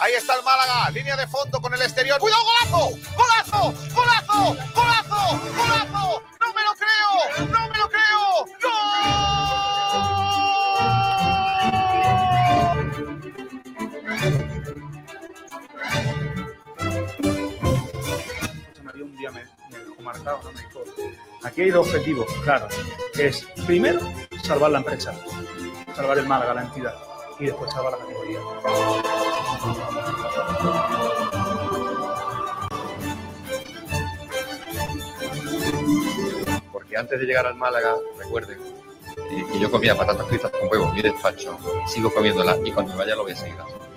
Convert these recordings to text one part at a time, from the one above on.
Ahí está el Málaga, línea de fondo con el exterior. ¡Cuidado! Hay dos claro, es primero salvar la empresa, salvar el Málaga, la entidad, y después salvar la categoría. Porque antes de llegar al Málaga, recuerden eh, que yo comía patatas fritas con huevo en mi despacho, sigo comiéndolas y cuando vaya lo voy a seguir haciendo.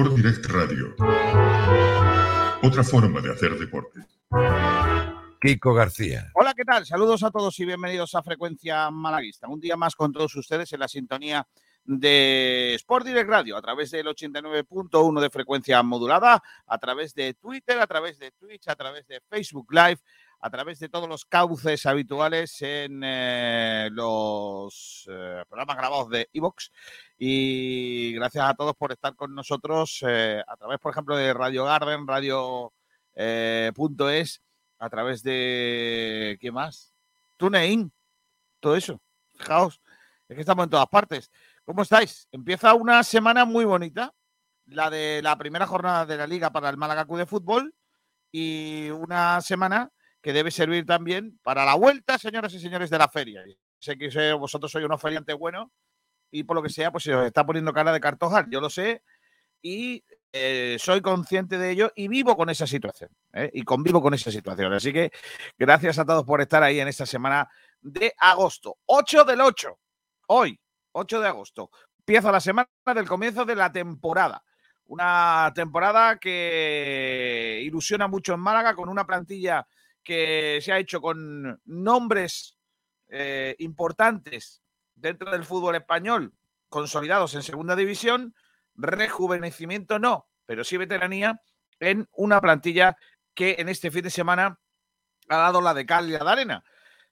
Sport Direct Radio. Otra forma de hacer deporte. Kiko García. Hola, ¿qué tal? Saludos a todos y bienvenidos a Frecuencia Malaguista. Un día más con todos ustedes en la sintonía de Sport Direct Radio a través del 89.1 de frecuencia modulada, a través de Twitter, a través de Twitch, a través de Facebook Live, a través de todos los cauces habituales en eh, los eh, programas grabados de Evox. Y gracias a todos por estar con nosotros eh, a través, por ejemplo, de Radio Garden, Radio eh, punto es, a través de. ¿Qué más? TuneIn, todo eso. Fijaos, es que estamos en todas partes. ¿Cómo estáis? Empieza una semana muy bonita, la de la primera jornada de la liga para el Málaga Club de Fútbol y una semana que debe servir también para la vuelta, señoras y señores de la feria. Sé que vosotros sois unos feriantes buenos y por lo que sea, pues se os está poniendo cara de cartojar. Yo lo sé y eh, soy consciente de ello y vivo con esa situación. ¿eh? Y convivo con esa situación. Así que gracias a todos por estar ahí en esta semana de agosto. 8 del 8. Hoy, 8 de agosto. Empieza la semana del comienzo de la temporada. Una temporada que ilusiona mucho en Málaga con una plantilla que se ha hecho con nombres eh, importantes dentro del fútbol español, consolidados en segunda división, rejuvenecimiento no, pero sí veteranía en una plantilla que en este fin de semana ha dado la de cal de arena.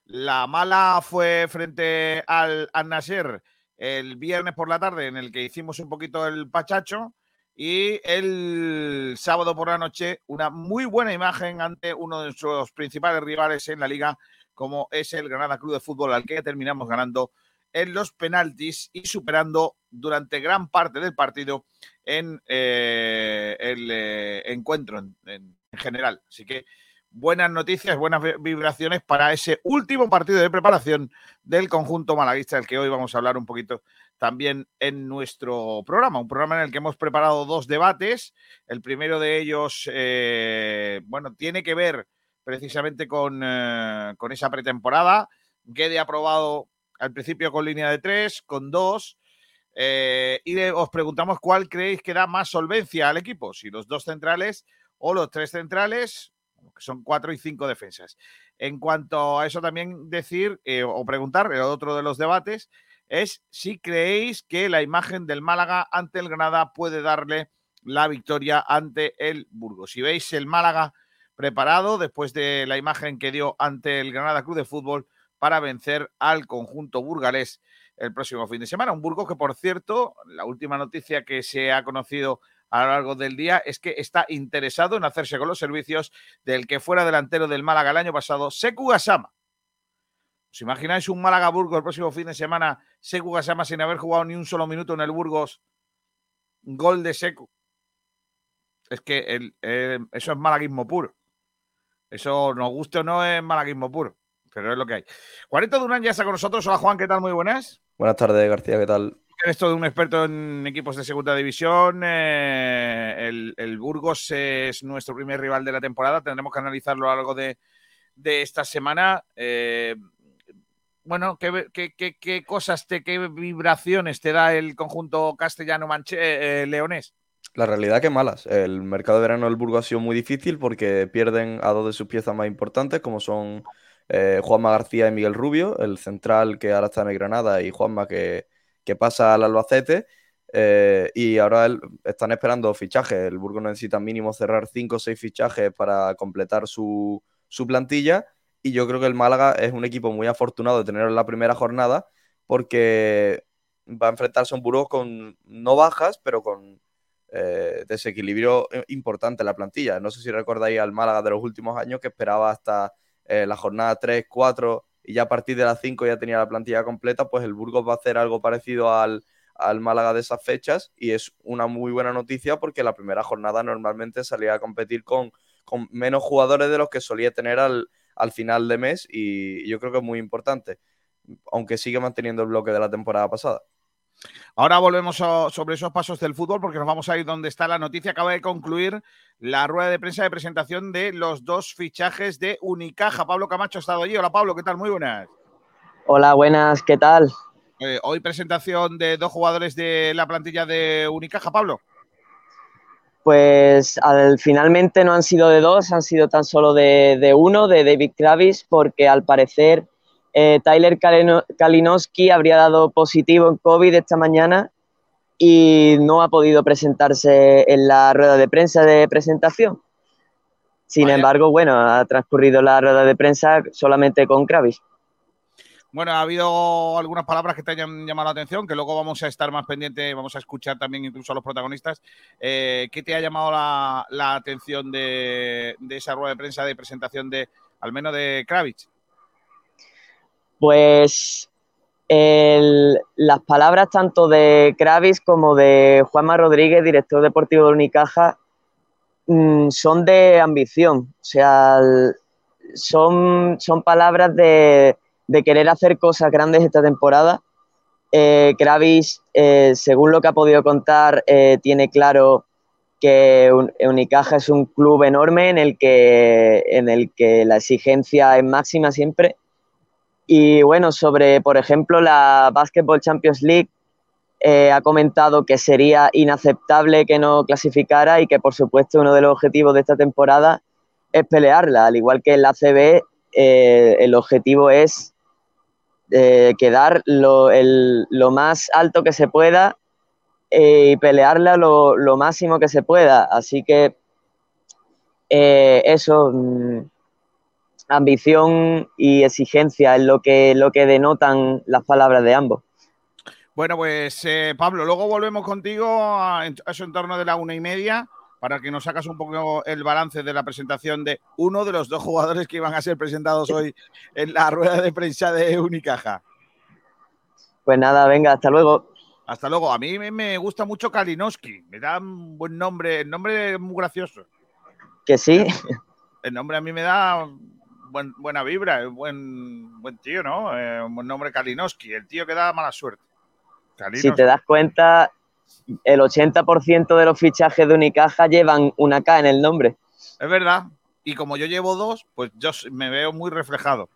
La mala fue frente al, al Nasser el viernes por la tarde, en el que hicimos un poquito el pachacho, y el sábado por la noche una muy buena imagen ante uno de nuestros principales rivales en la liga, como es el Granada Club de Fútbol, al que terminamos ganando en los penaltis y superando durante gran parte del partido en eh, el eh, encuentro en, en- en general. Así que buenas noticias, buenas vi- vibraciones para ese último partido de preparación del conjunto malaguista, del que hoy vamos a hablar un poquito también en nuestro programa. Un programa en el que hemos preparado dos debates. El primero de ellos, eh, bueno, tiene que ver precisamente con, eh, con esa pretemporada. Quede aprobado al principio con línea de tres, con dos. eh, y os preguntamos cuál creéis que da más solvencia al equipo, si los dos centrales o los tres centrales, que son cuatro y cinco defensas. En cuanto a eso, también decir o preguntar, el otro de los debates, es si creéis que la imagen del Málaga ante el Granada puede darle la victoria ante el Burgos. Si veis el Málaga preparado después de la imagen que dio ante el Granada Club de Fútbol para vencer al conjunto burgalés el próximo fin de semana. Un Burgos que, por cierto, la última noticia que se ha conocido a lo largo del día es que está interesado en hacerse con los servicios del que fuera delantero del Málaga el año pasado, Seku Gasama. ¿Os imagináis un Málaga Burgos el próximo fin de semana, Seku Gasama sin haber jugado ni un solo minuto en el Burgos? Gol de Seku. Es que el- eh, eso es malaguismo puro. Eso, nos guste o no, es malaguismo puro. Pero es lo que hay. Juanito Durán ya está con nosotros. Hola Juan, ¿qué tal? Muy buenas. Buenas tardes, García, ¿qué tal? esto de un experto en equipos de segunda división. eh, el, el Burgos es nuestro primer rival de la temporada. Tendremos que analizarlo a lo largo de, de esta semana. Eh, bueno, ¿qué, qué, qué- qué cosas, te, qué vibraciones te da el conjunto castellano-leonés? La realidad que malas. El mercado de verano del Burgos ha sido muy difícil porque pierden a dos de sus piezas más importantes, como son eh, Juanma García y Miguel Rubio, el central que ahora está en el Granada y Juanma que, que pasa al Albacete. eh, y ahora el- están esperando fichajes. El Burgos necesita mínimo cerrar cinco o seis fichajes para completar su, su plantilla. Y yo creo que el Málaga es un equipo muy afortunado de tenerlo en la primera jornada porque va a enfrentarse a un Burgos con no bajas, pero con eh, desequilibrio eh, importante en la plantilla. No sé si recordáis al Málaga de los últimos años que esperaba hasta eh, la jornada 3, 4 y ya a partir de las 5 ya tenía la plantilla completa, pues el Burgos va a hacer algo parecido al, al Málaga de esas fechas y es una muy buena noticia porque la primera jornada normalmente salía a competir con, con menos jugadores de los que solía tener al, al final de mes y yo creo que es muy importante, aunque sigue manteniendo el bloque de la temporada pasada. Ahora volvemos a- sobre esos pasos del fútbol porque nos vamos a ir donde está la noticia. Acaba de concluir la rueda de prensa de presentación de los dos fichajes de Unicaja. Pablo Camacho ha estado allí. Hola Pablo, ¿qué tal? Muy buenas. Hola, buenas, ¿qué tal? Eh, hoy presentación de dos jugadores de la plantilla de Unicaja, Pablo. Pues al, finalmente no han sido de dos, han sido tan solo de, de uno, de David Kravis, porque al parecer eh, Tyler Kalino- Kalinowski habría dado positivo en COVID esta mañana y no ha podido presentarse en la rueda de prensa de presentación. Sin Vaya. embargo, bueno, ha transcurrido la rueda de prensa solamente con Kravis. Bueno, ha habido algunas palabras que te hayan llamado la atención, que luego vamos a estar más pendientes, vamos a escuchar también incluso a los protagonistas. Eh, ¿Qué te ha llamado la, la atención de, de esa rueda de prensa de presentación de, al menos de Kravitz? Pues las palabras tanto de Kravis como de Juanma Rodríguez, director deportivo de Unicaja, mm, son de ambición. O sea, son, son palabras de, de querer hacer cosas grandes esta temporada. Eh, Kravis, eh, según lo que ha podido contar, eh, tiene claro que Un- Unicaja es un club enorme en el que, en el que la exigencia es máxima siempre. Y bueno, sobre, por ejemplo, la Basketball Champions League, eh, ha comentado que sería inaceptable que no clasificara y que, por supuesto, uno de los objetivos de esta temporada es pelearla. Al igual que en la CB, el objetivo es quedar lo, el- lo más alto que se pueda eh, y pelearla lo, lo máximo que se pueda. Así que eh, eso, mm, ambición y exigencia es lo que, lo que denotan las palabras de ambos. Bueno, pues eh, Pablo, luego volvemos contigo a, a eso en torno de la una y media para que nos sacas un poco el balance de la presentación de uno de los dos jugadores que iban a ser presentados hoy en la rueda de prensa de Unicaja. Pues nada, venga, hasta luego. Hasta luego. A mí me- gusta mucho Kalinowski. Me da un buen nombre. El nombre es muy gracioso. Que sí, El nombre a mí me da buen- buena vibra. Es buen, buen tío, ¿no? Eh, un buen nombre Kalinowski. El tío que da mala suerte. si te das cuenta, el 80% de los fichajes de Unicaja llevan una K en el nombre. Es verdad. Y como yo llevo dos, pues yo me veo muy reflejado.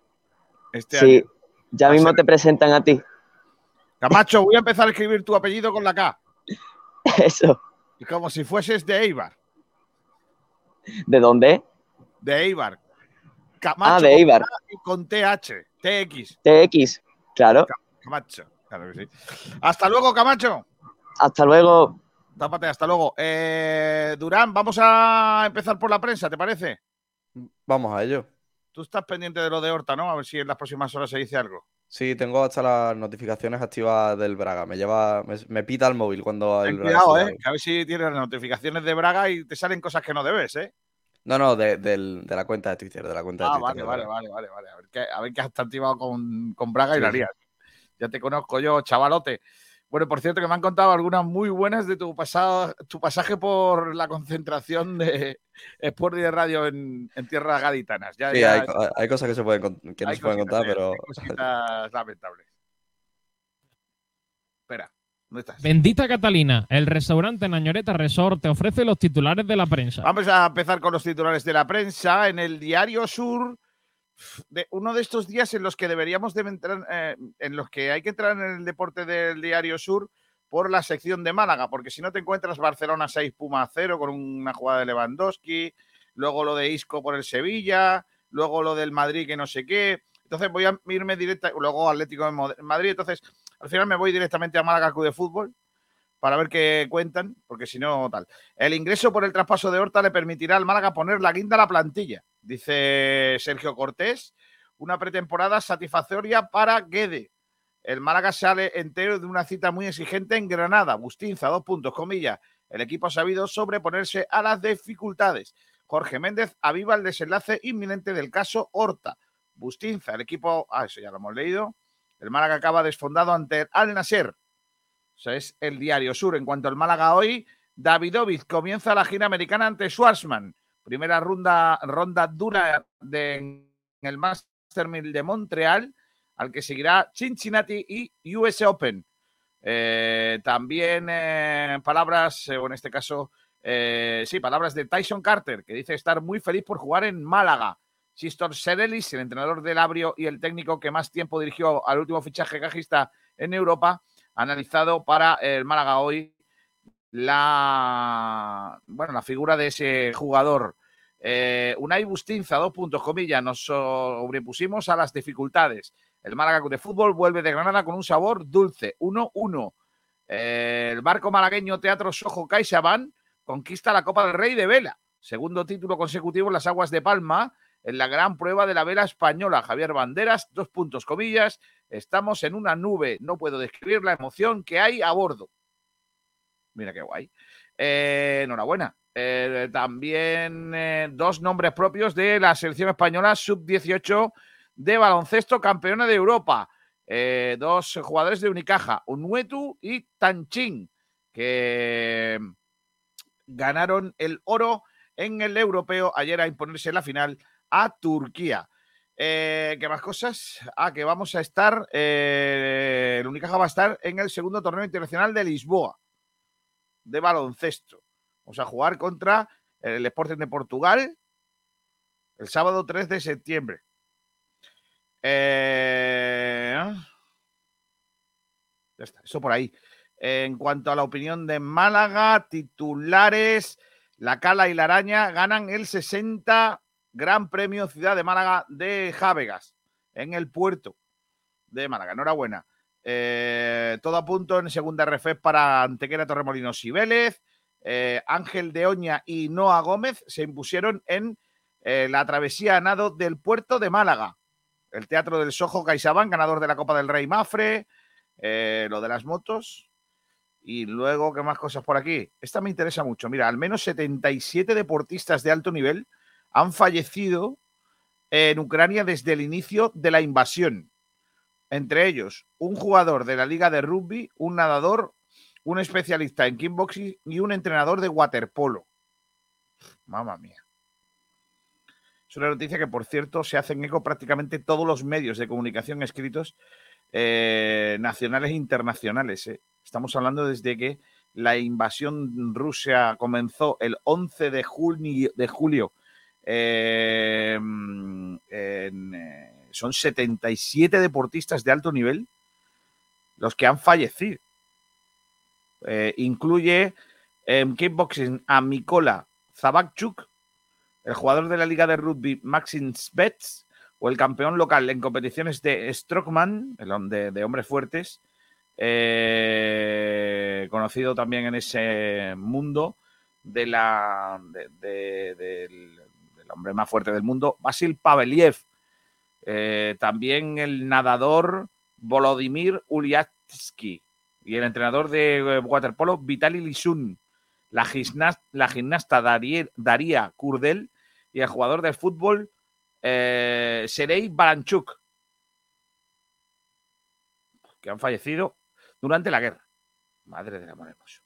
Este Sí, año. ya Va mismo ser- te presentan a ti. Camacho, voy a empezar a escribir tu apellido con la K. Eso. Como si fueses de Eibar. ¿De dónde? De Eibar. Camacho Ah, de Eibar. con TH. TX. TX. Claro. Camacho. Claro que sí. Hasta luego, Camacho. Hasta luego. Tápate, hasta luego. Eh, Durán, vamos a empezar por la prensa, ¿te parece? Vamos a ello. Tú estás pendiente de lo de Horta, ¿no? A ver si en las próximas horas se dice algo. Sí, tengo hasta las notificaciones activas del Braga. Me lleva, me, me pita el móvil cuando Ten el Braga cuidado, ¿eh? a ver si tienes las notificaciones de Braga y te salen cosas que no debes, ¿eh? No, no, de, del- de la cuenta de Twitter, de la cuenta de Ah, Twitter. vale, vale, vale, vale, vale. A ver qué, a ver qué has activado con, con Braga y la sí. lías. Ya te conozco yo, chavalote. Bueno, por cierto, que me han contado algunas muy buenas de tu pasado, tu pasaje por la concentración de Sport y de Radio en, en tierras gaditanas. Ya, Sí, ya- hay, co- hay cosas que, se pueden, que no hay se pueden contar, pero Hay cositas lamentables. Espera, ¿Dónde estás? Bendita Catalina, el restaurante Nañoreta Resort te ofrece los titulares de la prensa. Vamos a empezar con los titulares de la prensa. En el Diario Sur, de uno de estos días en los que deberíamos de entrar, eh, en los que hay que entrar en el deporte del Diario Sur por la sección de Málaga, porque si no te encuentras Barcelona 6, Puma 0 con una jugada de Lewandowski, luego lo de Isco por el Sevilla, luego lo del Madrid que no sé qué. Entonces voy a irme directa, luego Atlético de Madrid. Entonces, al final me voy directamente a Málaga Club de Fútbol para ver qué cuentan, porque si no, tal. El ingreso por el traspaso de Horta le permitirá al Málaga poner la guinda a la plantilla, dice Sergio Cortés. Una pretemporada satisfactoria para Guede. El Málaga sale entero de una cita muy exigente en Granada. Bustinza, dos puntos, comillas. El equipo ha sabido sobreponerse a las dificultades. Jorge Méndez aviva el desenlace inminente del caso Horta. Bustinza, el equipo. Ah, eso ya lo hemos leído. El Málaga acaba desfondado ante Al Nasser. O sea, es el diario Sur. En cuanto al Málaga hoy, Davidovich comienza la gira americana ante Schwarzman. Primera ronda, ronda dura en el Master de Montreal, al que seguirá Cincinnati y US Open. Eh, también eh, palabras, eh, o en este caso, sí, palabras de Tyson Carter, que dice estar muy feliz por jugar en Málaga. Sistor Serelis, el entrenador del Abrio y el técnico que más tiempo dirigió al último fichaje cajista en Europa, analizado para el Málaga hoy la, bueno, la figura de ese jugador. Eh, Unai Bustinza, dos puntos, comillas, nos sobrepusimos a las dificultades. El Málaga de fútbol vuelve de Granada con un sabor dulce, 1-1. Eh, el barco malagueño Teatro Sojo CaixaBank conquista la Copa del Rey de Vela, segundo título consecutivo en las aguas de Palma en la gran prueba de la vela española. Javier Banderas, dos puntos comillas, estamos en una nube, no puedo describir la emoción que hay a bordo. Mira qué guay. Eh, enhorabuena. Eh, también eh, dos nombres propios de la selección española sub-18 de baloncesto campeona de Europa. dos jugadores de Unicaja, Unuetu y Tanchin, que ganaron el oro en el europeo ayer a imponerse en la final a Turquía. Eh, ¿Qué más cosas? Ah, que vamos a estar, eh, el Unicaja va a estar en el segundo torneo internacional de Lisboa, de baloncesto. Vamos a jugar contra el Sporting de Portugal el sábado 3 de septiembre. Eh, ya está, eso por ahí. En cuanto a la opinión de Málaga, titulares, la Cala y la Araña ganan el 60 Gran Premio Ciudad de Málaga de Jávegas, en el puerto de Málaga. Enhorabuena. Eh, todo a punto en segunda RF para Antequera Torremolinos y Vélez. Eh, Ángel de Oña y Noa Gómez se impusieron en eh, la travesía a nado del puerto de Málaga. El Teatro del Sojo CaixaBank, ganador de la Copa del Rey Mafre. lo de las motos. Y luego, ¿qué más cosas por aquí? Esta me interesa mucho. Mira, al menos 77 deportistas de alto nivel han fallecido en Ucrania desde el inicio de la invasión. Entre ellos, un jugador de la Liga de Rugby, un nadador, un especialista en kickboxing y un entrenador de waterpolo. Mamma mía. Es una noticia que, por cierto, se hacen eco prácticamente todos los medios de comunicación escritos eh, nacionales e internacionales. Eh. Estamos hablando desde que la invasión rusa comenzó el 11 de de julio Em, eh, son 77 deportistas de alto nivel los que han fallecido. Eh, incluye en kickboxing a Mikola Zabakchuk, el jugador de la Liga de Rugby Maxim Spets, o el campeón local en competiciones de Strockman, de, de hombres fuertes, eh, conocido también en ese mundo de la, del hombre más fuerte del mundo, Vasil Paveliev. Eh, también el nadador Volodymyr Ulyatsky y el entrenador de eh, waterpolo Vitaly Lisun, la, gimnasta, Daria Kurdel y el jugador de fútbol eh, Serei Baranchuk, que han fallecido durante la guerra. Madre del amor hermoso.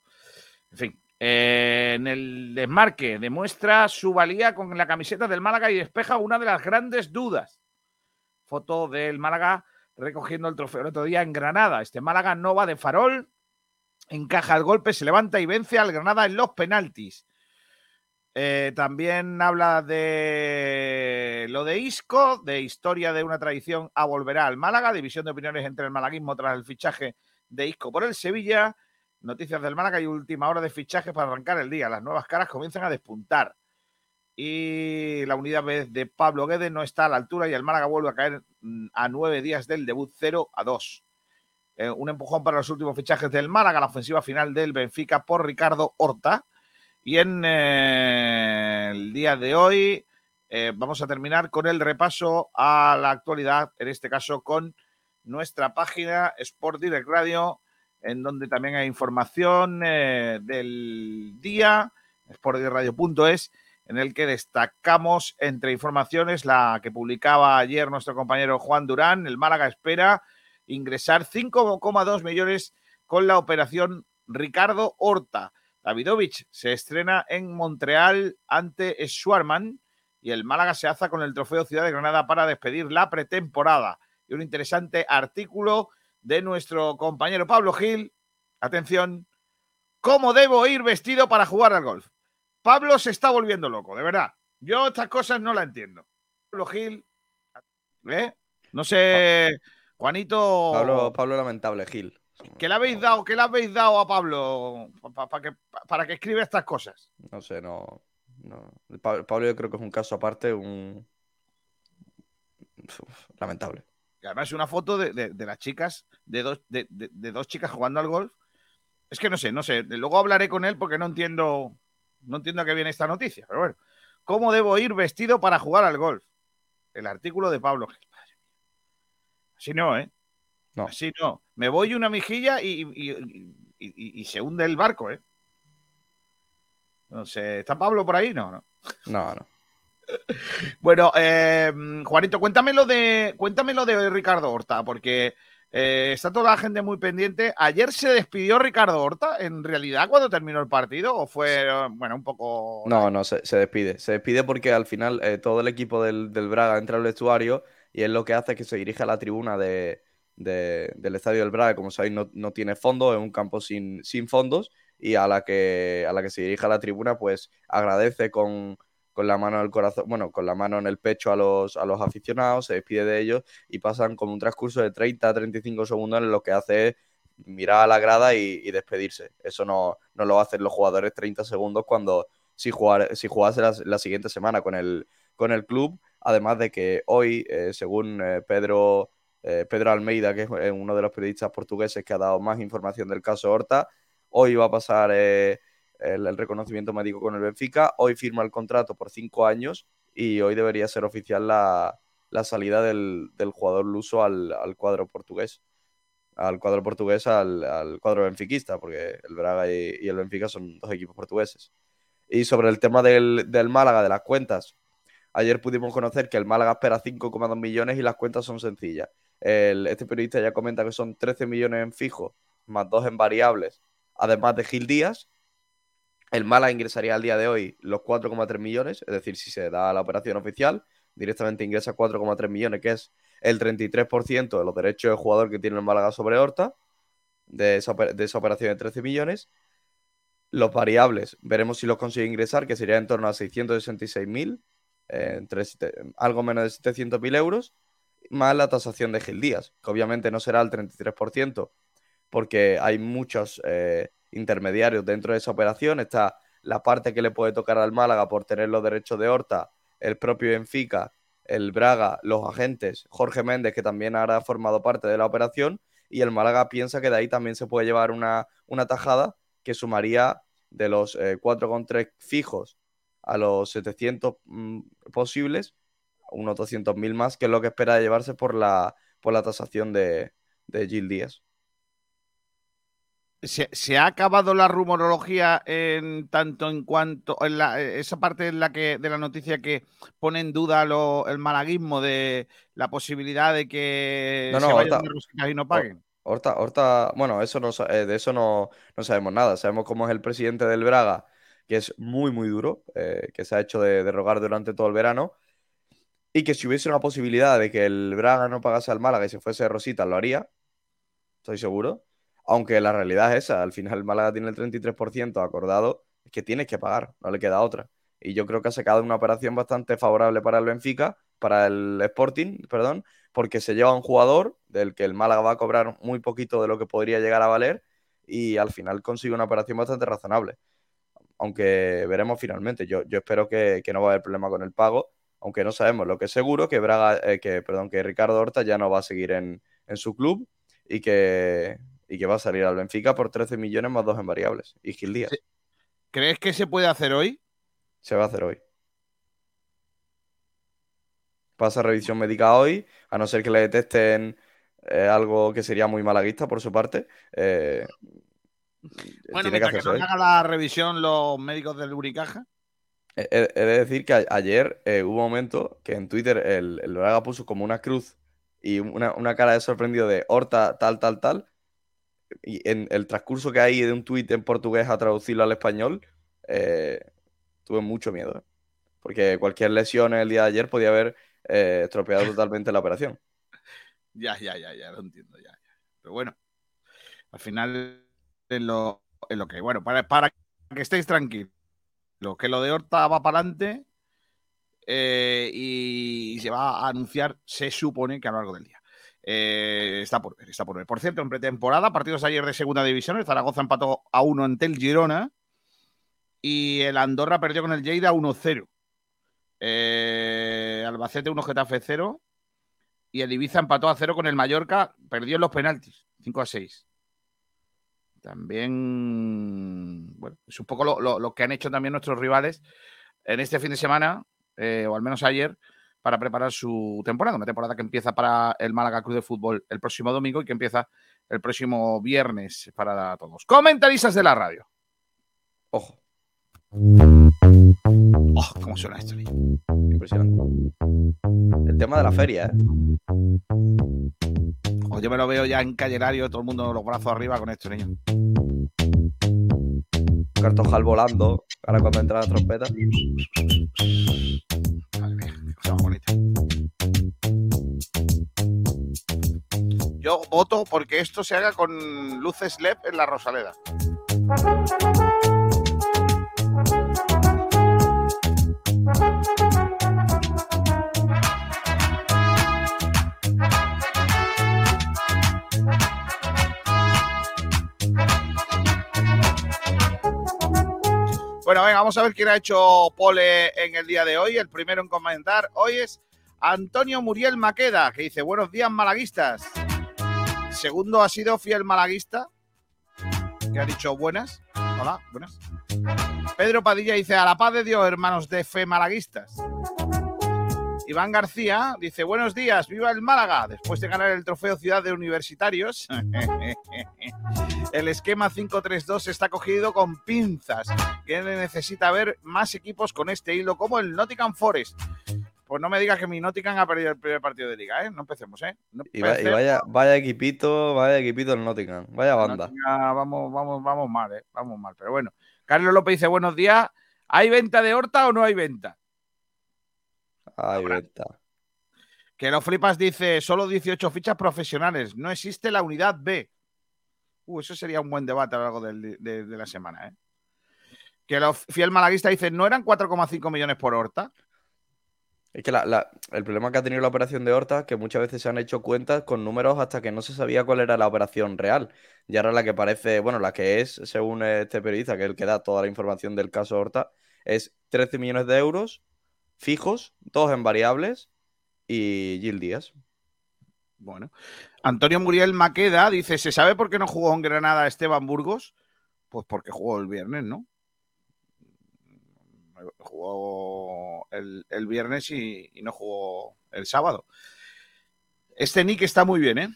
En fin, eh, en el desmarque demuestra su valía con la camiseta del Málaga y despeja una de las grandes dudas. Foto del Málaga recogiendo el trofeo el otro día en Granada. Este Málaga no va de farol, encaja el golpe, se levanta y vence al Granada en los penaltis. Eh, también habla de lo de Isco, de historia de una tradición a volverá al Málaga, división de opiniones entre el malaguismo tras el fichaje de Isco por el Sevilla, noticias del Málaga y última hora de fichaje para arrancar el día. Las nuevas caras comienzan a despuntar. Y la unidad de Pablo Guedes no está a la altura y el Málaga vuelve a caer mm, a nueve días del debut 0 a 2. Eh, un empujón para los últimos fichajes del Málaga, la ofensiva final del Benfica por Ricardo Horta y en eh, el día de hoy eh, vamos a terminar con el repaso a la actualidad, en este caso con nuestra página Sport Direct Radio, en donde también hay información eh, del día, sportdirectradio.es, en el que destacamos entre informaciones la que publicaba ayer nuestro compañero Juan Durán, el Málaga espera ingresar 5,2 millones con la operación Ricardo Horta. Davidovich se estrena en Montreal ante Schwarman y el Málaga se hace con el trofeo Ciudad de Granada para despedir la pretemporada. Y un interesante artículo de nuestro compañero Pablo Gil. Atención, ¿cómo debo ir vestido para jugar al golf? Pablo se está volviendo loco, de verdad. Yo estas cosas no las entiendo. Pablo Gil, ¿eh? No sé, Juanito. Pablo, Pablo lamentable, Gil. ¿Qué le habéis dado, qué le habéis dado a Pablo para que, para que escriba estas cosas? No sé, no, Pablo yo creo que es un caso aparte, un lamentable. Y además es una foto de, las chicas, de dos, de, dos chicas jugando al golf. Es que no sé, no sé. Luego hablaré con él porque no entiendo, no entiendo a qué viene esta noticia. Pero bueno, ¿cómo debo ir vestido para jugar al golf? El artículo de Pablo Así no, ¿eh? No. Así no. Me voy una mijilla y, se hunde el barco, ¿eh? No sé, ¿está Pablo por ahí? No, no. No, no. Bueno, eh, Juanito, cuéntamelo de, cuéntamelo de Ricardo Horta, porque eh, está toda la gente muy pendiente. ¿Ayer se despidió Ricardo Horta en realidad cuando terminó el partido? ¿O fue, bueno, un poco.? No, no, se, despide. Se despide porque al final eh, todo el equipo del, del, Braga entra al vestuario y es lo que hace que se dirige a la tribuna de, del Estadio del Braga, como sabéis, no, no, tiene fondo, es un campo sin, sin fondos y a la, que, a la que se dirige a la tribuna, pues agradece con, con la mano en el corazón, bueno, con la mano en el pecho a los, a los aficionados, se despide de ellos y pasan como un transcurso de 30 a 35 segundos en lo que hace es mirar a la grada y, despedirse. Eso no, no, lo hacen los jugadores 30 segundos cuando si, jugar, si jugase la, siguiente semana con el, con el club. Además de que hoy, eh, según eh, Pedro eh, Pedro Almeida, que es uno de los periodistas portugueses que ha dado más información del caso Horta. Hoy va a pasar el, reconocimiento médico con el Benfica. Hoy firma el contrato por cinco años y hoy debería ser oficial la, salida del, jugador luso al, cuadro portugués. Al cuadro portugués, al, cuadro benfiquista, porque el Braga y, el Benfica son dos equipos portugueses. Y sobre el tema del, del Málaga, de las cuentas, ayer pudimos conocer que el Málaga espera 5,2 millones y las cuentas son sencillas este periodista ya comenta que son 13 millones en fijo, más 2 en variables, además de Gil Díaz. El Mala ingresaría al día de hoy los 4,3 millones, es decir, si se da la operación oficial, directamente ingresa 4,3 millones, que es el 33% de los derechos de jugador que tiene el Málaga sobre Horta, de esa, operación de 13 millones. Los variables, veremos si los consigue ingresar, que sería en torno a 666.000, eh, algo menos de 700.000 euros más la tasación de Gil Díaz, que obviamente no será el 33%, porque hay muchos eh, intermediarios dentro de esa operación. Está la parte que le puede tocar al Málaga por tener los derechos de Horta, el propio Benfica, el Braga, los agentes, Jorge Méndez, que también habrá formado parte de la operación, y el Málaga piensa que de ahí también se puede llevar una, una tajada que sumaría de los eh, 4,3 fijos a los 700 mm, posibles, unos 200.000 más, que es lo que espera llevarse por la, por la tasación de, de Gil Díaz. ¿Se, ha acabado la rumorología en tanto en cuanto en la, esa parte en la que de la noticia que pone en duda el malaguismo de la posibilidad de que no, no, se vayan y no paguen? Horta, bueno, eso no, eh, de eso no, no, sabemos nada. Sabemos cómo es el presidente del Braga, que es muy, muy duro, eh, que se ha hecho de, de rogar durante todo el verano y que si hubiese una posibilidad de que el Braga no pagase al Málaga y se fuese Rosita, lo haría. Estoy seguro. Aunque la realidad es esa, al final el Málaga tiene el 33% acordado, es que tienes que pagar, no le queda otra. Y yo creo que ha sacado una operación bastante favorable para el Benfica, para el Sporting, perdón, porque se lleva un jugador del que el Málaga va a cobrar muy poquito de lo que podría llegar a valer y al final consigue una operación bastante razonable. Aunque veremos finalmente. Yo, espero que, no va a haber problema con el pago, aunque no sabemos. Lo que es seguro que Braga, eh, que, perdón, que Ricardo Horta ya no va a seguir en su club y que, y que va a salir al Benfica por 13 millones más dos en variables. Y Gil Díaz. ¿Crees que se puede hacer hoy? Se va a hacer hoy. Pasa revisión médica hoy, a no ser que le detesten eh, algo que sería muy malaguista por su parte. Eh, Bueno, que mientras que, hacerse no hoy. haga la revisión los médicos del Unicaja. He, he- he de decir que a- ayer eh, hubo un momento que en Twitter el, el Braga puso como una cruz y una, una cara de sorprendido de Horta tal, tal, tal. Y en el transcurso que hay de un tuit en portugués a traducirlo al español, eh, tuve mucho miedo. Porque cualquier lesión el día de ayer podía haber eh, estropeado totalmente la operación. Ya, ya, ya, ya, lo entiendo, ya, ya. Pero bueno, al final es lo, es lo que, bueno, para, para que estéis tranquilos, que lo de Horta va para adelante eh, y se va a anunciar, se supone que a lo largo del día. Eh, está por ver, está por ver. Por cierto, en pretemporada, partidos ayer de segunda división, el Zaragoza empató a 1 ante el Girona y el Andorra perdió con el Lleida 1-0. Eh, Albacete 1 Getafe 0 y el Ibiza empató a 0 con el Mallorca, perdió en los penaltis, 5 a 6. También, bueno, es un poco lo, lo- lo que han hecho también nuestros rivales en este fin de semana, eh, o al menos ayer, para preparar su temporada. Una temporada que empieza para el Málaga Club de Fútbol el próximo domingo y que empieza el próximo viernes para todos. Comentaristas de la radio. Ojo, Oh, ¿Cómo suena esto? niño? impresionante. El tema de la feria, ¿eh? Oh, yo me lo veo ya en Callerario, todo el mundo los brazos arriba con esto, niño. Cartojal volando, ahora cuando entra la trompeta. Madre mía, bonita. Yo voto porque esto se haga con luces LED en la Rosaleda. Bueno, venga, vamos a ver quién ha hecho pole en el día de hoy. El primero en comentar hoy es Antonio Muriel Maqueda, que dice, buenos días, malaguistas. Segundo ha sido Fiel Malaguista, que ha dicho buenas. Hola, buenas. Pedro Padilla dice, a la paz de Dios, hermanos de fe malaguistas. Iván García dice, buenos días, viva el Málaga. Después de ganar el trofeo Ciudad de Universitarios, el esquema 5-3-2 está cogido con pinzas. Que necesita ver más equipos con este hilo, como el Nottingham Forest. Pues no me digas que mi Nottingham ha perdido el primer partido de liga, ¿eh? No empecemos, ¿eh? No Y, vaya, vaya equipito, vaya equipito el Nottingham. Vaya banda. Nottingham, vamos, vamos, vamos mal, ¿eh? Vamos mal. Pero bueno, Carlos López dice, buenos días. ¿Hay venta de Horta o no hay venta? Ay, venta. Que lo flipas dice, solo 18 fichas profesionales, no existe la unidad B. Uh, eso sería un buen debate a lo largo del- de, de la semana, ¿eh? Que lo fiel malaguista dice, ¿no eran 4,5 millones por Horta? Es que la- la- el problema que ha tenido la operación de Horta es que muchas veces se han hecho cuentas con números hasta que no se sabía cuál era la operación real. Y ahora la que parece, bueno, la que es, según este periodista, que es el que da toda la información del caso Horta, es 13 millones de euros fijos, todos en variables, y Gil Díaz. Bueno. Antonio Muriel Maqueda dice, ¿se sabe por qué no jugó en Granada Esteban Burgos? Pues porque jugó el viernes, ¿no? Jugó el, el viernes y, y no jugó el sábado. Este nick está muy bien, ¿eh?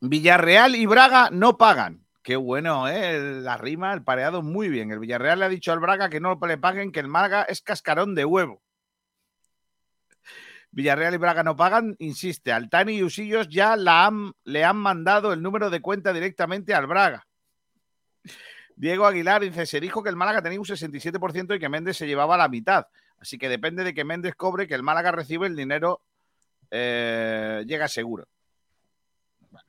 Villarreal y Braga no pagan. Qué bueno, ¿eh? La rima, el pareado, muy bien. El Villarreal le ha dicho al Braga que no le paguen, que el Málaga es cascarón de huevo. Villarreal y Braga no pagan, insiste, Altani y Usillos ya la han, le han mandado el número de cuenta directamente al Braga. Diego Aguilar dice, se dijo que el Málaga tenía un 67% y que Méndez se llevaba la mitad. Así que depende de que Méndez cobre, que el Málaga recibe el dinero, eh, llega seguro. Bueno.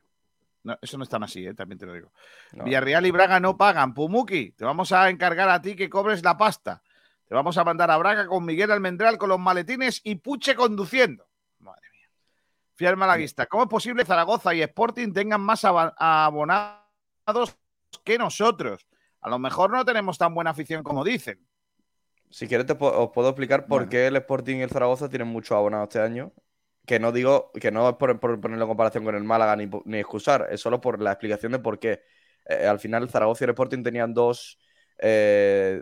No, eso no es tan así, ¿eh? también te lo digo. No. Villarreal y Braga no pagan. Pumuki, te vamos a encargar a ti que cobres la pasta. Te vamos a mandar a Braga con Miguel Almendral con los maletines y Puche conduciendo. Madre mía. Fiel malaguista. ¿Cómo es posible que Zaragoza y Sporting tengan más abonados que nosotros? A lo mejor no tenemos tan buena afición como dicen. Si quieres, te os puedo explicar por Bueno. qué el Sporting y el Zaragoza tienen muchos abonados este año. Que no digo, que no es por, por ponerlo en comparación con el Málaga ni excusar, es solo por la explicación de por qué. Eh, al final, el Zaragoza y el Sporting tenían dos, eh,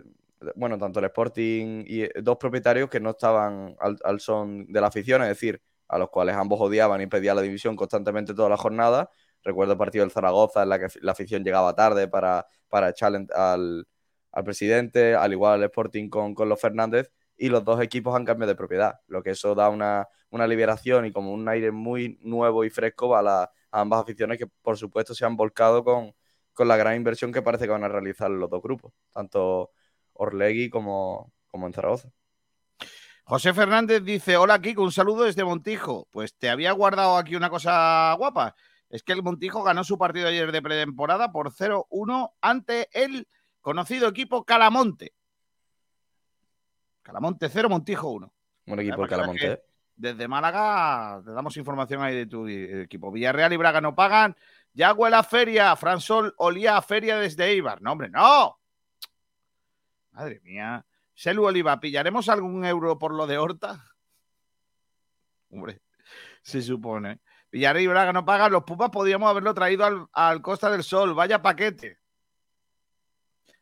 bueno, tanto el Sporting y eh, dos propietarios que no estaban al, son de la afición, es decir, a los cuales ambos odiaban y pedían la división constantemente toda la jornada. Recuerdo el partido del Zaragoza en la que la afición llegaba tarde para, para al, al presidente, al igual el Sporting con, con los Fernández, y los dos equipos han cambiado de propiedad, lo que eso da una, una liberación y como un aire muy nuevo y fresco a, la- ambas aficiones que por supuesto se han volcado con, con la gran inversión que parece que van a realizar los dos grupos, tanto Orlegui como, como en Zaragoza. José Fernández dice: Hola, Kiko, un saludo desde Montijo. Pues te había guardado aquí una cosa guapa. Es que el Montijo ganó su partido ayer de pretemporada por 0-1 ante el conocido equipo Calamonte. Calamonte 0, Montijo 1. Buen equipo el Calamonte. ¿eh? Desde Málaga te damos información ahí de tu equipo. Villarreal y Braga no pagan. Ya huele a feria. Fransol olía a feria desde Eibar. No, hombre, no. Madre mía. Selu Oliva, ¿pillaremos algún euro por lo de Horta? Hombre, se supone. Villarreal y Braga no pagan. Los Pupas podríamos haberlo traído al, al Costa del Sol. Vaya paquete.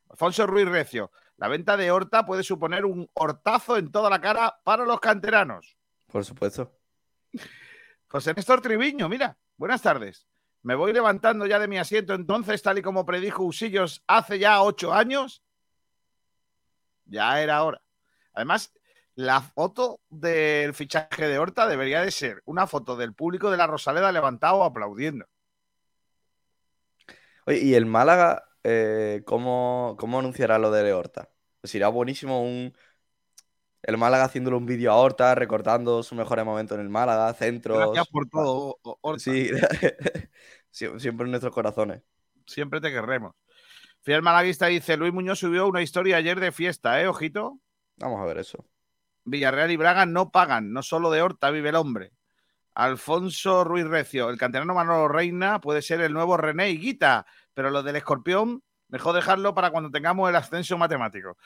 Alfonso Ruiz Recio. La venta de Horta puede suponer un hortazo en toda la cara para los canteranos. Por supuesto. José Néstor Triviño, mira, buenas tardes. Me voy levantando ya de mi asiento entonces, tal y como predijo Usillos hace ya ocho años. Ya era hora. Además, la foto del fichaje de Horta debería de ser una foto del público de la Rosaleda levantado aplaudiendo. Oye, ¿y el Málaga eh, ¿cómo, cómo anunciará lo de Horta? Pues irá buenísimo un... El Málaga haciéndole un vídeo a Horta, recordando sus mejores momentos en el Málaga, centros... Gracias por todo, Horta. Sí, Sie- siempre en nuestros corazones. Siempre te querremos. Fiel Malaguista dice, Luis Muñoz subió una historia ayer de fiesta, ¿eh? Ojito. Vamos a ver eso. Villarreal y Braga no pagan, no solo de Horta vive el hombre. Alfonso Ruiz Recio, el canterano Manolo Reina puede ser el nuevo René Higuita, pero lo del escorpión, mejor dejarlo para cuando tengamos el ascenso matemático.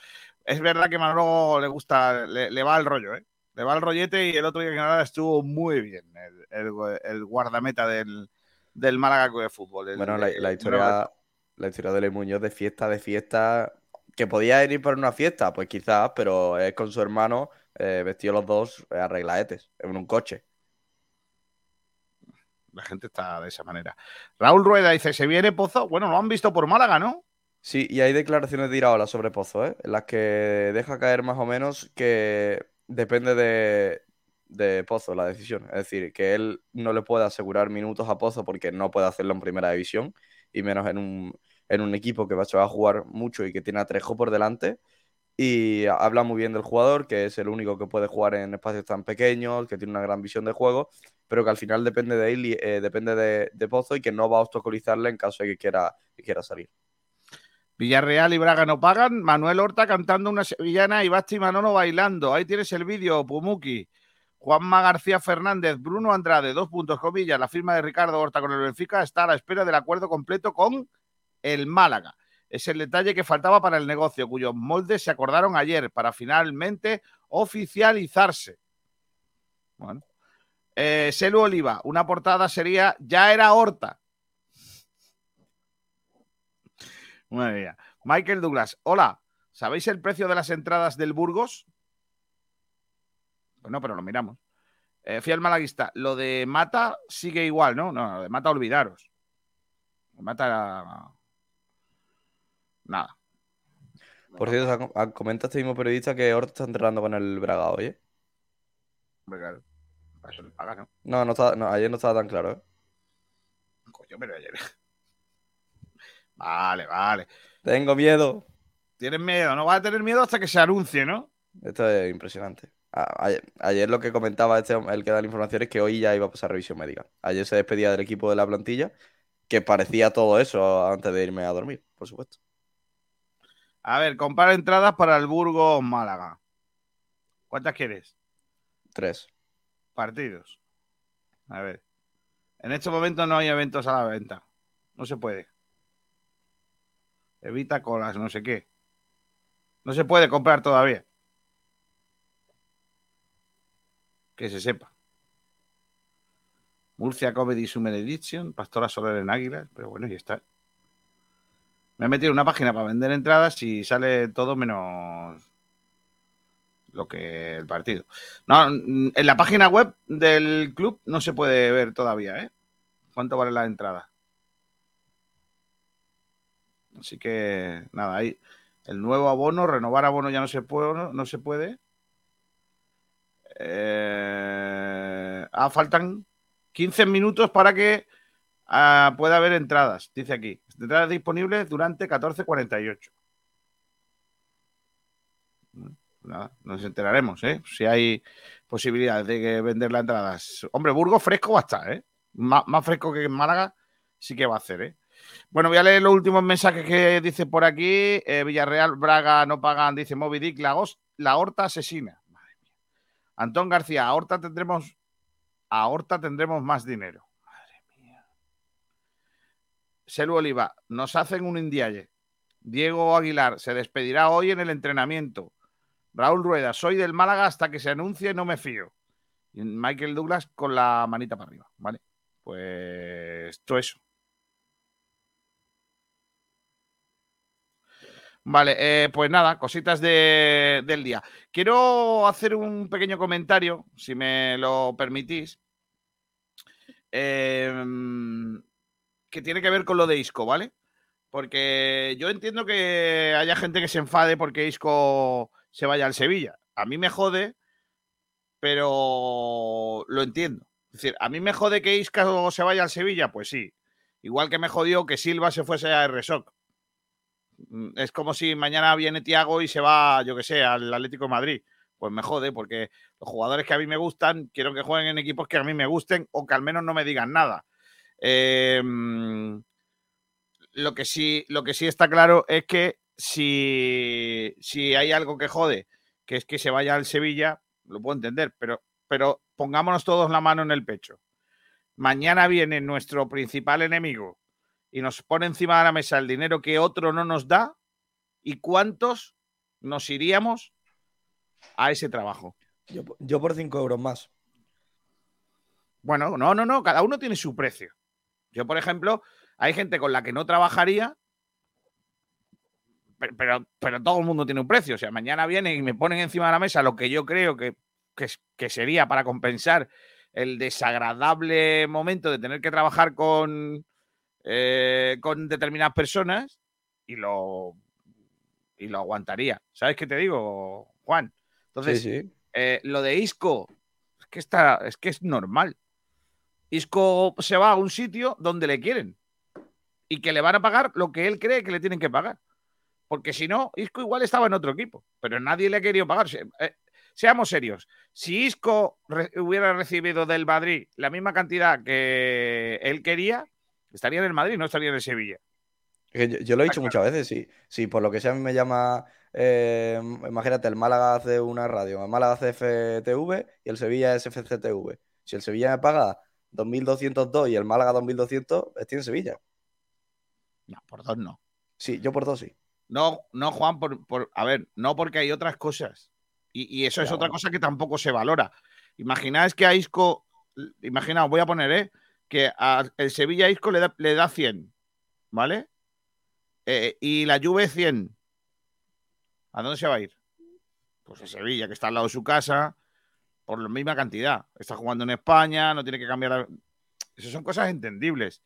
Es verdad que Manolo le gusta, le, le va el rollo, ¿eh? Le va el rollete y el otro día que nada estuvo muy bien, el, el- el guardameta del, del Málaga de Fútbol. el- Bueno, la, la historia, la historia de Luis Muñoz de fiesta, de fiesta, que podía ir para una fiesta, pues quizás, pero es con su hermano, eh, vestido los dos eh, arreglaetes, en un coche. La gente está de esa manera. Raúl Rueda dice, ¿se viene Pozo? Bueno, lo han visto por Málaga, ¿no? Sí, y hay declaraciones de Iraola sobre Pozo, ¿eh? En las que deja caer más o menos que depende de, de Pozo la decisión. Es decir, que él no le puede asegurar minutos a Pozo porque no puede hacerlo en primera división, y menos en un, en un equipo que va- a jugar mucho y que tiene a Trejo por delante. Y habla muy bien del jugador, que es el único que puede jugar en espacios tan pequeños, que tiene una gran visión de juego, pero que al final depende de él y eh, depende de, Pozo y que no va a obstaculizarle en caso de que quiera, quiera salir. Villarreal y Braga no pagan. Manuel Horta cantando una sevillana y Basti Manolo bailando. Ahí tienes el vídeo, Pumuki. Juanma García Fernández, Bruno Andrade, dos puntos, comillas. La firma de Ricardo Horta con el Benfica está a la espera del acuerdo completo con el Málaga. Es el detalle que faltaba para el negocio, cuyos moldes se acordaron ayer para finalmente oficializarse. Bueno. Eh, Selu Oliva, una portada sería Ya era Horta. Michael Douglas, hola, ¿sabéis el precio de las entradas del Burgos? Pues no, pero lo miramos. Eh, fiel malaguista, lo de Mata sigue igual, ¿no? No, lo de Mata olvidaros. Mata era... Nada. Por cierto, comenta este mismo periodista que Horta está entrenando con el Braga hoy, ¿eh? Claro. Eso le pagan, ¿no? No, no está, no, ayer no estaba tan claro, ¿eh? Coño, pero ayer. Vale, vale. Tengo miedo. Tienes miedo, no vas a tener miedo hasta que se anuncie, ¿no? Esto es impresionante. A- Ayer, lo que comentaba este, el que da la información es que hoy ya iba a pasar revisión médica. Ayer se despedía del equipo de la plantilla que parecía todo eso antes de irme a dormir, por supuesto. A ver, comprar entradas para el Burgos Málaga. ¿Cuántas quieres? Tres. Partidos. A ver. En este momento no hay eventos a la venta. No se puede. Evita colas, no sé qué. No se puede comprar todavía. Que se sepa. Murcia Comedy Summer Edition, Pastora Soler en Águilas, pero bueno, ya está. Me he metido en una página para vender entradas y sale todo menos lo que el partido. No, en la página web del club no se puede ver todavía, ¿eh? ¿Cuánto vale la entrada? Así que nada, ahí el nuevo abono, renovar abono ya no se puede, no, se puede. Eh, ah, faltan 15 minutos para que ah, pueda haber entradas, dice aquí. Entradas disponibles durante 14.48. Nada, nos enteraremos, ¿eh? Si hay posibilidades de vender las entradas. Hombre, Burgos fresco va a estar, ¿eh? Más, fresco que en Málaga sí que va a hacer, ¿eh? Bueno, voy a leer los últimos mensajes que dice por aquí. Eh, Villarreal, Braga no pagan, dice Moby Dick, la horta asesina. Antón García, a horta tendremos, a horta tendremos más dinero. Madre mía. Selu Oliva, nos hacen un indialle. Diego Aguilar se despedirá hoy en el entrenamiento. Raúl Rueda, soy del Málaga hasta que se anuncie, no me fío. Y Michael Douglas con la manita para arriba, ¿vale? Pues todo eso. Vale, eh, pues nada, cositas del día. Quiero hacer un pequeño comentario, si me lo permitís, em, que tiene que ver con lo de Isco, ¿vale? Porque yo entiendo que haya gente que se enfade porque Isco se vaya al Sevilla. A mí me jode, pero lo entiendo. Es decir, a mí me jode que Isco se vaya al Sevilla, pues sí. Igual que me jodió que Silva se fuese a RSOC. Mm, es como si mañana viene Tiago y se va, yo que sé, al Atlético de Madrid. Pues me jode, porque los jugadores que a mí me gustan, quiero que jueguen en equipos que a mí me gusten o que al menos no me digan nada. Em, lo, que sí, lo que sí está claro es que si, si hay algo que jode, que es que se vaya al Sevilla, lo puedo entender, pero, pero pongámonos todos la mano en el pecho. Mañana viene nuestro principal enemigo, y nos pone encima de la mesa el dinero que otro no nos da y cuántos nos iríamos a ese trabajo. Yo, por 5 euros más. Bueno, no, no, no, cada uno tiene su precio. Yo, por ejemplo, hay gente con la que no trabajaría, pero, pero, todo el mundo tiene un precio. O sea, mañana vienen y me ponen encima de la mesa lo que yo creo que, que sería para compensar el desagradable momento de tener que trabajar con, eh, con determinadas personas y lo, y lo aguantaría. ¿Sabes qué te digo, Juan? Entonces, eh, lo de Isco es que, está, es que es normal. Isco se va a un sitio donde le quieren y que le van a pagar lo que él cree que le tienen que pagar. Porque si no, Isco igual estaba en otro equipo, pero nadie le ha querido pagar. Eh, seamos serios. Si Isco hubiera recibido del Madrid la misma cantidad que él quería, Estaría en el Madrid, no estaría en el Sevilla. Yo, lo he dicho muchas veces, sí. Si por lo que sea a mí me llama, eh, imagínate, el Málaga hace una radio, el Málaga hace FTV y el Sevilla es FCTV. Si el Sevilla me paga 2.202 y el Málaga 2.200, estoy en Sevilla. No, por dos no. Sí, yo por dos sí. No, no, Juan, por, a ver, no porque hay otras cosas. Y, eso es otra cosa que tampoco se valora. Imagináis que a Isco, imaginaos, voy a poner, ¿eh? Que el Sevilla Isco le da, le da 100, ¿vale? Eh, y la Juve 100. ¿A dónde se va a ir? Pues a Sevilla, que está al lado de su casa, por la misma cantidad. Está jugando en España, no tiene que cambiar. Esas son cosas entendibles.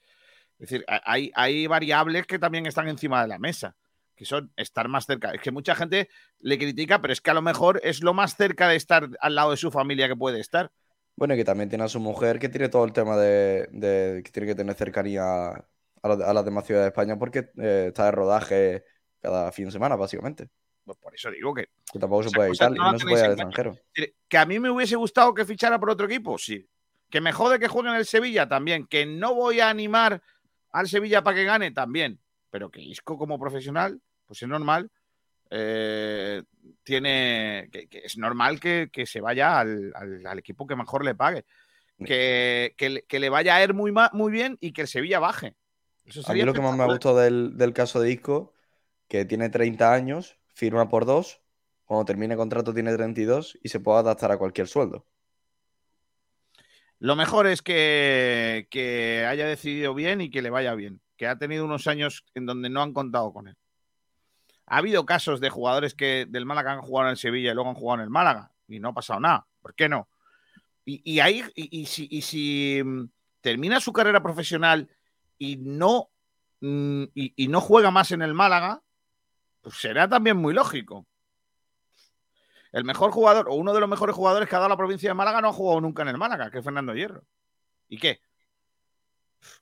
Es decir, hay, hay variables que también están encima de la mesa, que son estar más cerca. Es que mucha gente le critica, pero es que a lo mejor es lo más cerca de estar al lado de su familia que puede estar. Bueno, y que también tiene a su mujer que tiene todo el tema de, que tiene que tener cercanía a, las demás ciudades de España porque eh, está de rodaje cada fin de semana, básicamente. Pues por eso digo que. Que tampoco se puede ir y no se puede ir al extranjero. Que a mí me hubiese gustado que fichara por otro equipo, sí. Que me jode que juegue en el Sevilla también. Que no voy a animar al Sevilla para que gane también, pero que Isco como profesional, pues es normal, eh, tiene, que, que es normal que, que se vaya al, al- al equipo que mejor le pague, que, que, le- vaya a ir muy, bien y que el Sevilla baje. Eso A mí lo que más me ha gustado del, del caso de Isco, que tiene 30 años, firma por dos, cuando termine contrato tiene 32 y se puede adaptar a cualquier sueldo. Lo mejor es que, que haya decidido bien y que le vaya bien, que ha tenido unos años en donde no han contado con él. Ha habido casos de jugadores que del Málaga han jugado en Sevilla y luego han jugado en el Málaga y no ha pasado nada. ¿Por qué no? Y, ahí, si, mm, termina su carrera profesional y no, mm, y no juega más en el Málaga, pues será también muy lógico. El mejor jugador, o uno de los mejores jugadores que ha dado la provincia de Málaga, no ha jugado nunca en el Málaga, que es Fernando Hierro. ¿Y qué?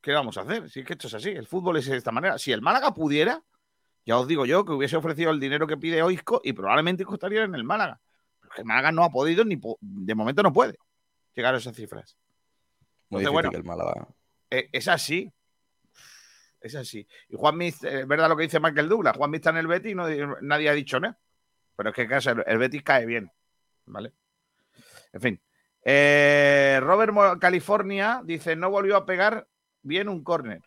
¿Qué vamos a hacer? Si es que esto es así, el fútbol es de esta manera. Si el Málaga pudiera, ya os digo yo que hubiese ofrecido el dinero que pide Oisco y probablemente Isco estaría en el Málaga. Pero que el Málaga no ha podido ni po- de momento no puede llegar a esas cifras. Muy Entonces, bueno. que el Málaga. Eh, es así. Es así. Y Juan es verdad lo que dice Michael Douglas. Juan está en el Betis y no- nadie ha dicho nada. Pero es que caso, el, el Betis cae bien. ¿Vale? En fin. Eh, Robert California dice: No volvió a pegar bien un córner.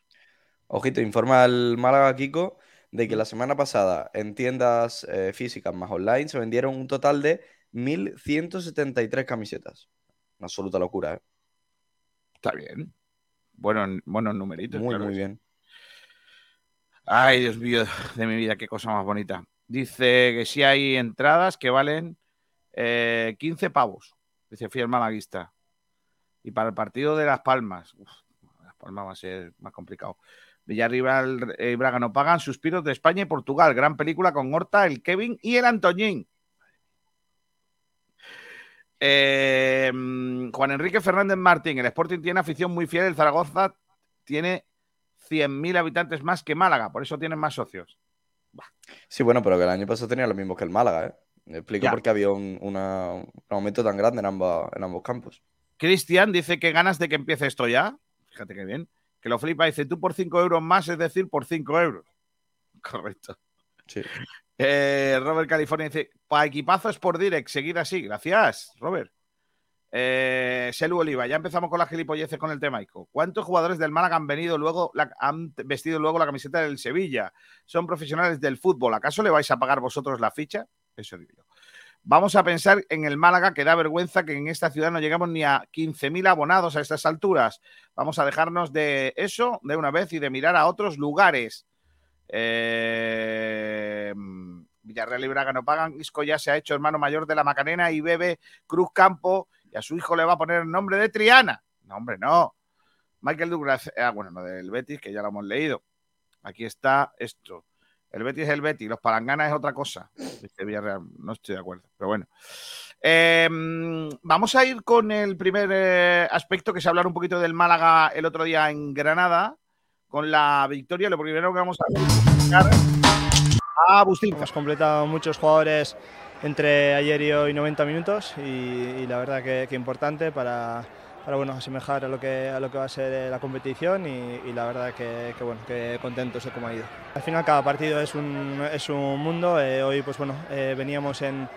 Ojito, informa al Málaga Kiko de que la semana pasada en tiendas eh, físicas más online se vendieron un total de 1.173 camisetas. Una absoluta locura, ¿eh? Está bien. Bueno, buenos numeritos. Muy, claro muy bien. Ay, Dios mío, de mi vida, qué cosa más bonita. Dice que sí hay entradas que valen eh, 15 pavos, dice Fiel Malaguista. Y para el partido de Las Palmas, uf, Las Palmas va a ser más complicado. Villarreal y Braga no pagan suspiros de España y Portugal. Gran película con Horta, el Kevin y el Antoñín. Eh, mm, Juan Enrique Fernández Martín, el Sporting tiene afición muy fiel, el Zaragoza tiene 100.000 habitantes más que Málaga, por eso tienen más socios. Sí, bueno, pero que el año pasado tenía lo mismo que el Málaga, ¿eh? Me explico Ya. por qué había un, una- un aumento tan grande en, ambas, en ambos campos. Cristian dice que ganas de que empiece esto ya. Fíjate qué bien. Que lo flipa. Dice tú por 5 euros más, es decir, por 5 euros. Correcto. Sí. Eh, Robert California dice: Pa equipazo es por direct, seguir así. Gracias, Robert. Eh, Selu Oliva, ya empezamos con las gilipolleces con el tema Ico. ¿Cuántos jugadores del Málaga han venido luego, la- han vestido luego la camiseta del Sevilla? Son profesionales del fútbol. ¿Acaso le vais a pagar vosotros la ficha? Eso digo yo. Vamos a pensar en el Málaga, que da vergüenza que en esta ciudad no llegamos ni a 15.000 abonados a estas alturas. Vamos a dejarnos de eso de una vez y de mirar a otros lugares. Eh, Villarreal y Braga no pagan. Isco ya se ha hecho hermano mayor de la Macarena y bebe Cruz Campo y a su hijo le va a poner el nombre de Triana. No, hombre, no. Michael Douglas, ah, bueno, no del Betis, que ya lo hemos leído. Aquí está esto. El Betis es el Betis, los palanganas es otra cosa. Villarreal, no estoy de acuerdo, pero bueno. Eh, vamos a ir con el primer eh, aspecto que se hablar un poquito del Málaga el otro día en Granada, con la victoria. Lo primero que vamos a a Bustinza. Hemos completado muchos jugadores entre ayer y hoy 90 minutos y, y la verdad que, que importante para, para bueno, asemejar a lo, que, a lo que va a ser eh, la competición y, la verdad que, bueno, que contentos de cómo ha ido. Al final cada partido es un, es un mundo, eh, hoy pues bueno, eh, veníamos en,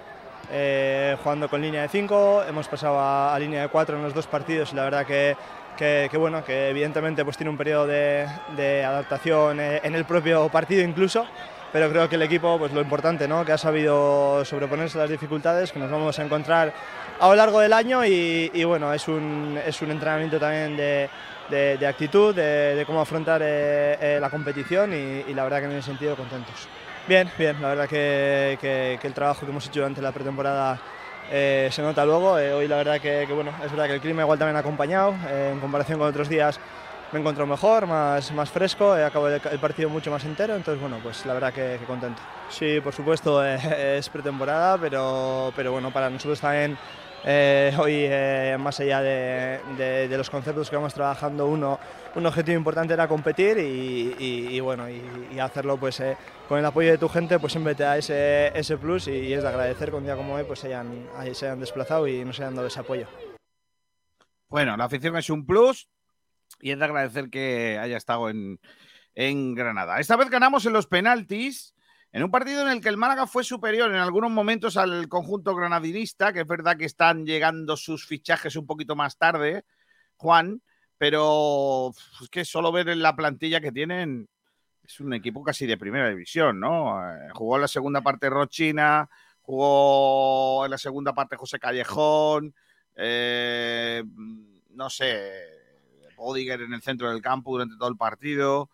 jugando con línea de 5, hemos pasado a, línea de 4 en los dos partidos y la verdad que, que, bueno, que evidentemente pues tiene un periodo de, adaptación en el propio partido incluso, pero creo que el equipo, pues lo importante, ¿no? que ha sabido sobreponerse a las dificultades que nos vamos a encontrar a lo largo del año y, y bueno, es un, es un entrenamiento también de, de, de actitud, de, de, cómo afrontar eh, eh, la competición y, y, la verdad que en ese sentido contentos. Bien, bien, la verdad que, que, que el trabajo que hemos hecho durante la pretemporada eh, se nota luego. Eh, hoy la verdad que, que, bueno, es verdad que el clima igual también ha acompañado. Eh, en comparación con otros días me encuentro mejor, más, más fresco, he acabado el, el, partido mucho más entero, entonces bueno, pues la verdad que, que contento. Sí, por supuesto eh, es pretemporada, pero, pero bueno, para nosotros también eh, hoy, eh, más allá de, de, de, los conceptos que vamos trabajando, uno, un objetivo importante era competir y, y, y bueno, y, y, hacerlo pues eh, con el apoyo de tu gente, pues siempre te da ese, ese plus y, es de agradecer que un día como hoy pues hayan, se hayan desplazado y nos hayan dado ese apoyo. Bueno, la afición es un plus, y es de agradecer que haya estado en, en Granada. Esta vez ganamos en los penaltis. En un partido en el que el Málaga fue superior en algunos momentos al conjunto granadinista, que es verdad que están llegando sus fichajes un poquito más tarde, Juan, pero es que solo ver en la plantilla que tienen es un equipo casi de primera división, ¿no? Eh, jugó en la segunda parte Rochina, jugó en la segunda parte José Callejón, eh, no sé, Odiger en el centro del campo durante todo el partido.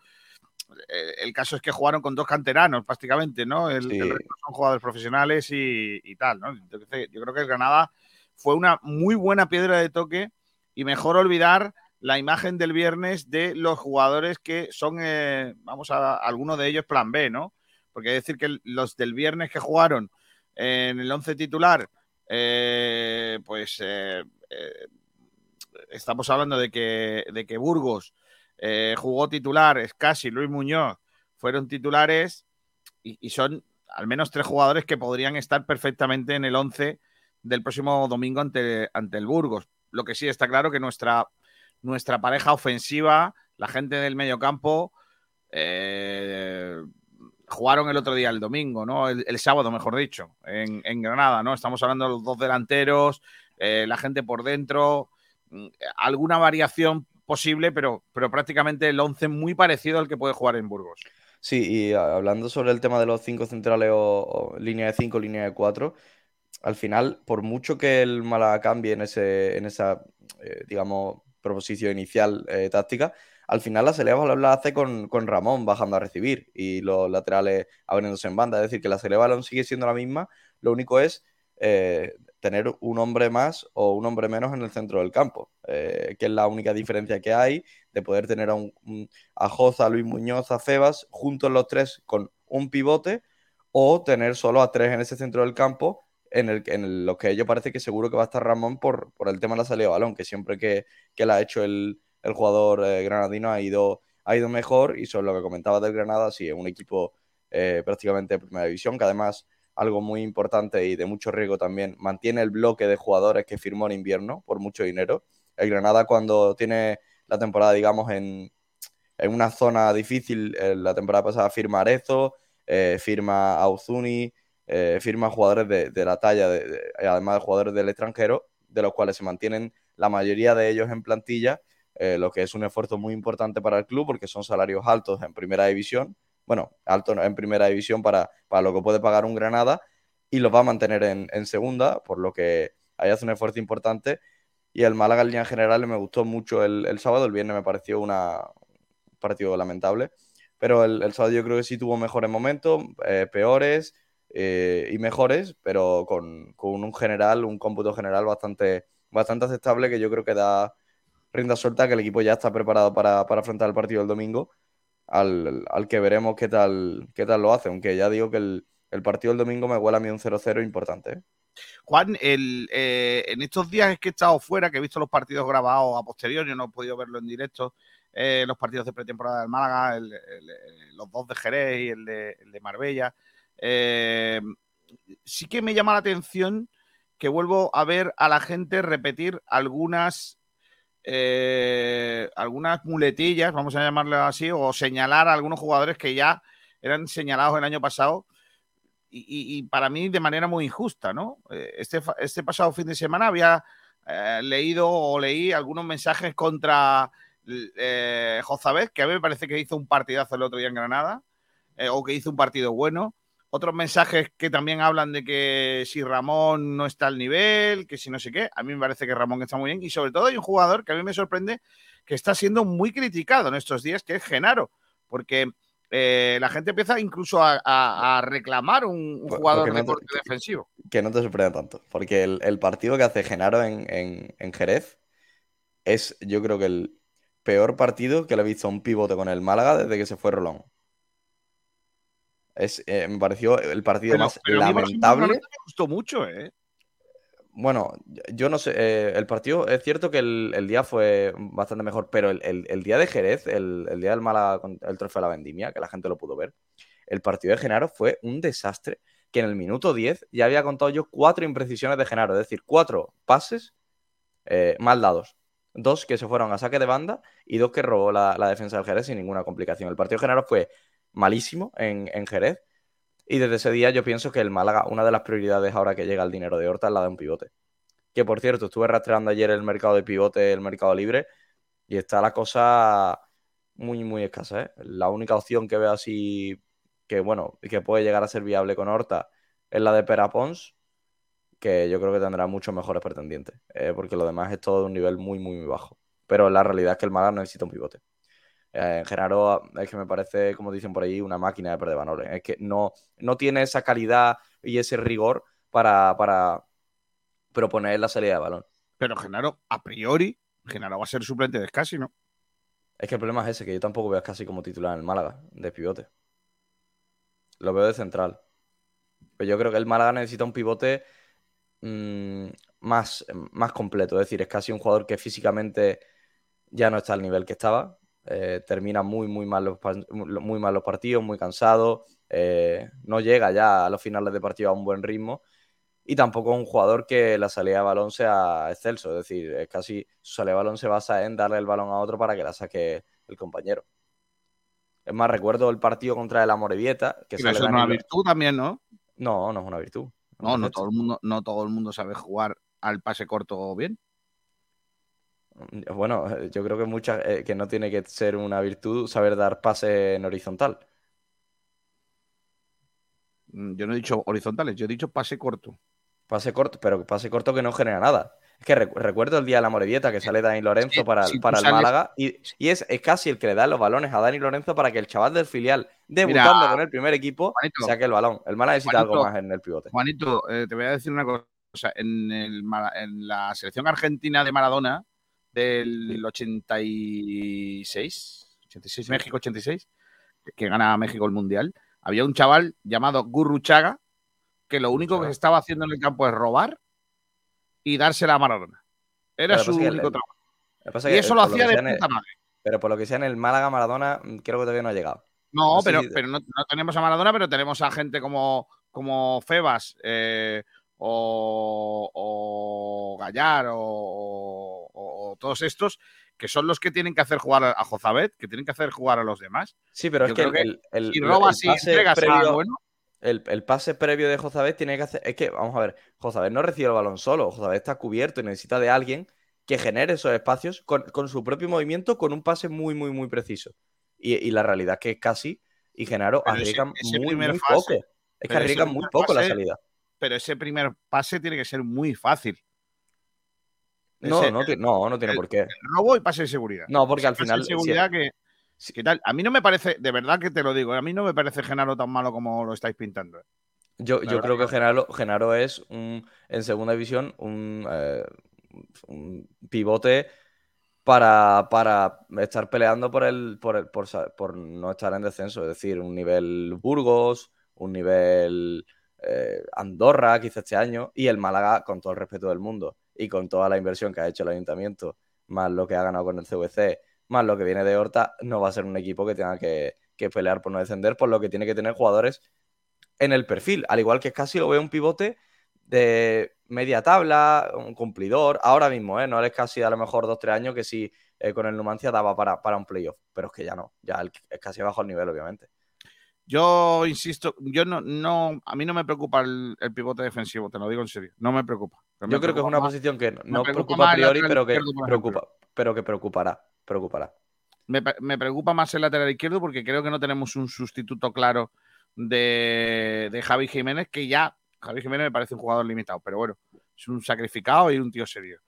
El caso es que jugaron con dos canteranos prácticamente, ¿no? El, el resto son jugadores profesionales y, y tal, ¿no? Entonces, yo creo que el Granada fue una muy buena piedra de toque y mejor olvidar la imagen del viernes de los jugadores que son, eh, vamos a, algunos de ellos plan B, ¿no? Porque es decir que los del viernes que jugaron en el 11 titular, eh, pues eh, eh, estamos hablando de que, de que Burgos eh, jugó titular, Scassi, Luis Muñoz fueron titulares y, son al menos tres jugadores que podrían estar perfectamente en el 11 del próximo domingo ante, ante el Burgos. Lo que sí está claro que nuestra, nuestra pareja ofensiva, la gente del medio campo, eh, jugaron el otro día, el domingo, ¿no? El, sábado, mejor dicho, en, Granada, ¿no? Estamos hablando de los dos delanteros, eh, la gente por dentro, alguna variación posible, pero, pero prácticamente el 11 muy parecido al que puede jugar en Burgos. Sí, y hablando sobre el tema de los cinco centrales o, línea de 5, línea de 4, al final, por mucho que el Málaga cambie en, ese, en esa, eh, digamos, proposición inicial eh, táctica, al final la Celeva la hace con, con, Ramón bajando a recibir y los laterales abriéndose en banda. Es decir, que la Celeva balón sigue siendo la misma, lo único es eh, tener un hombre más o un hombre menos en el centro del campo, eh, que es la única diferencia que hay de poder tener a, un, a Joza, a Luis Muñoz, a Febas, juntos los tres con un pivote, o tener solo a tres en ese centro del campo, en, el, en lo que yo parece que seguro que va a estar Ramón por, por el tema de la salida de balón, que siempre que, que la ha hecho el, el jugador eh, granadino ha ido, ha ido mejor, y sobre lo que comentaba del Granada, sí, es un equipo eh, prácticamente de primera división, que además algo muy importante y de mucho riesgo también, mantiene el bloque de jugadores que firmó en invierno por mucho dinero. El Granada cuando tiene la temporada, digamos, en, en una zona difícil, eh, la temporada pasada firma Arezo, eh, firma Auzuni, eh, firma jugadores de, de la talla, de, de, además de jugadores del extranjero, de los cuales se mantienen la mayoría de ellos en plantilla, lo que es un esfuerzo muy importante para el club porque son salarios altos en primera división bueno, alto en primera división para, para lo que puede pagar un Granada y los va a mantener en, segunda, por lo que ahí hace un esfuerzo importante. Y el Málaga en línea general me gustó mucho el, el sábado, el viernes me pareció una, un partido lamentable, pero el, el, sábado yo creo que sí tuvo mejores momentos, eh, peores eh, y mejores, pero con, con, un general, un cómputo general bastante, bastante aceptable que yo creo que da rienda suelta, que el equipo ya está preparado para, para afrontar el partido del domingo al, al, que veremos qué tal, qué tal lo hace, aunque ya digo que el, el partido del domingo me huele a mí un 0-0 importante. ¿eh? Juan, el, eh, en estos días es que he estado fuera, que he visto los partidos grabados a posteriori, no he podido verlo en directo, eh, los partidos de pretemporada del Málaga, los dos de Jerez y el de, de Marbella. Sí que me llama la atención que vuelvo a ver a la gente repetir algunas eh, algunas muletillas, vamos a llamarlo así, o señalar a algunos jugadores que ya eran señalados el año pasado y, para mí de manera muy injusta, ¿no? Eh, este, este pasado fin de semana había eh, leído o leí algunos mensajes contra eh, que a mí me parece que hizo un partidazo el otro día en Granada, o que hizo un partido bueno, otros mensajes que también hablan de que si Ramón no está al nivel, que si no sé qué. A mí me parece que Ramón está muy bien. Y sobre todo hay un jugador que a mí me sorprende que está siendo muy criticado en estos días, que es Genaro. Porque eh, la gente empieza incluso a, a, a reclamar un, un jugador no te, defensivo. Que no te sorprenda tanto. Porque el, el partido que hace Genaro en, en, en, Jerez es, yo creo que el peor partido que le he visto a un pivote con el Málaga desde que se fue Rolón. Es, eh, me pareció el partido pero, más pero lamentable. Me gustó mucho, ¿eh? Bueno, yo no sé, eh, el partido, es cierto que el, el, día fue bastante mejor, pero el, el, el día de Jerez, el, día del Málaga, el trofeo de la vendimia, que la gente lo pudo ver, el partido de Genaro fue un desastre, que en el minuto 10 ya había contado yo cuatro imprecisiones de Genaro, es decir, cuatro pases eh, mal dados. dos que se fueron a saque de banda y dos que robó la, la defensa del Jerez sin ninguna complicación. El partido general fue malísimo en, en Jerez y desde ese día yo pienso que el Málaga, una de las prioridades ahora que llega el dinero de Horta es la de un pivote. Que por cierto, estuve rastreando ayer el mercado de pivote, el mercado libre, y está la cosa muy, muy escasa. ¿eh? La única opción que veo así que, bueno, que puede llegar a ser viable con Horta es la de Perapons, que yo creo que tendrá muchos mejores pretendientes, eh, porque lo demás es todo de un nivel muy, muy, muy bajo. Pero la realidad es que el Málaga necesita un pivote. Eh, en Genaro es que me parece, como dicen por ahí, una máquina de perder valores. Es que no, no tiene esa calidad y ese rigor para, para proponer la salida de balón. Pero Genaro, a priori, Genaro va a ser suplente de Scassi, ¿no? Es que el problema es ese, que yo tampoco veo a Scassi como titular en el Málaga, de pivote. Lo veo de central. Pero yo creo que el Málaga necesita un pivote mmm, más, más completo. Es decir, es casi un jugador que físicamente ya no está al nivel que estaba. Eh, termina muy, muy mal, los, muy mal los partidos, muy cansado. Eh, no llega ya a los finales de partido a un buen ritmo. Y tampoco un jugador que la salida de balón sea excelso. Es decir, es casi su salida de balón se basa en darle el balón a otro para que la saque el compañero. Es más, recuerdo el partido contra el Amorebieta. Que Pero eso es una virtud también, ¿no? No, no es una virtud. No, no todo, el mundo, no todo el mundo sabe jugar al pase corto bien. Bueno, yo creo que mucha, eh, que no tiene que ser una virtud saber dar pase en horizontal. Mm, Yo no he dicho horizontales, yo he dicho pase corto. Pase corto, pero pase corto que no genera nada. Es que recu- recuerdo el día de la Morevieta que sale Dani Lorenzo para, si para el sales- Málaga y, y es, es casi el que le da los balones a Dani Lorenzo para que el chaval del filial, debutando Mira, con el primer equipo, Juanito, saque el balón. El Málaga necesita algo más en el pivote. Juanito, eh, te voy a decir una cosa. En, el Mara- en la selección argentina de Maradona del 86, 86 México 86, que gana México el Mundial, había un chaval llamado Gurruchaga que lo único que estaba haciendo en el campo es robar y dársela a Maradona. Era Pero su único el- trabajo. Y eso lo hacía de el- puta madre. Pero por lo que sea en el Málaga Maradona, creo que todavía no ha llegado. No, pero, si- pero no, no tenemos a Maradona, pero tenemos a gente como, como Febas eh, o, o Gallar o, o- o todos estos, que son los que tienen que hacer jugar a, a Jozabet, que tienen que hacer jugar a los demás. Sí, pero Yo es que el, si el y pase a previo- bueno, el, el pase previo de Jozabet tiene que hacer. Es que, vamos a ver, Jozabet no recibe el balón solo. Jozabet está cubierto y necesita de alguien que genere esos espacios con, con su propio movimiento, con un pase muy, muy, muy preciso. Y, y la realidad es que casi y Genaro arriesgan muy, muy poco. Es que arriesgan muy poco la salida. pero ese primer pase tiene que ser muy fácil. No, Ese- no, no, no tiene el- por qué. Robo y pase de seguridad. No, porque al Pase de final. si- seguridad que, que tal. A mí no me parece, de verdad que te lo digo, a mí no me parece Genaro tan malo como lo estáis pintando. ¿eh? Yo, yo creo que Genaro, Genaro es un, en segunda división un, eh, un pivote para, para estar peleando por el, por el por no estar en descenso. Es decir, un nivel Burgos, un nivel eh, Andorra, quizá este año, y el Málaga, con todo el respeto del mundo, y con toda la inversión que ha hecho el ayuntamiento, más lo que ha ganado con el CVC, más lo que viene de Horta, no va a ser un equipo que tenga que, que pelear por no descender, por lo que tiene que tener jugadores en el perfil, al igual que casi lo veo un pivote de media tabla, un cumplidor, ahora mismo, ¿eh? no es casi a lo mejor dos, tres años que sí eh, con el Numancia daba para, para un playoff, pero es que ya no, ya es casi bajo el nivel, obviamente. Yo insisto, yo no, no, a mí no me preocupa el, el pivote defensivo, te lo digo en serio, no me preocupa. Me Yo creo que es una más- posición que no, preocupa preocupa a priori, pero que preocupa, pero que preocupará, preocupará. me, me preocupa más el lateral izquierdo porque creo que no tenemos un sustituto claro de, de Javi Jiménez, que ya Javi Jiménez me parece un jugador limitado, pero bueno, es un sacrificado y un tío serio.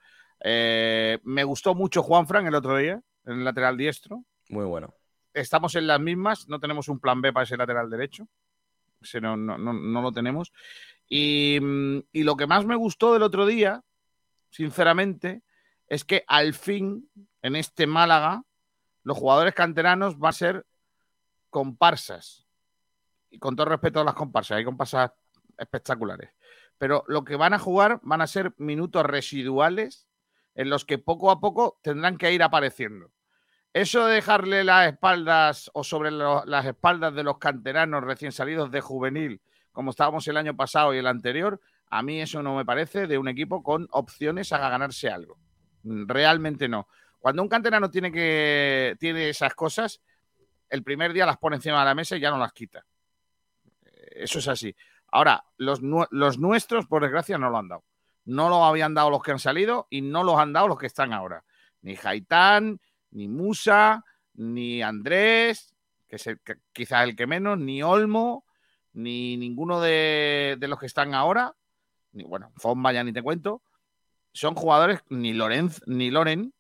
Eh, me gustó mucho Juan Fran el otro día, en el lateral diestro. Muy bueno. Estamos en las mismas, no tenemos un plan B para ese lateral derecho. No, no, no, no lo tenemos. Y, mm, y lo que más me gustó del otro día, sinceramente, es que al fin, en este Málaga, los jugadores canteranos van a ser comparsas. Y con todo respeto a las comparsas, hay comparsas espectaculares. Pero lo que van a jugar van a ser minutos residuales en los que poco a poco tendrán que ir apareciendo. Eso de dejarle las espaldas o sobre las espaldas de los canteranos recién salidos de juvenil, como estábamos el año pasado y el anterior, a mí eso no me parece de un equipo con opciones a ganarse algo. Mm, Realmente no. Cuando un canterano tiene que tiene esas cosas, el primer día las pone encima de la mesa y ya no las quita. Eh, Eso es así. Ahora, los nuestros, por desgracia, no lo han dado. No lo habían dado los que han salido y no los han dado los que están ahora. Ni Haitán, ni Musa, ni Andrés, que es el que- quizás el que menos, ni Olmo, ni ninguno de, de los que están ahora. Ni, bueno, Fomba ya ni te cuento. Son jugadores, ni Lorenz, ni Loren.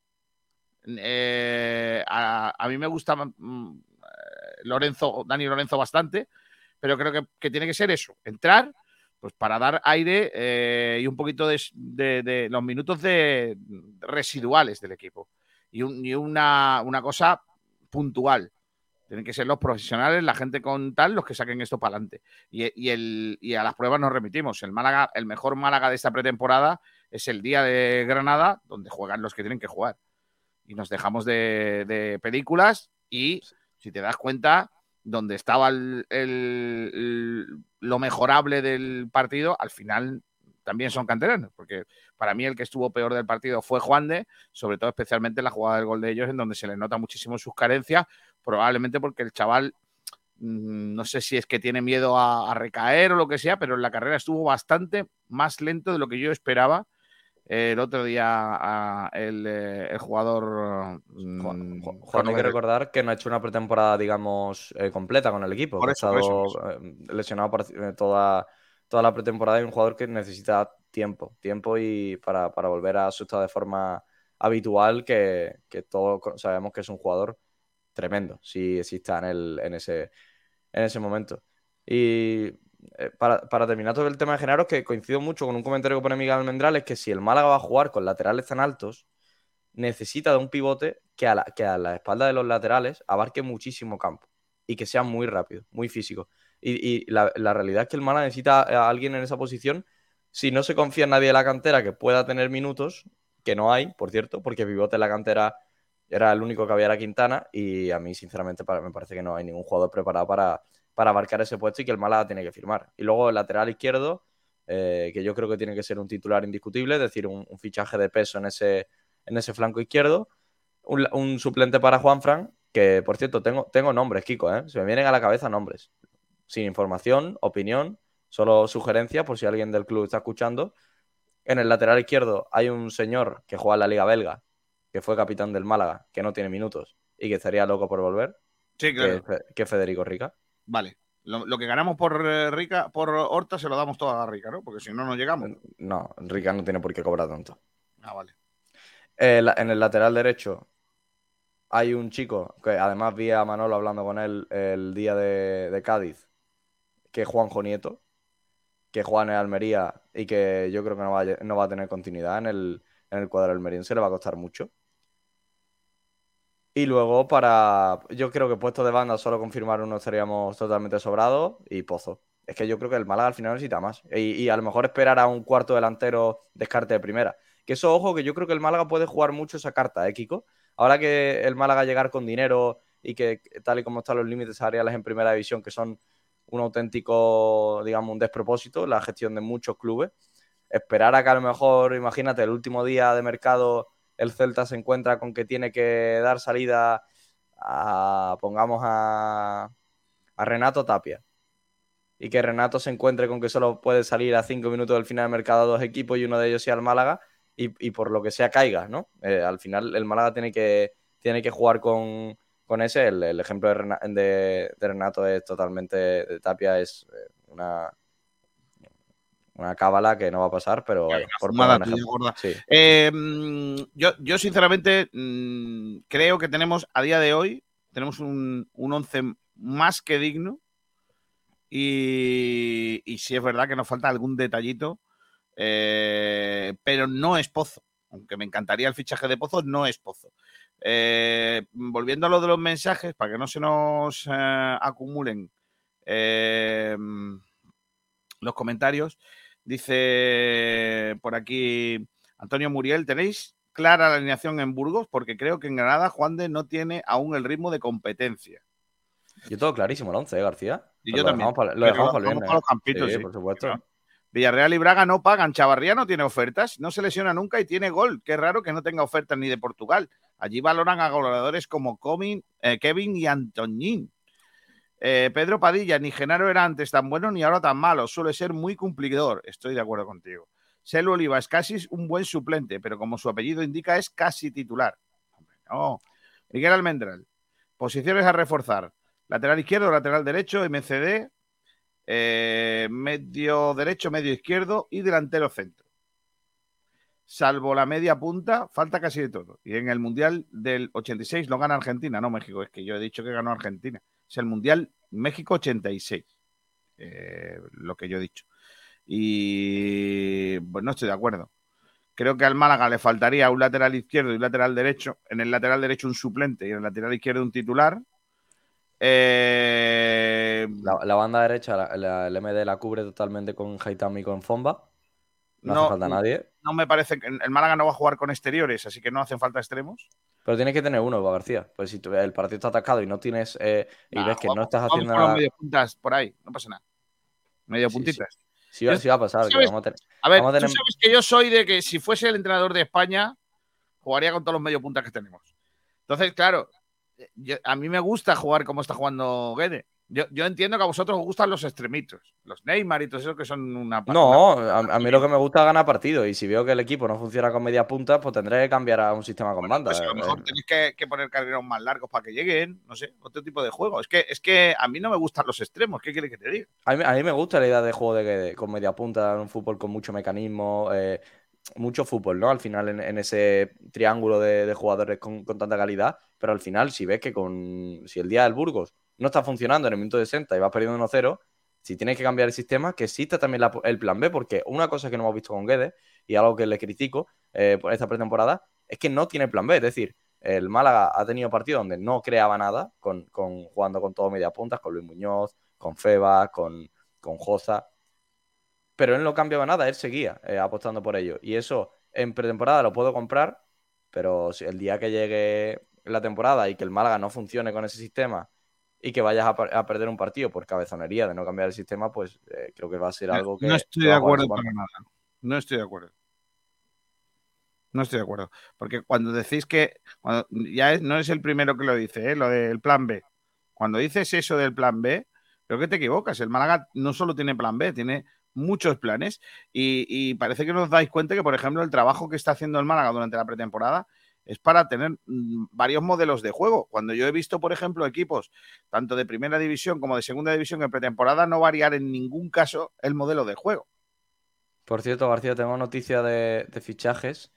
eh, a, a mí me gusta mm, eh, Lorenzo, Dani Lorenzo bastante, pero creo que, que tiene que ser eso, entrar pues para dar aire eh, y un poquito de, de- de los minutos de residuales del equipo. Y, un- y una, una cosa puntual. Tienen que ser los profesionales, la gente con tal, los que saquen esto para adelante. Y, y a las pruebas nos remitimos. El Málaga, el mejor Málaga de esta pretemporada es el día de Granada, donde juegan los que tienen que jugar. Y nos dejamos de, películas y, si te das cuenta, donde estaba el- lo mejorable del partido, al final también son canteranos, porque para mí el que estuvo peor del partido fue Juan de, sobre todo especialmente en la jugada del gol de ellos, en donde se le nota muchísimo sus carencias, probablemente porque el chaval, mm, no sé si es que tiene miedo a, a recaer o lo que sea, pero en la carrera estuvo bastante más lento de lo que yo esperaba. Eh, el otro día a- el, eh, el jugador mm, Juan, con hay que recordar que no ha hecho una pretemporada, digamos, eh, completa con el equipo. Por que eso, ha por estado eso, eh, lesionado por eh, toda, toda la pretemporada y un jugador que necesita tiempo, tiempo y para, volver a su de forma habitual, que, que todos sabemos que es un jugador tremendo, si, está en, ese, en ese momento. Y eh, para, terminar todo el tema de Genaro, que coincido mucho con un comentario que pone Miguel Almendral, es que si el Málaga va a jugar con laterales tan altos, necesita de un pivote que a la, que a la espalda de los laterales abarque muchísimo campo y que sea muy rápido, muy físico. Y, y la, realidad es que el Málaga necesita a alguien en esa posición. Si no se confía en nadie de la cantera que pueda tener minutos, que no hay, por cierto, porque pivote en la cantera era el único que había la Quintana y a mí, sinceramente, para- me parece que no hay ningún jugador preparado para, para abarcar ese puesto y que el Málaga tiene que firmar. Y luego el lateral izquierdo, eh, que yo creo que tiene que ser un titular indiscutible, es decir, un, fichaje de peso en ese, en ese flanco izquierdo. Un, suplente para Juanfran, que por cierto, tengo, tengo nombres, Kiko, ¿eh? se me vienen a la cabeza nombres. Sin información, opinión, solo sugerencias por si alguien del club está escuchando. En el lateral izquierdo hay un señor que juega en la Liga Belga, que fue capitán del Málaga, que no tiene minutos y que estaría loco por volver, Sí, claro. que Federico Rica. Vale. Lo, lo que ganamos por eh, Rica, por Horta, se lo damos todo a Rica, ¿no? Porque si no, no llegamos. No, Rica no tiene por qué cobrar tanto. Ah, vale. Eh, la- en el lateral derecho hay un chico que además vi a Manolo hablando con él el día de, de Cádiz, que Juanjo Nieto, que juega en Almería y que yo creo que no va a, no va a tener continuidad en el, en el cuadro almeriense, le va a costar mucho. Y luego para, yo creo que puesto de banda solo confirmar uno estaríamos totalmente sobrados y Pozo. Es que yo creo que el Málaga al final necesita más. Y, y a lo mejor esperar a un cuarto delantero descarte de primera. Que eso, ojo, que yo creo que el Málaga puede jugar mucho esa carta, ¿eh, Kiko? Ahora que el Málaga llegar con dinero y que tal y como están los límites salariales en primera división, que son un auténtico, digamos, un despropósito, la gestión de muchos clubes, esperar a que a lo mejor, imagínate, el último día de mercado el Celta se encuentra con que tiene que dar salida a, pongamos, a, a Renato Tapia. Y que Renato se encuentre con que solo puede salir a cinco minutos del final del mercado dos equipos y uno de ellos sea el Málaga y, y por lo que sea caiga, ¿no? Eh, al final el Málaga tiene que, tiene que jugar con, con ese. El, el ejemplo de, Rena- de- de Renato es totalmente, de Tapia es eh, una, una cábala que no va a pasar, pero vaya, por gorda. Sí. Eh, mm, yo, yo, sinceramente, mm, creo que tenemos, a día de hoy, tenemos un, un once más que digno. Y, y sí es verdad que nos falta algún detallito, eh, pero no es Pozo. Aunque me encantaría el fichaje de Pozo, no es Pozo. Eh, volviendo a lo de los mensajes, para que no se nos eh, acumulen eh, los comentarios, dice por aquí Antonio Muriel, ¿tenéis clara la alineación en Burgos? Porque creo que en Granada Juan de no tiene aún el ritmo de competencia. Yo todo clarísimo el 11, ¿eh, García? Y Pero yo lo también. dejamos para, lo dejamos para el dejamos viernes. para los campitos, sí, sí. por supuesto. Claro. Villarreal y Braga no pagan. Chavarría no tiene ofertas, no se lesiona nunca y tiene gol. Qué raro que no tenga ofertas ni de Portugal. Allí valoran a goleadores como Comin, eh, Kevin y Antoñín. Eh, Pedro Padilla, ni Genaro era antes tan bueno ni ahora tan malo. Suele ser muy cumplidor. Estoy de acuerdo contigo. Selo Oliva es casi un buen suplente, pero como su apellido indica, es casi titular. No. Miguel Almendral. Posiciones a reforzar. Lateral izquierdo, lateral derecho, MCD, eh, medio derecho, medio izquierdo y delantero centro. Salvo la media punta, falta casi de todo. Y en el Mundial del 86 lo gana Argentina, no México. Es que yo he dicho que ganó Argentina. Es el Mundial México 86. Eh, lo que yo he dicho. Y pues no estoy de acuerdo. Creo que al Málaga le faltaría un lateral izquierdo y un lateral derecho. En el lateral derecho un suplente y en el lateral izquierdo un titular. Eh, La, la banda derecha, la, la- el MD la cubre totalmente con Haitami y con Fomba. No, No, hace falta nadie. no me parece que el Málaga no va a jugar con exteriores, así que no hacen falta extremos. Pero tienes que tener uno, García. Pues si tú- el partido está atacado y no tienes. eh, y Nah, ves que no estás haciendo nada. medio puntas por ahí, no pasa nada. Medio Sí, puntitas. Sí, va- Yo- sí va a pasar. que ¿sabes? vamos a tener- A ver, vamos a tú sabes que yo soy de que si fuese el entrenador de España, jugaría con todos los medio puntas que tenemos. Entonces, claro, yo- a mí me gusta jugar como está jugando Guede. Yo, yo entiendo que a vosotros os gustan los extremitos, los Neymar y todo eso que son una... No, una- a, a mí lo que me gusta es ganar partidos. Y si veo que el equipo no funciona con media punta, pues tendré que cambiar a un sistema con banda. Pues a lo Eh, mejor tenéis que, que poner carreras más largos para que lleguen, no sé, otro tipo de juego. Es que, es que a mí no me gustan los extremos, ¿qué quiere que te diga? A mí, a mí me gusta la idea de juego de, que- con media punta, un fútbol con mucho mecanismo, eh, mucho fútbol, ¿no? Al final en, en ese triángulo de, de jugadores con, con tanta calidad, pero al final si ves que con si el día del Burgos no está funcionando en el minuto 60 y vas perdiendo 1-0, si tienes que cambiar el sistema, que exista también el plan B, porque una cosa que no hemos visto con Guedes y algo que le critico eh, por esta pretemporada es que no tiene plan B, es decir, el Málaga ha tenido partidos donde no creaba nada, con, con- jugando con todo media puntas, con Luis Muñoz, con Feba, con, con Joza, pero él no cambiaba nada, él seguía eh, apostando por ello. Y eso en pretemporada lo puedo comprar, pero el día que llegue la temporada y que el Málaga no funcione con ese sistema y que vayas a, per- a perder un partido por cabezonería de no cambiar el sistema, pues eh, creo que va a ser algo que... no estoy de acuerdo para nada. No estoy de acuerdo. No estoy de acuerdo. Porque cuando decís que. cuando- ya es- no es el primero que lo dice, ¿eh? lo del plan B. Cuando dices eso del plan B, creo que te equivocas. El Málaga no solo tiene plan B, tiene muchos planes. Y, y parece que no os dais cuenta que, por ejemplo, el trabajo que está haciendo el Málaga durante la pretemporada es para tener mm, varios modelos de juego. Cuando yo he visto, por ejemplo, equipos tanto de primera división como de segunda división en pretemporada, no variar en ningún caso el modelo de juego. Por cierto, García, tengo noticia de, fichajes.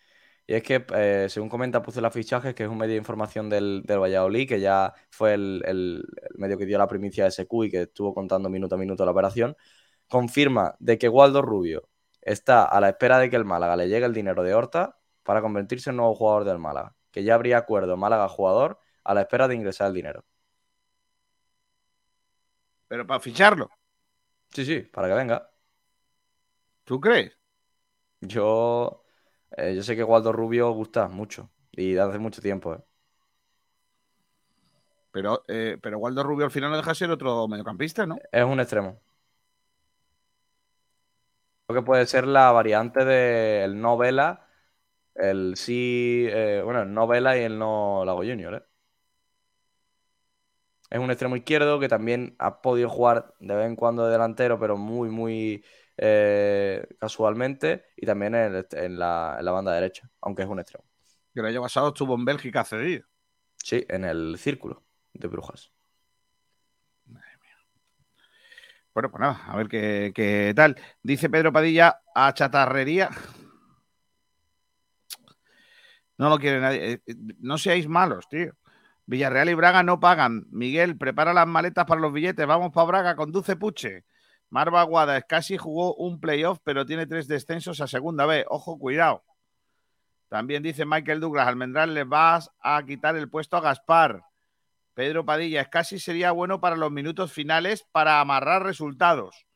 Y es que, eh, según comenta Puzzle Fichajes, que es un medio de información del, del Valladolid, que ya fue el, el- el medio que dio la primicia de SQ y que estuvo contando minuto a minuto la operación, confirma de que Waldo Rubio está a la espera de que el Málaga le llegue el dinero de Horta para convertirse en nuevo jugador del Málaga. Que ya habría acuerdo Málaga-jugador a la espera de ingresar el dinero. Pero para ficharlo, Sí, sí, para que venga. ¿tú crees? Yo, eh, yo sé que Waldo Rubio gusta mucho y de hace mucho tiempo. ¿eh? Pero, eh, pero Waldo Rubio al final no deja de ser otro mediocampista, ¿no? Es un extremo. Creo que puede ser la variante del no Vela, el sí, eh, bueno, el no Vela y el no Lago Junior, ¿eh? Es un extremo izquierdo que también ha podido jugar de vez en cuando de delantero, pero muy, muy eh, casualmente, y también en, el- en la, en la banda derecha, aunque es un extremo. Que el año pasado estuvo en Bélgica cedido. Sí, en el círculo de Brujas. Bueno, pues nada, a ver qué, qué tal. Dice Pedro Padilla a chatarrería. No lo quiere nadie. Eh, eh, No seáis malos, tío. Villarreal y Braga no pagan. Miguel, prepara las maletas para los billetes. Vamos para Braga, conduce Puche. Marva Aguada, casi jugó un playoff, pero tiene tres descensos a segunda vez. Ojo, cuidado. También dice Michael Douglas, Almendral le vas a quitar el puesto a Gaspar. Pedro Padilla, casi sería bueno para los minutos finales para amarrar resultados.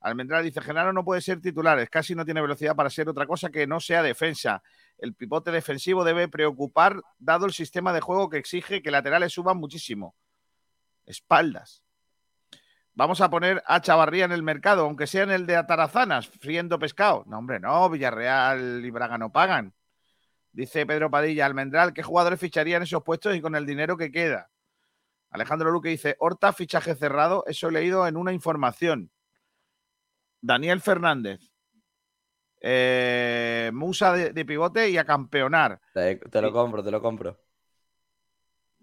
Almendral dice, Genaro no puede ser titular, casi no tiene velocidad para ser otra cosa que no sea defensa. El pivote defensivo debe preocupar dado el sistema de juego que exige que laterales suban muchísimo. Espaldas. vamos a poner a Chavarría en el mercado, aunque sea en el de Atarazanas, friendo pescado. No, hombre, no, Villarreal y Braga no pagan. Dice Pedro Padilla, Almendral, ¿qué jugadores ficharían esos puestos y con el dinero que queda? Alejandro Luque dice, Horta, fichaje cerrado, eso he leído en una información. Daniel Fernández, eh, Musa de, de pivote y a campeonar. Te, te lo compro, te lo compro.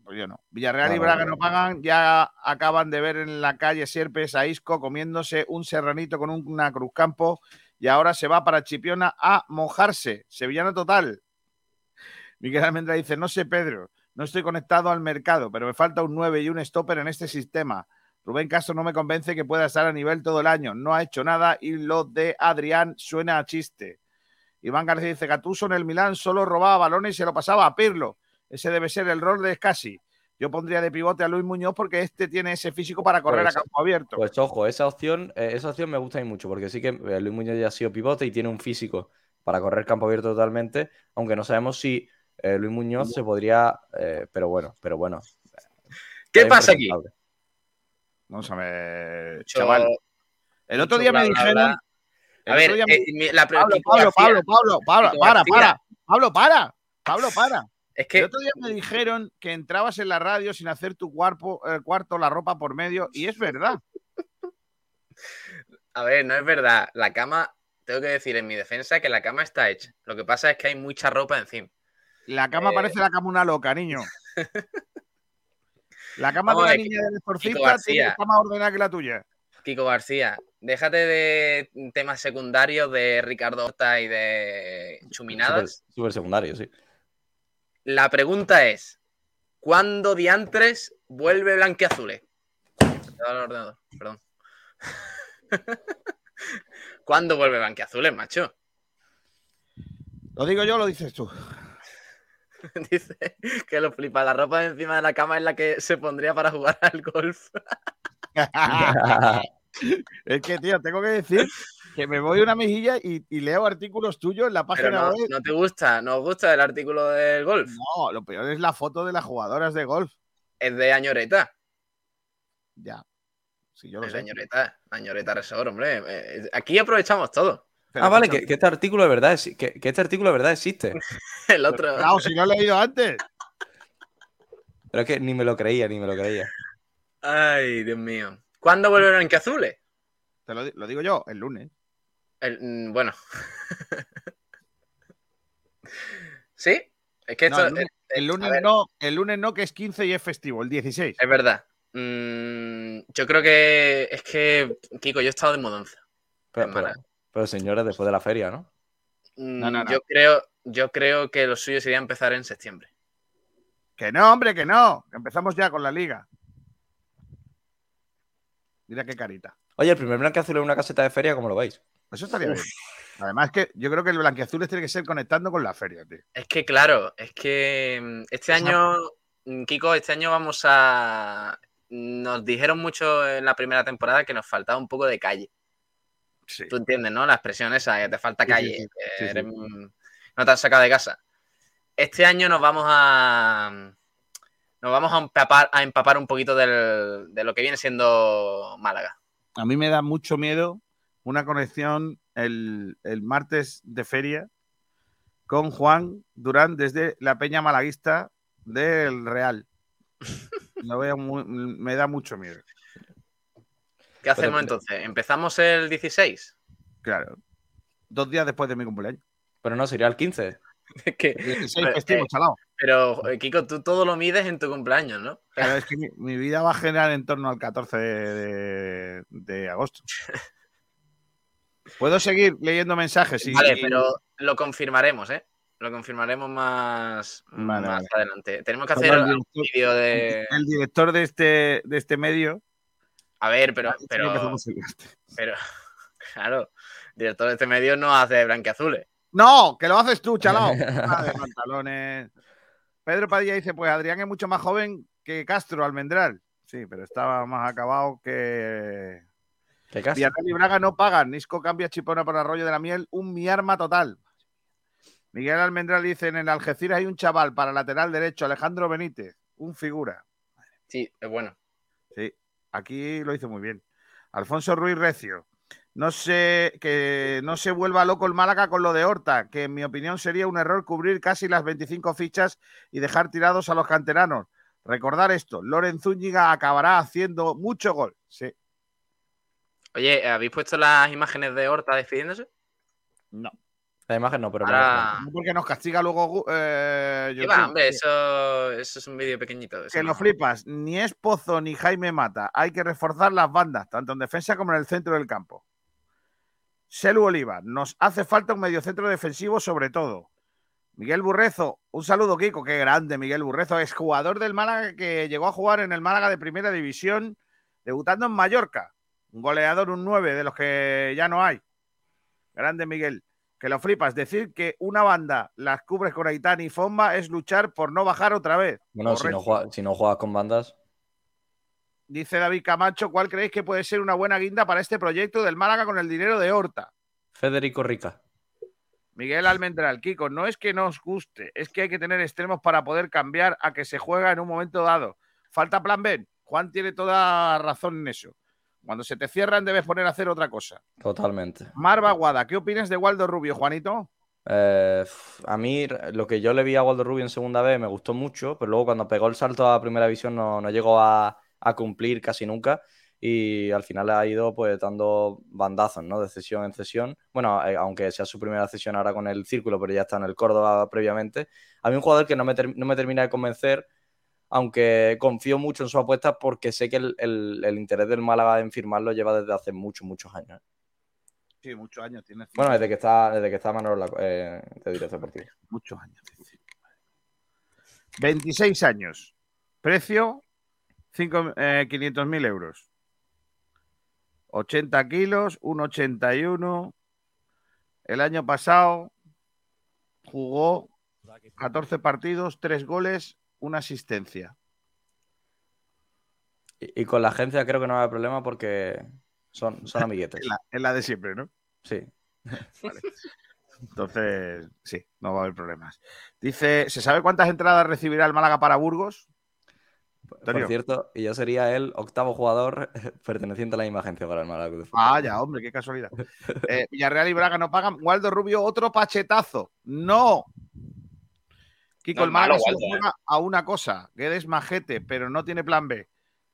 Pues yo no. Villarreal y Braga no. pagan. Ya acaban de ver en la calle Sierpes a Isco comiéndose un serranito con un- una cruzcampo y ahora se va para Chipiona a mojarse. Sevillano total. Miguel Almendra dice, no sé Pedro, no estoy conectado al mercado, pero me falta un 9 y un stopper en este sistema. Rubén Castro no me convence que pueda estar a nivel todo el año. No ha hecho nada y lo de Adrián suena a chiste. Iván García dice, Gattuso en el Milán solo robaba balones y se lo pasaba a Pirlo. Ese debe ser el rol de Scassi. Yo pondría de pivote a Luis Muñoz porque este tiene ese físico para correr Pues- a campo abierto. Pues ojo, esa opción, eh, esa opción me gusta a mí mucho, porque sí que eh, Luis Muñoz ya ha sido pivote y tiene un físico para correr campo abierto totalmente, aunque no sabemos si eh, Luis Muñoz se podría, eh, pero bueno, pero bueno. ¿Qué pasa aquí? Vamos a ver, Mucho- chaval. El otro día me bla, dijeron. bla. A ver, me- eh, la Pablo, Pablo, Pablo, Pablo, para, para. Pablo, para. Pablo, para. Es El otro día me dijeron que entrabas en la radio sin hacer tu cuerpo, el cuarto, la ropa por medio, y es verdad. A ver, no es verdad. La cama, tengo que decir en mi defensa que la cama está hecha. Lo que pasa es que hay mucha ropa encima. La cama Eh. parece la cama una loca, niño. La cama Vamos de la ver, niña del exorcista está más ordenada que la tuya. Kiko García, déjate de temas secundarios de Ricardo Horta y de Chuminadas. súper secundario, sí. La pregunta es: ¿cuándo diantres vuelve ordenador, perdón. ¿Cuándo vuelve Blanquiazules, macho? Lo digo yo, lo dices tú. Dice que lo flipa. La ropa de encima de la cama es la que se pondría para jugar al golf. es que, tío, tengo que decir que me voy una mejilla y, y leo artículos tuyos en la Pero página no, web. no te gusta, no os gusta el artículo del golf. No, lo peor es la foto de las jugadoras de golf. Es de Añoreta. Ya. Sí, yo lo Es de. Añoreta. Añoreta Resort, hombre. Eh, Aquí aprovechamos todo. Pero ah, vale, que, que este artículo de verdad es- que, que este artículo de verdad existe. El otro. Claro, si lo he leído antes. Pero es que ni me lo creía, ni me lo creía. Ay, Dios mío. ¿Cuándo vuelve Blanquiazules? Te lo, di- lo digo yo, el lunes. El- mm, bueno. ¿Sí? Es que No, esto. el lunes, el no, el lunes no, que es 15 y es festivo, el 16. Es verdad. Mm, yo creo que. Es que, Kiko, yo he estado de mudanza. Pero. Pero, señores, después de la feria, ¿no? Mm, No, no, no. Yo creo. Yo creo que lo suyo sería empezar en septiembre. Que no, hombre, que no. Empezamos ya con la liga. Mira qué carita. Oye, el primer blanqueazul en una caseta de feria, ¿cómo lo veis? Eso estaría bien. Además que yo creo que el blanquiazules tiene que ser conectando con la feria, tío. Es que, claro, es que mm, este año, mm, Kiko, este año vamos a. Nos dijeron mucho en la primera temporada que nos faltaba un poco de calle. Sí. Tú entiendes, ¿no? La expresión esa, que te falta calle, sí. eres, no te has sacado de casa. Este año nos vamos a. Nos vamos a empapar, a empapar un poquito del- de lo que viene siendo Málaga. A mí me da mucho miedo una conexión el, el martes de feria con Juan Durán desde la Peña Malaguista del Real. Lo veo muy- me da mucho miedo. ¿Qué hacemos entonces? ¿Empezamos el 16? Claro. Dos días después de mi cumpleaños. Pero no, sería el 15. Es que, 16 pero, festivo, eh, chalao. pero, eh, Kiko, tú todo lo mides en tu cumpleaños, ¿no? Claro, es que mi, mi vida va a generar en torno al 14 de, agosto. Puedo seguir leyendo mensajes. y- Vale, y- pero lo confirmaremos, ¿eh? Lo confirmaremos más, Vale, más vale. adelante. Tenemos que hacer el algún director- vídeo de. El director de este, de este medio. A ver, pero. Sí, pero, claro, director de este medio no hace blanqueazules. No, que lo haces tú, chalao. Ah, de pantalones. Pedro Padilla dice: Pues Adrián es mucho más joven que Castro Almendral. Sí, pero estaba más acabado que. ¿Qué? Villarreal y Braga no pagan. Nisco cambia Chipona por Arroyo de la Miel. Un mi arma total. Miguel Almendral dice: En el Algeciras hay un chaval para lateral derecho, Alejandro Benítez. Un figura. Sí, es bueno. Sí, aquí lo hizo muy bien. Alfonso Ruiz Recio. No sé, que no se vuelva loco el Málaga con lo de Horta, que en mi opinión sería un error cubrir casi las 25 fichas y dejar tirados a los canteranos. Recordar esto, Loren Zúñiga acabará haciendo mucho gol. Sí. Oye, ¿habéis puesto las imágenes de Horta despidiéndose? No. La imagen no, pero Ahora- No porque nos castiga luego eh, ¿Qué YouTube. va, hombre? Eso, eso es un vídeo pequeñito. Que no- lo flipas, ni es Pozo ni Jaime Mata. Hay que reforzar las bandas, tanto en defensa como en el centro del campo. Selu Oliva, nos hace falta un mediocentro defensivo sobre todo. Miguel Burrezo, un saludo, Kiko, qué grande Miguel Burrezo, es jugador del Málaga que llegó a jugar en el Málaga de Primera División, debutando en Mallorca. Un goleador, un 9 de los que ya no hay. Grande Miguel. Que lo flipas. Decir que una banda las cubres con Aitán y Fomba es luchar por no bajar otra vez. Bueno, si no, juega- si no juegas con bandas, Dice David Camacho, ¿cuál creéis que puede ser una buena guinda para este proyecto del Málaga con el dinero de Horta? Federico Rica. Miguel Almendral, Kiko, no es que no os guste, es que hay que tener extremos para poder cambiar a que se juega en un momento dado. Falta plan B. Juan tiene toda razón en eso. Cuando se te cierran debes poner a hacer otra cosa. Totalmente. Marva Guada, ¿qué opinas de Waldo Rubio, Juanito? Eh, a mí lo que yo le vi a Waldo Rubio en segunda vez me gustó mucho, pero luego cuando pegó el salto a primera división no, no llegó a, a cumplir casi nunca y al final ha ido pues dando bandazos, ¿no? De cesión en cesión. Bueno, eh, aunque sea su primera cesión ahora con el Círculo, pero ya está en el Córdoba previamente. A mí un jugador que no me, ter- no me termina de convencer, aunque confío mucho en su apuesta porque sé que el, el- el interés del Málaga en firmarlo lleva desde hace muchos, muchos años. Sí, muchos años tiene. Bueno, desde que está, desde que está Manolo eh, de director deportivo. Muchos años. dice. 26 años. Precio, 500 mil euros. 80 kilos, 1,81. El año pasado jugó 14 partidos, 3 goles, una asistencia. Y, y con la agencia creo que no va a haber problema porque son, son amiguetes. Es la, es la de siempre, ¿no? Sí. Entonces, sí, no va a haber problemas. Dice, ¿se sabe cuántas entradas recibirá el Málaga para Burgos? Antonio. Por cierto, y yo sería el octavo jugador perteneciente a la misma agencia para el Málaga. Vaya, hombre, qué casualidad. Eh, Villarreal y Braga no pagan. Waldo Rubio, otro pachetazo. No. Kiko, No el Málaga malo, solo juega a una cosa, que es majete, pero no tiene plan B.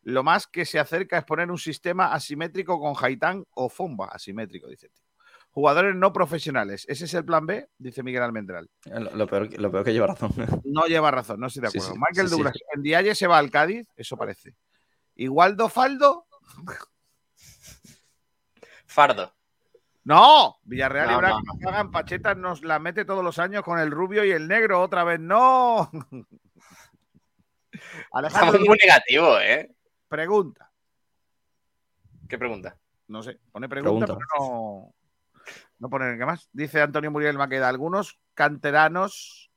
Lo más que se acerca es poner un sistema asimétrico con Haitán o Fomba, asimétrico, dice el tío. Jugadores no profesionales. ¿Ese es el plan B? Dice Miguel Almendral. Eh, Lo, lo peor, lo peor que lleva razón. No lleva razón, no estoy de acuerdo. sí, Michael sí, sí. Douglas, en Dialle se va al Cádiz, eso parece. ¿Y Waldo Faldo? Fardo. No, Villarreal y Braga pagan Pachetas, nos la mete todos los años con el rubio y el negro, otra vez no. Alejandro Estamos muy negativos, ¿eh? pregunta, ¿Qué pregunta? no sé, pone pregunta, Pregunta. pero no, no pone qué más. Dice Antonio Muriel Maqueda, algunos canteranos,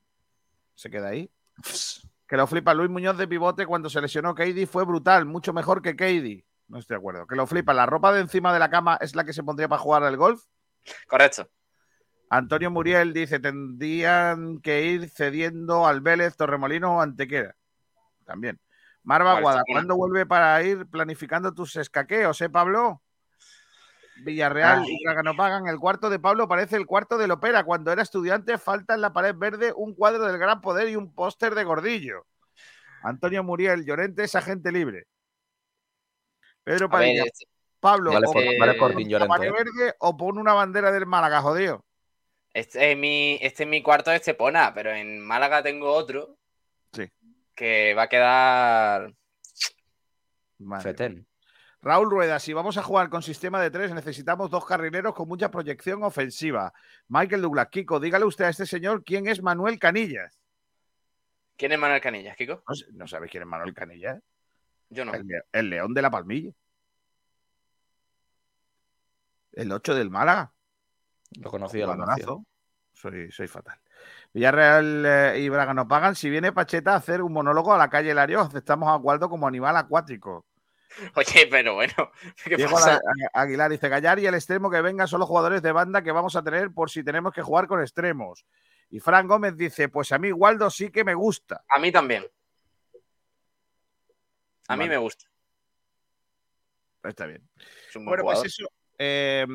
se queda ahí, que lo flipa Luis Muñoz de pivote cuando se lesionó Katie fue brutal, mucho mejor que Katie. No estoy de acuerdo. Que lo flipa, la ropa de encima de la cama es la que se pondría para jugar al golf. Correcto. Antonio Muriel dice, tendrían que ir cediendo al Vélez, Torremolinos o Antequera. También. Marva Vale, Guada. ¿cuándo vuelve para ir planificando tus escaqueos, eh, Pablo? Villarreal Ay. y Braga no pagan. El cuarto de Pablo parece el cuarto del Opera. Cuando era estudiante, falta en la pared verde un cuadro del gran poder y un póster de gordillo. Antonio Muriel, Llorente es agente libre. Pedro ver, Padilla, este- Pablo, Vale o vale eh. verde o pon una bandera del Málaga, jodido. Este es mi, este es mi cuarto de Estepona, pero en Málaga tengo otro. Sí. Que va a quedar. Fetén. Raúl Rueda, si vamos a jugar con sistema de tres, necesitamos dos carrileros con mucha proyección ofensiva. Michael Douglas, Kiko, dígale usted a este señor quién es Manuel Canillas. ¿Quién es Manuel Canillas, Kiko? No, no sabes quién es Manuel Canillas. Yo no. El, le- el león de la palmilla. El 8 del Málaga. Lo conocía. Jugadorazo. Soy, soy fatal. Villarreal eh, y Braga no pagan. Si viene Pacheta a hacer un monólogo a la calle Larios, aceptamos a Waldo como animal acuático. Oye, pero bueno, ¿qué Diego pasa? A- Aguilar dice Gallar y el extremo que venga son los jugadores de banda que vamos a tener por si tenemos que jugar con extremos. Y Fran Gómez dice, pues a mí Waldo sí que me gusta. A mí también. A mí me gusta. Está bien. Es un buen Bueno, pues jugador. eso, eh,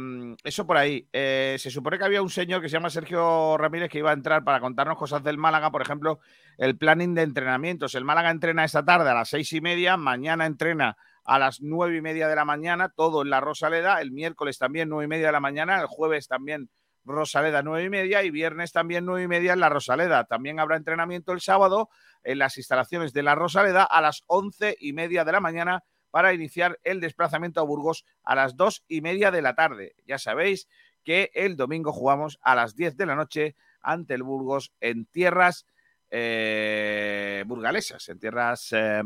eso por ahí. Eh, se supone que había un señor que se llama Sergio Ramírez que iba a entrar para contarnos cosas del Málaga, por ejemplo, el planning de entrenamientos. El Málaga entrena esta tarde a las seis y media, mañana entrena a las nueve y media de la mañana, todo en la Rosaleda, el miércoles también nueve y media de la mañana, el jueves también Rosaleda nueve y media y viernes también nueve y media en la Rosaleda. También habrá entrenamiento el sábado en las instalaciones de la Rosaleda a las once y media de la mañana para iniciar el desplazamiento a Burgos a las dos y media de la tarde. Ya sabéis que el domingo jugamos a las 10 de la noche ante el Burgos en tierras eh, burgalesas, en tierras eh,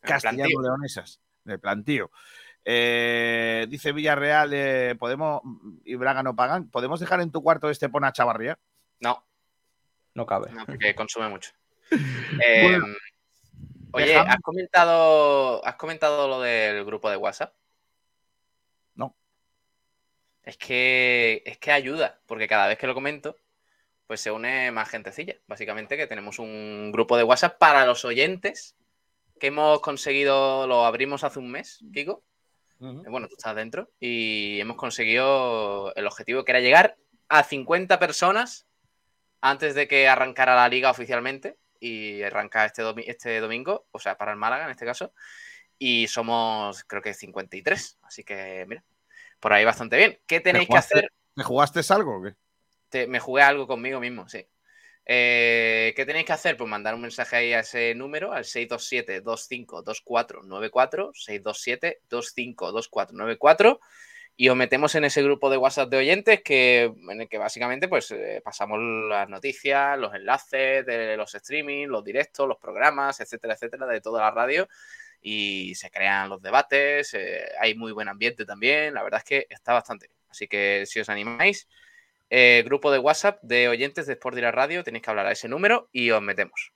castellano-leonesas, de plantío. Eh, dice Villarreal, eh, podemos y Braga no pagan. ¿Podemos dejar en tu cuarto este Pona Chavarría? No, No cabe. no, porque consume mucho. Eh, Bueno, oye, dejamos- ¿has comentado, ¿has comentado lo del grupo de WhatsApp? No. Es que, es que ayuda, porque cada vez que lo comento, pues se une más gentecilla. Básicamente que tenemos un grupo de WhatsApp para los oyentes que hemos conseguido, lo abrimos hace un mes, Kiko. Bueno, tú estás dentro y hemos conseguido el objetivo que era llegar a 50 personas antes de que arrancara la liga oficialmente y arranca este, domi- este domingo, o sea, para el Málaga en este caso, y somos creo que 53, así que mira, por ahí bastante bien. ¿Qué tenéis que hacer? ¿Me jugaste algo? o qué? Te- me jugué algo conmigo mismo, sí. Eh, ¿Qué tenéis que hacer? Pues mandar un mensaje ahí a ese número, al 627-252494, 627-252494, y os metemos en ese grupo de WhatsApp de oyentes que, en el que básicamente pues eh, pasamos las noticias, los enlaces de los streaming, los directos, los programas, etcétera, etcétera, de toda la radio, y se crean los debates, eh, hay muy buen ambiente también, la verdad es que está bastante bien. Así que si os animáis, eh, grupo de WhatsApp de oyentes de Sport Direct Radio, tenéis que hablar a ese número y os metemos.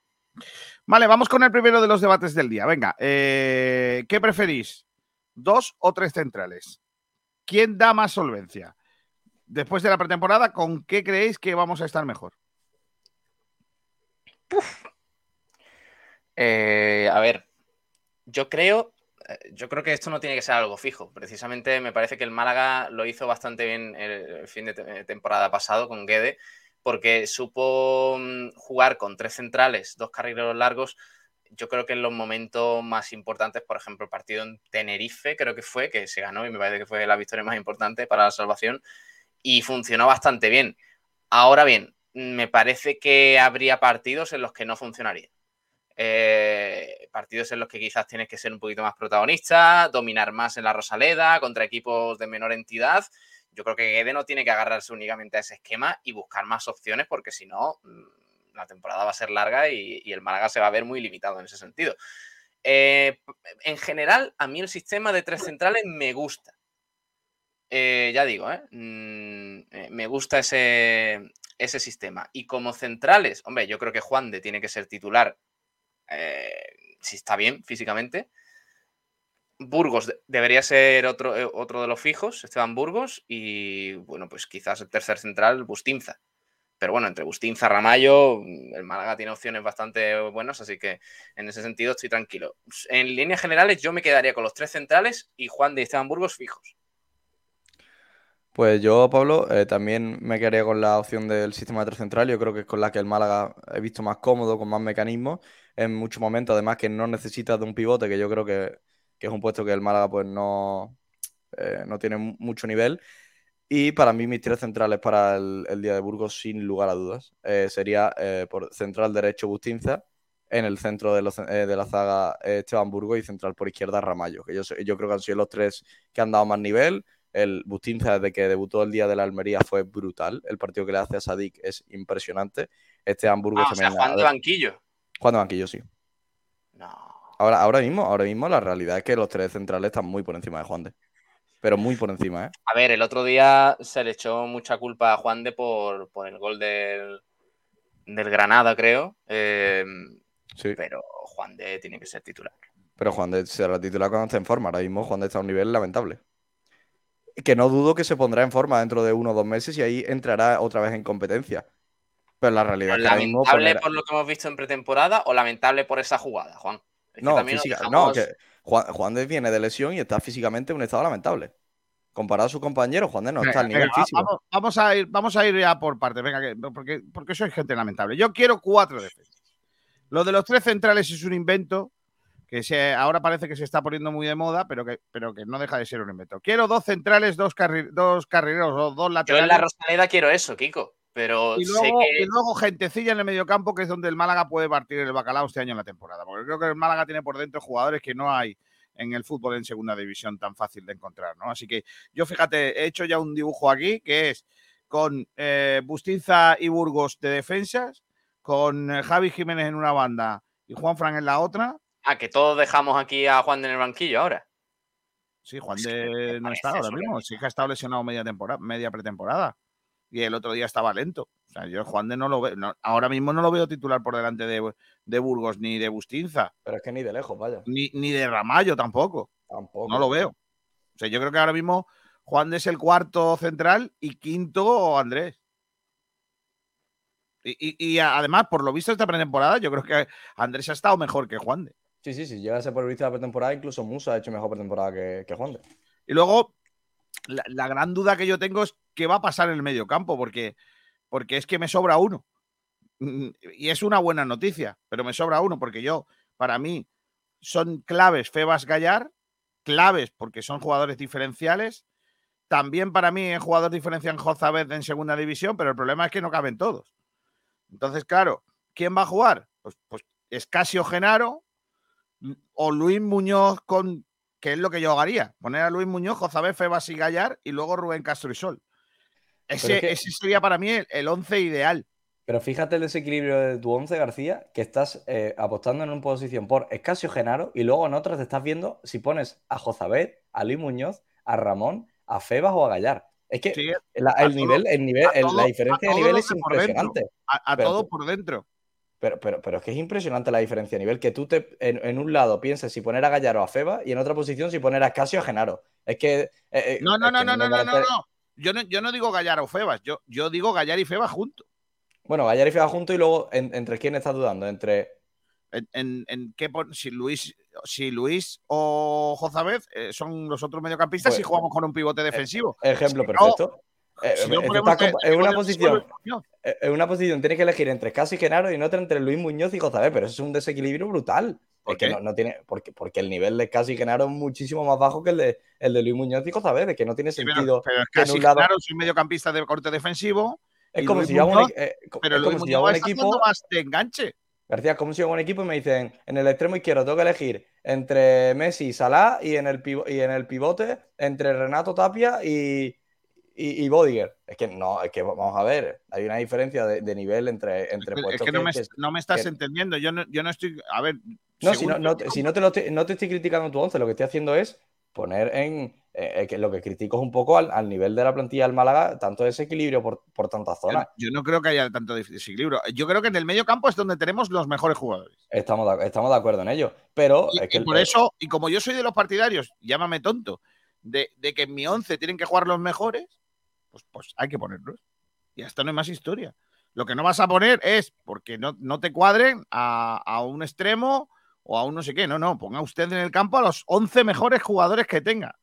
Vale, vamos con el primero de los debates del día. Venga, eh, ¿qué preferís? ¿Dos o tres centrales? ¿Quién da más solvencia? Después de la pretemporada, ¿con qué creéis que vamos a estar mejor? Eh, a ver, yo creo, yo creo que esto no tiene que ser algo fijo. Precisamente me parece que el Málaga lo hizo bastante bien el, fin de te- temporada pasado con Guede, porque supo mm, jugar con tres centrales, dos carrileros largos. Yo creo que en los momentos más importantes, por ejemplo, el partido en Tenerife, creo que fue, que se ganó y me parece que fue la victoria más importante para la salvación, y funcionó bastante bien. Ahora bien, me parece que habría partidos en los que no funcionaría. Eh, partidos en los que quizás tienes que ser un poquito más protagonista, dominar más en la Rosaleda contra equipos de menor entidad. Yo creo que Guede no tiene que agarrarse únicamente a ese esquema y buscar más opciones porque si no, mm, la temporada va a ser larga y, el Málaga se va a ver muy limitado en ese sentido. Eh, en general, a mí el sistema de tres centrales me gusta. Eh, ya digo. Mm, me gusta ese, ese sistema. Y como centrales, hombre, yo creo que Juan de tiene que ser titular eh, si está bien físicamente. Burgos de- debería ser otro, eh, otro de los fijos, Esteban Burgos, y bueno, pues quizás el tercer central, Bustinza. Pero bueno, entre Bustinza, Ramallo, mm, el Málaga tiene opciones bastante buenas, así que en ese sentido estoy tranquilo. En líneas generales, yo me quedaría con los tres centrales y Juan de Esteban Burgos fijos. Pues yo, Pablo, eh, también me quedaría con la opción del sistema de tres central. Yo creo que es con la que el Málaga he visto más cómodo, con más mecanismos, en muchos momentos, además que no necesita de un pivote, que yo creo que, que es un puesto que el Málaga pues no, eh, no tiene mu- mucho nivel. Y para mí mis tres centrales para el, día de Burgos, sin lugar a dudas, eh, sería eh, por central derecho Bustinza, en el centro de, los- eh, de la zaga Esteban Burgos y central por izquierda Ramallo, que yo, yo creo que han sido los tres que han dado más nivel. El Bustinza, desde que debutó el día de la Almería, fue brutal. El partido que le hace a Sadik es impresionante. Este Hamburgo Ah, o sea, también. Juan de banquillo. Juan de banquillo, sí. No. Ahora, ahora mismo, ahora mismo la realidad es que los tres centrales están muy por encima de Juan de. Pero muy por encima, ¿eh? A ver, el otro día se le echó mucha culpa a Juan de por, por el gol del, del Granada, creo. Eh, Sí. Pero Juan de tiene que ser titular. Pero Juan de será titular cuando esté en forma. Ahora mismo Juan de está a un nivel lamentable. Que no dudo que se pondrá en forma dentro de uno o dos meses y ahí entrará otra vez en competencia. Pero la realidad es que mismo ¿Lamentable poner- por lo que hemos visto en pretemporada o lamentable por esa jugada, Juan? Es No, física- dejamos- no, que Juan, Juan de viene de lesión y está físicamente en un estado lamentable. Comparado a sus compañeros, Juan de no está al nivel venga, físico. Vamos, vamos a ir, vamos a ir ya por partes, venga, que- porque, porque soy gente lamentable. Yo quiero cuatro defensas. Lo de los tres centrales es un invento que se, ahora parece que se está poniendo muy de moda, pero que, pero que no deja de ser un invento. Quiero dos centrales, dos, carri- dos carrileros o dos Yo laterales. en la Rosaleda quiero eso, Kiko. Pero y sé luego, que y luego gentecilla en el mediocampo, que es donde el Málaga puede partir el bacalao este año en la temporada. Porque creo que el Málaga tiene por dentro jugadores que no hay en el fútbol en segunda división tan fácil de encontrar, ¿no? Así que yo, fíjate, he hecho ya un dibujo aquí que es con eh, Bustinza y Burgos de defensas, con eh, Javi Jiménez en una banda y Juan Fran en la otra. Ah, que todos dejamos aquí a Juan en el banquillo ahora. Sí, Juan de no está ahora mismo. surrealista. Sí que ha estado lesionado media temporada, media pretemporada. Y el otro día estaba lento. O sea, yo Juan de no lo veo. no- ahora mismo no lo veo titular por delante de, de Burgos ni de Bustinza, Pero es que ni de lejos, vaya. ni, ni de Ramallo tampoco. Tampoco. No lo veo. O sea, yo creo que ahora mismo Juan de es el cuarto central y quinto Andrés. Y, y- y además, por lo visto esta pretemporada, yo creo que Andrés ha estado mejor que Juan de. Sí, sí, sí. Llega a ser de la pretemporada, incluso Musa ha hecho mejor pretemporada que, que Juan de. Y luego, la, la gran duda que yo tengo es qué va a pasar en el medio campo, porque, porque es que me sobra uno. Y es una buena noticia, pero me sobra uno, porque yo, para mí, son claves Febas Gallar, claves porque son jugadores diferenciales. También para mí es jugador diferencial Jozabed en segunda división, pero el problema es que no caben todos. Entonces, claro, ¿quién va a jugar? Pues, pues Escasio Genaro o Luis Muñoz con que es lo que yo haría. Poner a Luis Muñoz, Jozabé, Febas y Gallar y luego Rubén Castro y Sol. Ese, es que- ese sería para mí el, el once ideal. Pero fíjate el desequilibrio de tu once, García, que estás eh, apostando en una posición por Escasio Genaro y luego en otras te estás viendo si pones a Jozabed, a Luis Muñoz, a Ramón, a Febas o a Gallar. Es que Sí, la, el todo- nivel, el nivel, a el- todo- la diferencia de nivel es por dentro. impresionante. A, a Pero- todo por dentro. Pero, pero, pero es que es impresionante la diferencia de nivel. Que tú te, en, en un lado pienses si poner a Gallar o a Feba y en otra posición si poner a Escasio o a Genaro. Es que. eh, eh, No, no, es no, que no, no, no, no. Yo no, yo no digo Gallar o Febas, yo, yo digo Gallar y Febas juntos. Bueno, Gallar y Feba juntos y luego en- entre quién estás dudando. Entre. En, en- en qué si Luis, si Luis o Jozabed eh, son los otros mediocampistas Pues- y jugamos con un pivote defensivo. Ejemplo Si no, perfecto. Eh, si no eh, ponemos está de- comp- de en una posición. defensivo, eh, En una posición tienes que elegir entre Escasio y Genaro y en otra entre Luis Muñoz y Jozabé, pero eso es un desequilibrio brutal. ¿Por Es que no, no tiene, porque, porque el nivel de Escasio y Genaro es muchísimo más bajo que el de, el de Luis Muñoz y Jozabé, de que no tiene Sí, sentido. pero, pero es que en casi un lado- claro, soy mediocampista de corte defensivo. Es y como Luis si un, Muñoz- equi- eh, pero es como si un equipo. más de enganche. García, como si yo hago un equipo y me dicen en el extremo izquierdo tengo que elegir entre Messi y Salah y en el, y en el pivote entre Renato Tapia y, y, y Bodiger. Es que no, es que vamos a ver, hay una diferencia de, de nivel entre, entre Es puestos que no que- me, que- no me estás entendiendo. Yo no, yo no estoy. A ver. No, si no, no, si no te, lo estoy, no te estoy criticando tu once, lo que estoy haciendo es poner en. eh, que lo que critico es un poco al, al nivel de la plantilla del Málaga, tanto desequilibrio por, por tantas yo, zonas. yo no creo que haya tanto desequilibrio. Yo creo que en el medio campo es donde tenemos los mejores jugadores. Estamos de, estamos de acuerdo en ello. Pero Y, es que y por el- eso, y como yo soy de los partidarios, llámame tonto, de, de que en mi 11 tienen que jugar los mejores, pues, pues hay que ponerlos. Y hasta no hay más historia. Lo que no vas a poner es porque no, no te cuadren a, a un extremo o a un no sé qué. No, no, ponga usted en el campo a los 11 mejores jugadores que tenga.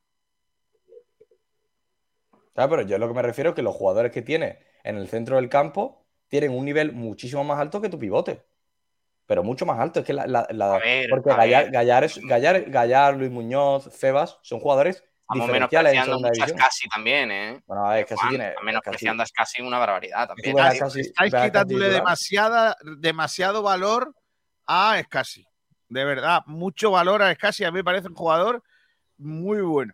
Claro, pero yo lo que me refiero es que los jugadores que tiene en el centro del campo tienen un nivel muchísimo más alto que tu pivote. Pero mucho más alto. Es que la, la- la- A ver, porque a Gallar, ver. Gallar, es- Gallar- Gallar, Luis Muñoz, Febas son jugadores Estamos menospreciando división. Scassi también, ¿eh? Bueno, a ver, casi Juan, tiene. menospreciando a Scassi una barbaridad también. ves Estáis quitándole demasiada, demasiado valor a Scassi. De verdad, mucho valor a Scassi. A mí me parece un jugador muy bueno.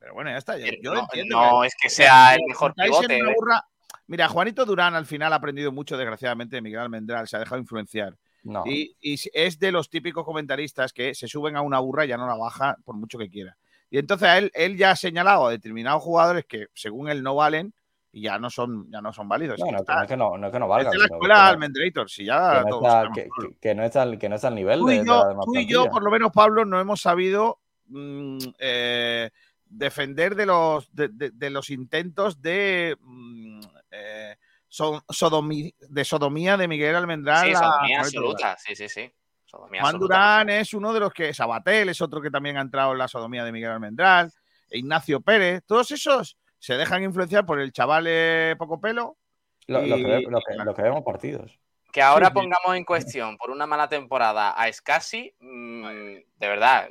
Pero bueno, ya está. Yo, yo no, entiendo. no es que sea el mejor pivote. ¿eh? burra- Mira, Juanito Durán al final ha aprendido mucho, desgraciadamente, de Miguel Almendral. Se ha dejado influenciar. No. Y, y es de los típicos comentaristas que se suben a una burra y ya no la baja por mucho que quiera. Y entonces él, él ya ha señalado a determinados jugadores que según él no valen y ya no son, ya no son válidos. No, no, está- no es que no, no es que no es valgan. de la escuela no- Almendrator, si ya que no está- que- que- no está que no está al nivel Tú y de yo, tú y yo, por lo menos, Pablo, no hemos sabido mm, eh, defender de los, de, de- de los intentos de, mm, eh, so- sodomi- de sodomía de Miguel Almendral. Sí, sodomía absoluta. Sí, sí, sí. Sodomía Juan absoluta. Durán es uno de los que. Sabatel es otro que también ha entrado en la sodomía de Miguel Almendral. e Ignacio Pérez. Todos esos se dejan influenciar por el chaval eh, poco pelo. Lo, que, ve- lo que- lo que vemos partidos. Que ahora Sí, sí. pongamos en cuestión por una mala temporada a Scassi, mm, de verdad.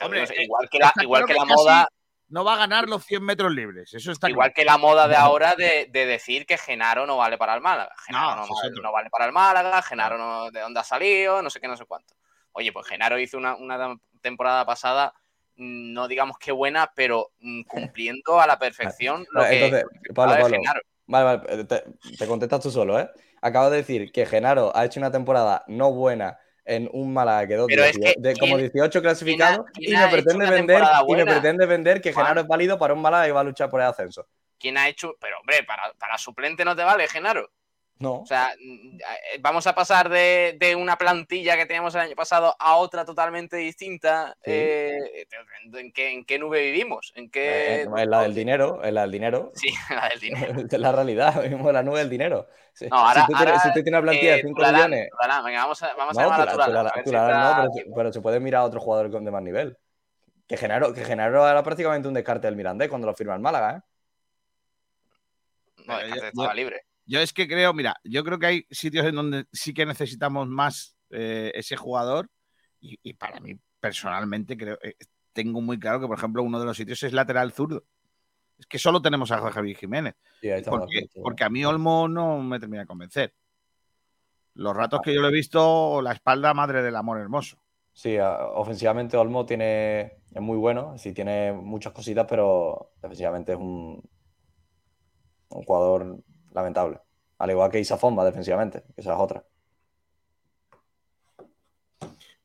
Hombre, eh, igual que la, igual claro que la moda, No va a ganar los 100 metros libres. Eso está igual claro. que la moda de ahora de, de decir que Genaro no vale para el Málaga. Genaro No, vale, otro. no vale para el Málaga, Genaro no, de dónde ha salido, no sé qué, no sé cuánto. Oye, pues Genaro hizo una, una temporada pasada, mm, no digamos que buena, pero mm, cumpliendo a la perfección lo Entonces, que Pablo, Pablo. Genaro. Vale, vale, te, te contestas tú solo, ¿eh? Acabas de decir que Genaro ha hecho una temporada no buena en un Málaga que quedó Pero es 18 que de como ¿quién- 18 clasificados y me pretende vender y me pretende vender que. Genaro es válido para un Málaga y va a luchar por el ascenso. ¿Quién ha hecho? Pero hombre, para, para suplente no te vale, Genaro. No. O sea, mm, eh, vamos a pasar de, de una plantilla que teníamos el año pasado a otra totalmente distinta. Sí. Eh, ¿en, qué, en qué nube vivimos? ¿En qué... Eh, es la del dinero, es la del dinero. Sí, la del dinero. es la realidad, vivimos en la nube del dinero. Si, No, ahora, si tú tienes, si tú tienes una plantilla de eh, 5 Turalán, millones. Turalán, venga, vamos a, vamos a No, llamar a no, pero, pero se puede mirar a otro jugador con- de más nivel. Que Genaro, que Genaro era prácticamente un descarte del Mirandés cuando lo firma el Málaga, ¿eh? No, Eh, Descartes yo- estaba libre. Yo es que creo, mira, yo creo que hay sitios en donde sí que necesitamos más eh, ese jugador y, y para mí personalmente creo eh, tengo muy claro que por ejemplo uno de los sitios es lateral zurdo. Es que solo tenemos a Javi Jiménez. Sí, Porque, porque a mí Olmo no me termina de convencer. Los ratos que yo lo he visto, la espalda madre del amor hermoso. Sí, ofensivamente Olmo tiene, es muy bueno, sí tiene muchas cositas, pero defensivamente es un, un jugador lamentable. Al igual que Isa Fomba defensivamente, que esa es otra.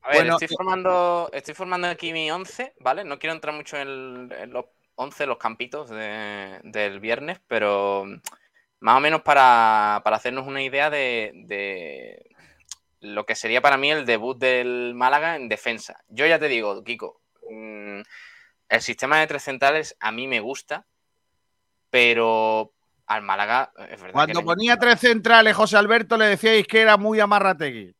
A ver, Bueno, estoy, formando, estoy formando aquí mi 11, ¿vale? No quiero entrar mucho en, en los 11, los campitos de- del viernes, pero más o menos para, para hacernos una idea de, de lo que sería para mí el debut del Málaga en defensa. Yo ya te digo, Kiko, mm, el sistema de tres centrales a mí me gusta, pero al Málaga es verdad que Cuando le- ponía tres centrales, José Alberto le decíais que era muy amarrategui.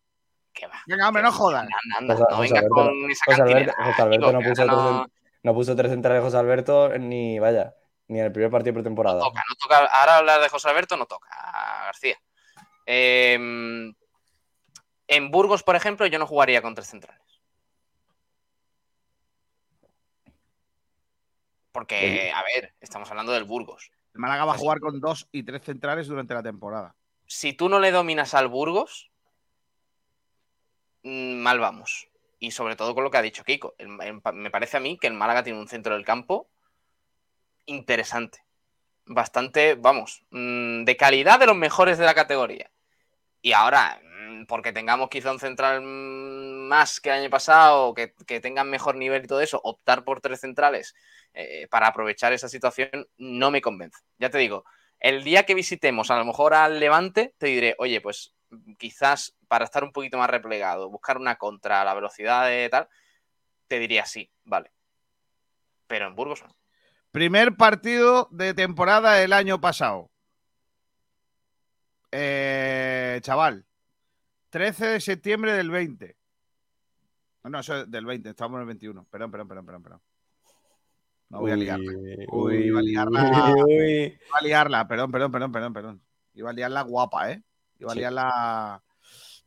que va, Venga, hombre, no jodas. Anda, anda, José- no José vengas Alberto- con esa José Alberto, cantinera, José Alberto Kiko, no puso, tres, no- cen- no puso tres centrales José Alberto ni, vaya, ni en el primer partido de pretemporada. toca, no toca. Ahora hablar de José Alberto no toca, García. Eh, en Burgos, por ejemplo, yo no jugaría con tres centrales. Porque, a ver, estamos hablando del Burgos. El Málaga va a jugar con dos y tres centrales durante la temporada. Si tú no le dominas al Burgos, mm, mal vamos. Y sobre todo con lo que ha dicho Kiko. El- el- me parece a mí que el Málaga tiene un centro del campo interesante. Bastante, vamos, mm, de calidad de los mejores de la categoría. Y ahora, mm, porque tengamos quizá un central más que el año pasado, que, que tengan mejor nivel y todo eso, optar por tres centrales eh, para aprovechar esa situación no me convence. Ya te digo, el día que visitemos a lo mejor al Levante, te diré, oye, pues quizás para estar un poquito más replegado, buscar una contra la velocidad de tal, te diría sí, vale. Pero en Burgos no. Primer partido de temporada del año pasado. Eh, chaval, 13 de septiembre del 20. No, No, eso es del 20, estamos en el 21. Perdón, perdón, perdón, perdón. perdón. No voy a liarla. Uy, iba a liarla. uy. Iba a liarla, perdón, perdón, perdón, perdón, perdón. Iba a liarla guapa, ¿eh? Iba a Sí. liarla.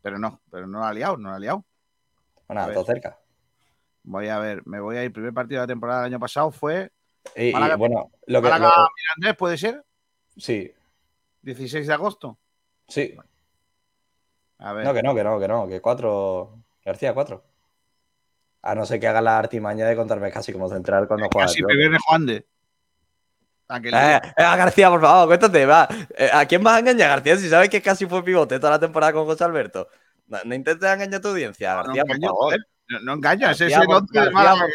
Pero no, pero no la ha liado, no la ha liado. Bueno, todo cerca. Voy a ver, me voy a ir. Primer partido de la temporada del año pasado fue Y, y, bueno, lo que, Málaga lo- Mirandés, ¿puede ser? sí, 16 de agosto. sí. A ver. No, que no, que no, que no, que cuatro. García, cuatro. A no ser que haga la artimaña de contarme casi como central cuando juega. Casi viene Juan de. Eh, García, por favor, cuéntate, va. Eh, ¿A quién vas a engañar, García? Si sabes que casi fue pivote toda la temporada con José Alberto. No, no intentes engañar a tu audiencia, No, García, no por engaño, favor. No, no engañas, García, el por- 11 de García, por-.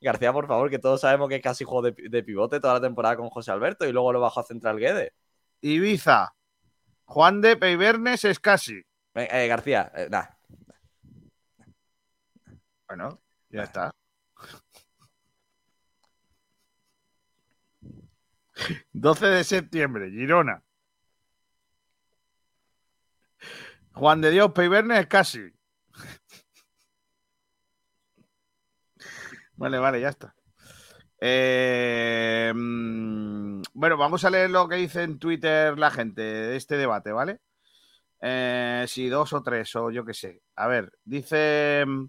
García, por favor, que todos sabemos que casi jugó de, de pivote toda la temporada con José Alberto y luego lo bajó a central Guede. Ibiza. Juan de Peibernes es casi. Eh, García, eh, nah. Bueno, ya está. 12 de septiembre, Girona. Juan de Dios Peibernes es casi. Vale, vale, ya está. Eh, mm, bueno, vamos a leer lo que dice en Twitter la gente de este debate, ¿vale? Eh, si dos o tres, o yo qué sé. A ver, dice mm,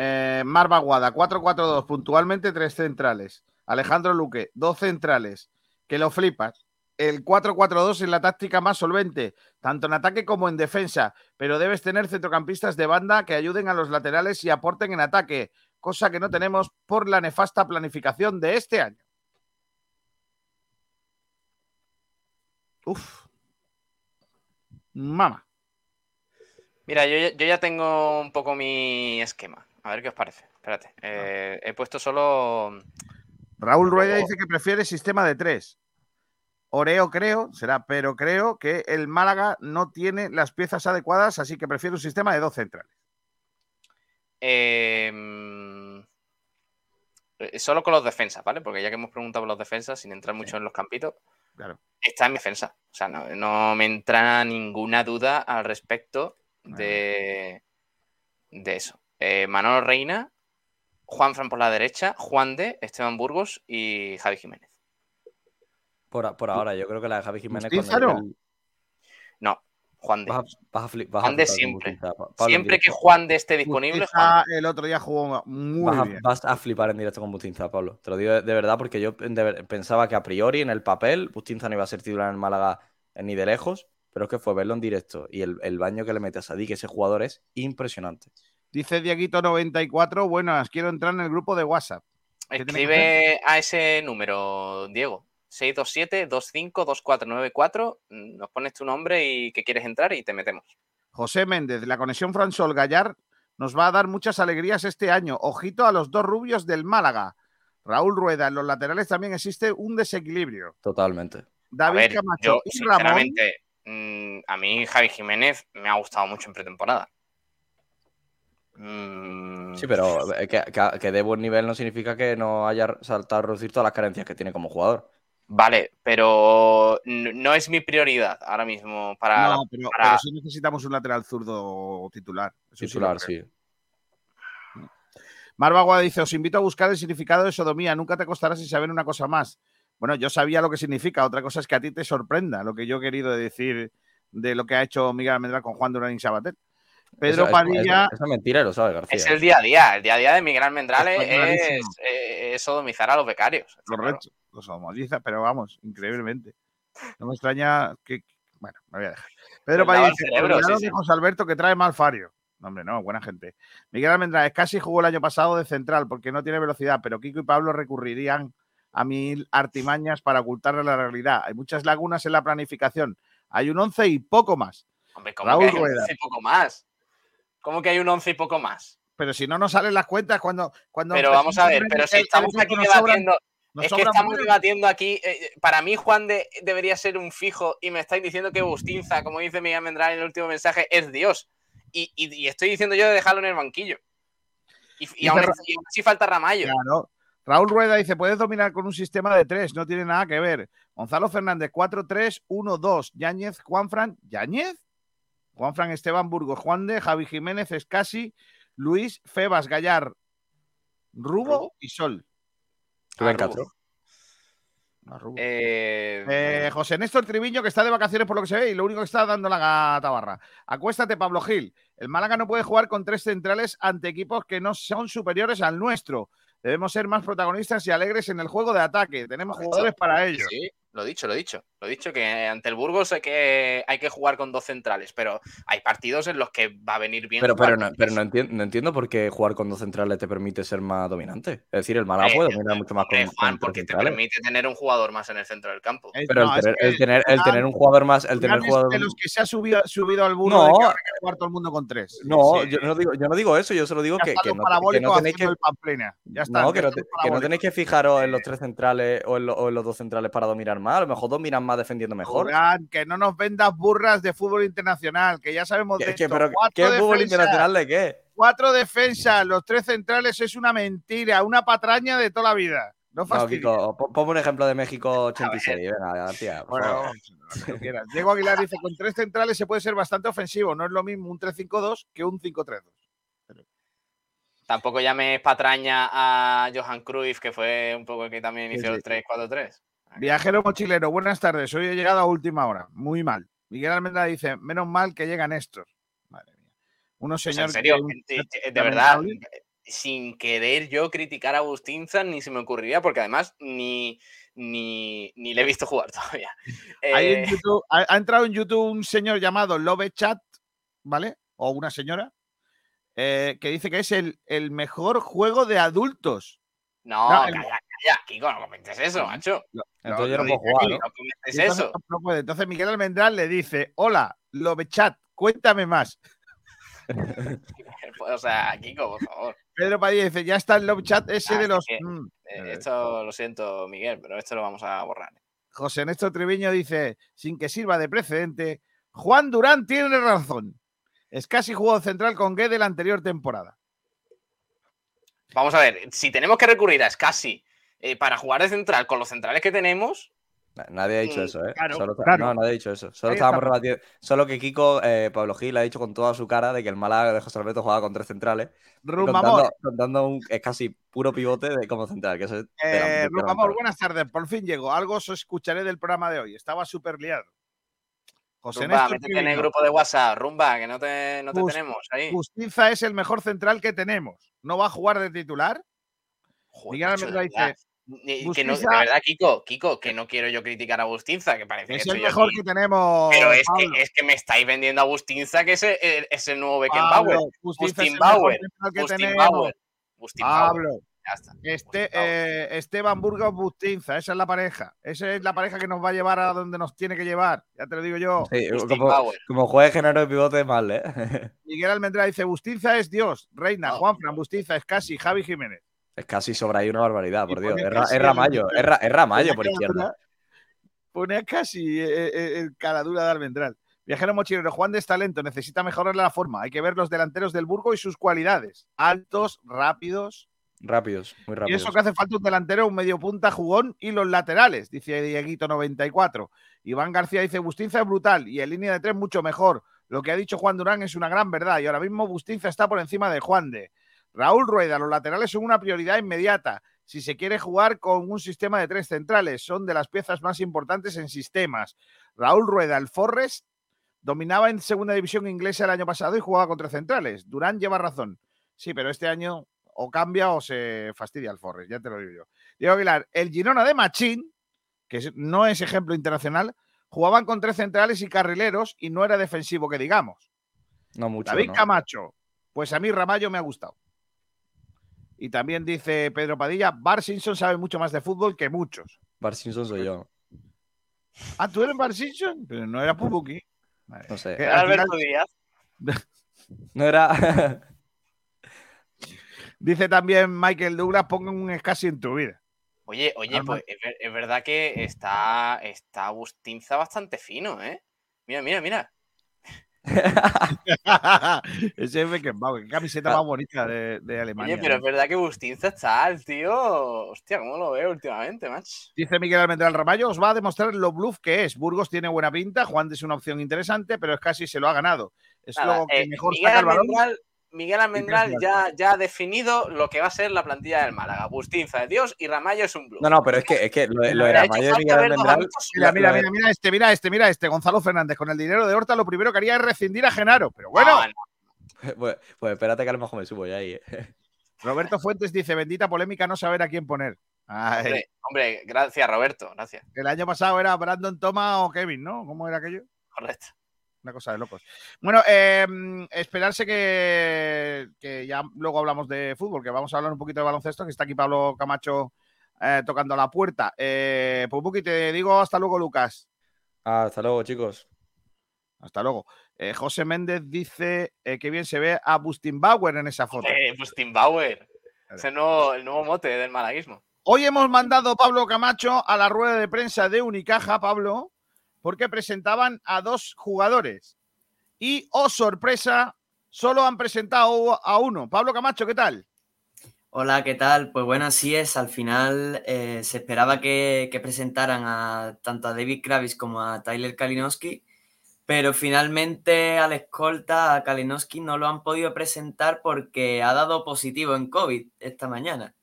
eh, Mar Baguada, 4-4-2, puntualmente tres centrales. Alejandro Luque, dos centrales. Que lo flipas. El 4-4-2 es la táctica más solvente, tanto en ataque como en defensa, pero debes tener centrocampistas de banda que ayuden a los laterales y aporten en ataque, cosa que no tenemos por la nefasta planificación de este año. Uf. Mama. Mira, yo, yo ya tengo un poco mi esquema. A ver qué os parece. Espérate. Eh, he puesto solo. Raúl Rueda dice que prefiere sistema de tres. Oreo creo, será, pero creo que el Málaga no tiene las piezas adecuadas, así que prefiere un sistema de dos centrales. eh, mm, eh, solo con los defensas, ¿vale? Porque ya que hemos preguntado por los defensas, sin entrar mucho en los campitos, Claro. está en mi defensa. O sea, no, no me entra ninguna duda al respecto de, de eso. Eh, Manolo Reina, Juan Fran por la derecha, Juan de, Esteban Burgos y Javi Jiménez. Por, ahora, yo creo que la de Javi Jiménez. ¿Justiza cuando no? llegue el- No, Juan de. Vas a, vas a fli- vas a Juan de siempre. Siempre que. Juan de esté disponible, el otro día jugó muy Vas a, bien. vas a flipar en directo con Bustinza, Pablo. Te lo digo de, de verdad porque yo de pensaba que a priori en el papel Bustinza no iba a ser titular en el Málaga ni de lejos, pero es que fue verlo en directo y el, el baño que le mete a Sadik, ese jugador es impresionante. Dice Dieguito94, buenas, quiero entrar en el grupo de WhatsApp. Escribe a ese número, Diego. 627-252494. Nos pones tu nombre y que quieres entrar y te metemos. José Méndez, la conexión Fransol Gallar nos va a dar muchas alegrías este año. Ojito a los dos rubios del Málaga. Raúl Rueda, en los laterales también existe un desequilibrio. Totalmente. A David ver, Camacho yo, y Ramón. mm, a mí Javi Jiménez me ha gustado mucho en pretemporada. Mm, Sí, pero eh, que, que- que de buen nivel no significa que no haya saltado a reducir todas las carencias que tiene como jugador. Vale, pero no es mi prioridad ahora mismo para... No, pero, para- pero sí necesitamos un lateral zurdo titular. Eso sí Titular, creo. sí. Marvagua dice: Os invito a buscar el significado de sodomía. Nunca te costará sin saber una cosa más. Bueno, yo sabía lo que significa. Otra cosa es que a ti te sorprenda lo que yo he querido decir de lo que ha hecho Miguel Almendral con Juan Durán y Sabater. Pedro Eso- Padilla. eso- Esa mentira y lo sabe García. Es el día a día. El día a día de Miguel Almendrale Está es, eh, es sodomizar a los becarios. está claro. Correcto, lo sodomiza, pero vamos, increíblemente. No me extraña que. Bueno, me voy a dejar. Pedro Pues Padilla dice: cerebro, "Cuidado sí, sí. José Alberto que trae mal fario. No, hombre, no, buena gente. Miguel Almendral casi jugó el año pasado de central porque no tiene velocidad, pero Kiko y Pablo recurrirían a mil artimañas para ocultarle la realidad. Hay muchas lagunas en la planificación. Hay un 11 y poco más. Hombre, ¿cómo Raúl que hay un Rueda. 11 y poco más? ¿Cómo que hay un 11 y poco más? Pero si no nos salen las cuentas cuando. cuando Pero vamos a ver, pero si estamos aquí debatiendo. nos Es que estamos debatiendo aquí. eh, para mí, Juan de debería ser un fijo y me estáis diciendo que Bustinza, como dice Miguel Mendral en el último mensaje, es Dios. Y, y- y estoy diciendo yo de dejarlo en el banquillo. Y, y Dice aún Ra- así- y aún así falta Ramallo. Claro. Raúl Rueda dice: puedes dominar con un sistema de tres, no tiene nada que ver. Gonzalo Fernández, 4-3-1-2. Yáñez, Juanfran. ¿Yáñez? Juanfran, Esteban Burgos, Juan de, Javi Jiménez, Escasi, Luis, Febas, Gallar, Rubo y Sol. Ah, Rubo. Castro. No, Rubo. Eh, Eh, José Néstor Triviño, que está de vacaciones por lo que se ve y lo único que está dando la gata barra. Acuéstate, Pablo Gil. El Málaga no puede jugar con tres centrales ante equipos que no son superiores al nuestro. Debemos ser más protagonistas y alegres en el juego de ataque. Tenemos jugadores para ello. Sí, lo he dicho, lo he dicho. Lo he dicho que ante el Burgos hay que, hay que jugar con dos centrales, pero hay partidos en los que va a venir bien. Pero, pero, no, pero no, entiendo, no entiendo por qué jugar con dos centrales te permite ser más dominante. Es decir, el Málaga Eh, puede dominar mucho más con, Juan, con tres porque te permite tener un jugador más en el centro del campo. Es- Pero no, el tener, el tener, el tener un jugador más, el tener jugador de los que se ha subido, subido al burro No. de que ahora hay que jugar todo el mundo con tres. No, Sí. yo no digo, yo no digo eso, yo solo digo Ya que, que no, que no tenéis que haciendo el Pamplona. Ya está. no, que ya no, te- están los que no parabólicos. tenéis que fijaros en los tres centrales o en, lo- o en los dos centrales para dominar más. A lo mejor dominan más defendiendo mejor. Durán, que no nos vendas burras de fútbol internacional, que ya sabemos de ¿Qué, qué- esto. pero, ¿Qué fútbol defensas, internacional de qué? Cuatro defensas, los tres centrales es una mentira, una patraña de toda la vida. No No. Kiko, po- ponme un ejemplo de México 86. Venga, García, Bueno, lo que quieras. Diego Aguilar dice, con tres centrales se puede ser bastante ofensivo. No es lo mismo un 3-5-2 que un 5-3-2. Tampoco llames patraña a Johan Cruyff, que fue un poco el que también inició el 3-4-3. Viajero mochilero, buenas tardes. Hoy he llegado a última hora. Muy mal. Miguel Almendra dice, menos mal que llegan estos. Madre mía. Unos Pues señores. en serio, de, de verdad, sin querer yo criticar a Bustinza, ni se me ocurriría, porque además ni, ni, ni le he visto jugar todavía. Hay Eh, en YouTube- ha, ha entrado en YouTube un señor llamado Love Chat, ¿vale? O una señora, eh, que dice que es el, el mejor juego de adultos. no, no, el- calla, calla, Kiko, no comentes eso, macho. Entonces yo no puedo jugar, puede. Entonces Miguel Almendral le dice, hola, Love Chat, cuéntame más. O sea, Kiko, por favor. Pedro Padilla dice, ya está el Love Chat ese Ah, de los... que- mm. Eh, Esto lo siento, Miguel, pero esto lo vamos a borrar. José Néstor Triviño dice, sin que sirva de precedente, Juan Durán tiene razón. Es casi jugó central con Guede la anterior temporada. Vamos a ver, si tenemos que recurrir a Scassi eh, para jugar de central con los centrales que tenemos, Na- Nadie ha dicho Mm, eso, ¿eh? claro, Solo- claro. No, nadie ha dicho eso. Solo estábamos rebatiendo. Solo que Kiko, eh, Pablo Gil, ha dicho con toda su cara de que el Málaga de José Alberto jugaba con tres centrales. Rumamor, Contando, contando un es casi puro pivote de como central. Que eso es eh, Rumamor, buenas tardes. Por fin llego. Algo os escucharé del programa de hoy. Estaba súper liado. José Rumba, métete en el grupo de WhatsApp, Rumba, que no te, no te tenemos ahí. Justiza es el mejor central que tenemos. ¿No va a jugar de titular? Joder, Miguel Almendra dice, Que no, de Bustinza- verdad, Kiko, Kiko, que no quiero yo criticar a Bustinza, que parece es que el mejor aquí. que tenemos. Pero es que, es que me estáis vendiendo a Bustinza, que es el, es el nuevo Beckenbauer. Justiza es el Bustin mejor Bauer, central que Bustin tenemos. Bauer. Bustin Bauer. Pablo, Ya está. este, eh, Esteban Burgos Bustinza, esa es la pareja. Esa es la pareja que nos va a llevar a donde nos tiene que llevar. Ya te lo digo yo. Sí, Bustin como, como juegue género de pivote, mal, ¿eh? Miguel Almendra dice: Bustinza es Dios, Reina, No. Juanfran, Bustinza es casi Javi Jiménez. Es casi sobra ahí una barbaridad, por Y Dios. Es, Ra- casi es Ramallo, es, Ra- es Ramallo por izquierda. Pone casi eh, eh, el cara dura de Almendral. Viajero mochilero, Juan de es talento, necesita mejorarle la forma. Hay que ver los delanteros del Burgo y sus cualidades. Altos, rápidos. Rápidos, muy Y rápidos. eso que hace falta un delantero, un medio punta jugón y los laterales, dice Dieguito94. Iván García dice, Bustinza es brutal y en línea de tres mucho mejor. Lo que ha dicho Juan Durán es una gran verdad y ahora mismo Bustinza está por encima de Juan de. Raúl Rueda, los laterales son una prioridad inmediata. Si se quiere jugar con un sistema de tres centrales, son de las piezas más importantes en sistemas. Raúl Rueda, el Forrest, dominaba en segunda división inglesa el año pasado y jugaba con tres centrales. Durán lleva razón. Sí, pero este año o cambia o se fastidia el Forrest, ya te lo digo yo. Diego Aguilar, el Girona de Machín, que no es ejemplo internacional, jugaban con tres centrales y carrileros y no era defensivo que digamos. No mucho. David ¿no? Camacho, pues a mí Ramallo me ha gustado. Y también dice Pedro Padilla, Bar Simpson sabe mucho más de fútbol que muchos. Bart Simpson soy yo. Ah, ¿tú eres Bar Simpson? Pero no era Pubuki. Vale. No sé. Era al Alberto final- Díaz. No era. dice también Michael Douglas, pongan un escasi en tu vida. Oye, oye, pues es, ver- es verdad que está, está Bustinza bastante fino, ¿eh? Mira, mira, mira. Ese es Beckenbauer, qué camiseta Ah. más bonita de, de Alemania. Oye, pero ¿no? es verdad que Bustinza está al tío. Hostia, ¿cómo lo veo últimamente, macho? Dice Miguel Almendral Ramallo, os va a demostrar lo bluff que es. Burgos tiene buena pinta, Juan de es una opción interesante, pero es casi se lo ha ganado. Es Nada, lo que eh, mejor Miguel saca el balón. Almendral, Miguel Almendral ya, ya ha definido lo que va a ser la plantilla del Málaga. Bustinza es Dios y Ramallo es un bluff. No, no, pero es que, es que lo, de- lo de Ramallo de Miguel Almendral. Mira, mira, de- mira, mira este, mira este, mira este, Gonzalo Fernández. Con el dinero de Horta lo primero que haría es rescindir a Genaro. Pero bueno, No, no. Pues, pues espérate que a lo mejor me subo ya ahí. eh. Roberto Fuentes dice, bendita polémica no saber a quién poner. Hombre, hombre, gracias, Roberto. Gracias. el año pasado era Brandon Thomas o Kevin, ¿no? ¿Cómo era aquello? Correcto. Una cosa de locos. Bueno, eh, esperarse que, que ya luego hablamos de fútbol, que vamos a hablar un poquito de baloncesto, que está aquí Pablo Camacho eh, tocando la puerta. Eh, pues Buki, te digo hasta luego, Lucas. Hasta luego, chicos. Hasta luego. Eh, José Méndez dice eh, que bien se ve a Bustin Bauer en esa foto. Eh, Bustin Bauer. Es el nuevo, el nuevo mote del malaguismo. Hoy hemos mandado Pablo Camacho a la rueda de prensa de Unicaja, Pablo, porque presentaban a dos jugadores. Y, oh sorpresa, solo han presentado a uno. Pablo Camacho, ¿qué tal? Hola, ¿qué tal? Pues bueno, así es. Al final eh, se esperaba que, presentaran a tanto a David Kravis como a Tyler Kalinowski, Pero finalmente al escolta, a Kalinowski, no lo han podido presentar porque ha dado positivo en COVID esta mañana.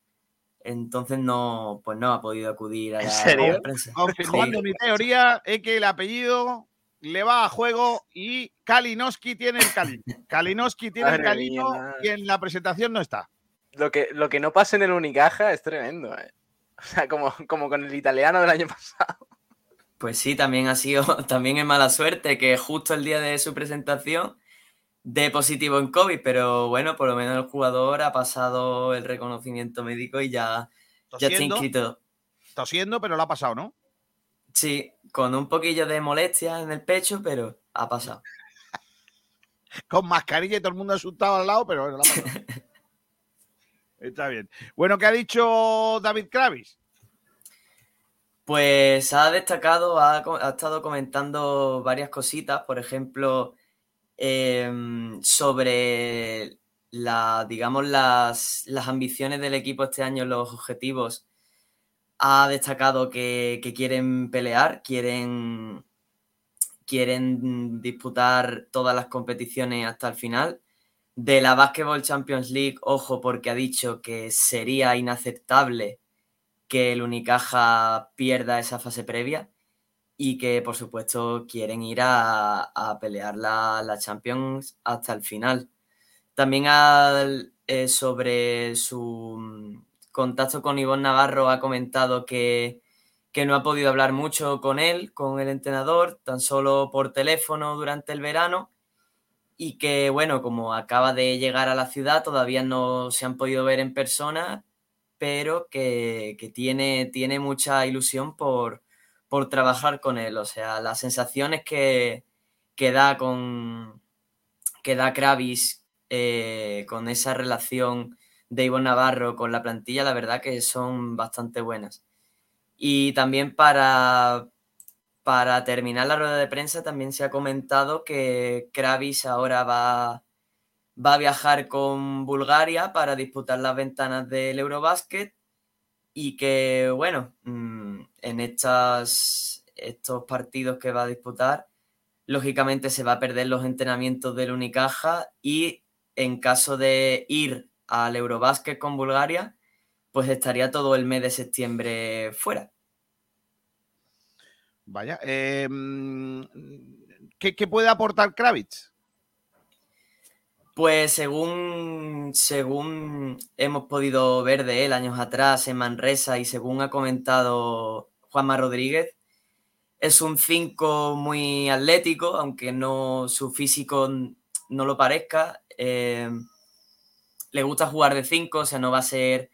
Entonces no, pues no ha podido acudir a la, prensa. Confirmando Sí. mi teoría es que el apellido le va a juego y Kalinowski tiene el Kalin. Kalinowski tiene el Kalino mía. y en la presentación no está. Lo que, lo que no pasa en el Unicaja es tremendo, ¿eh? O sea, como, como con el italiano del año pasado. Pues sí, también ha sido, también es mala suerte que justo el día de su presentación de positivo en COVID, pero bueno, por lo menos el jugador ha pasado el reconocimiento médico y ya, ya está inscrito. Tosiendo, pero lo ha pasado, ¿no? Sí, con un poquillo de molestia en el pecho, pero ha pasado. Con mascarilla y todo el mundo asustado al lado, pero bueno, lo ha pasado. Está bien. Bueno, ¿qué ha dicho David Kravis? Pues ha destacado, ha, ha estado comentando varias cositas, por ejemplo, em, sobre la, digamos, las, las ambiciones del equipo este año, los objetivos. Ha destacado que, que quieren pelear, quieren, quieren disputar todas las competiciones hasta el final. De la Basketball Champions League, ojo, porque ha dicho que sería inaceptable que el Unicaja pierda esa fase previa y que por supuesto quieren ir a, a pelear la, la Champions hasta el final. También al- eh, sobre su contacto con Ivonne Navarro ha comentado que, que no ha podido hablar mucho con él, con el entrenador, tan solo por teléfono durante el verano y que bueno, como acaba de llegar a la ciudad, todavía no se han podido ver en persona, pero que, que tiene, tiene mucha ilusión por, por trabajar con él. O sea, las sensaciones que, que da con que da Kravis eh, con esa relación de Ivo Navarro con la plantilla, la verdad que son bastante buenas. Y también para, para terminar la rueda de prensa, también se ha comentado que Kravis ahora va, va a viajar con Bulgaria para disputar las ventanas del Eurobasket y que, bueno, mm, en estas, estos partidos que va a disputar, lógicamente se va a perder los entrenamientos del Unicaja y en caso de ir al Eurobasket con Bulgaria, pues estaría todo el mes de septiembre fuera. Vaya. eh, ¿qué, qué puede aportar Kravitz? Pues según, según hemos podido ver de él años atrás en Manresa y según ha comentado Juanma Rodríguez, es un 5 muy atlético, aunque no su físico no lo parezca. eh, le gusta jugar de 5, o sea, no va a ser,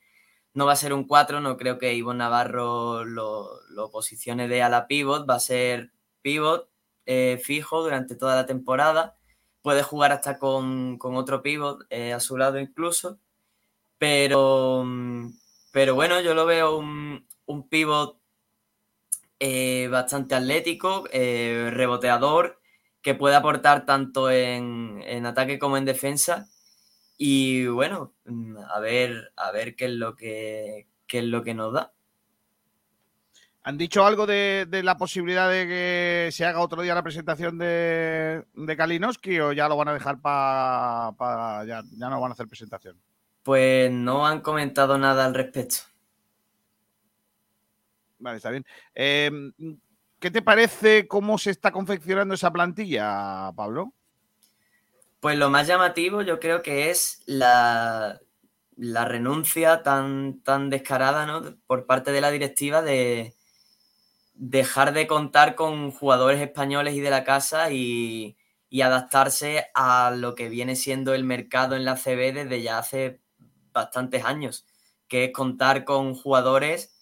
no va a ser un 4, no creo que Ivo Navarro lo, lo posicione de ala pivot, va a ser pivot eh, fijo durante toda la temporada puede jugar hasta con, con otro pivot eh, a su lado incluso. Pero, pero bueno, yo lo veo un, un pivot eh, bastante atlético, eh, reboteador, que puede aportar tanto en, en ataque como en defensa. Y bueno, mm, a ver, a ver qué es lo que, qué es lo que nos da. ¿Han dicho algo de, de la posibilidad de que se haga otro día la presentación de, de Kalinowski o ya lo van a dejar para... ya, ya no van a hacer presentación? Pues no han comentado nada al respecto. Vale, está bien. Eh, ¿Qué te parece cómo se está confeccionando esa plantilla, Pablo? Pues lo más llamativo yo creo que es la, la renuncia tan, tan descarada ¿no? por parte de la directiva de dejar de contar con jugadores españoles y de la casa y, adaptarse a lo que viene siendo el mercado en la CB desde ya hace bastantes años, que es contar con jugadores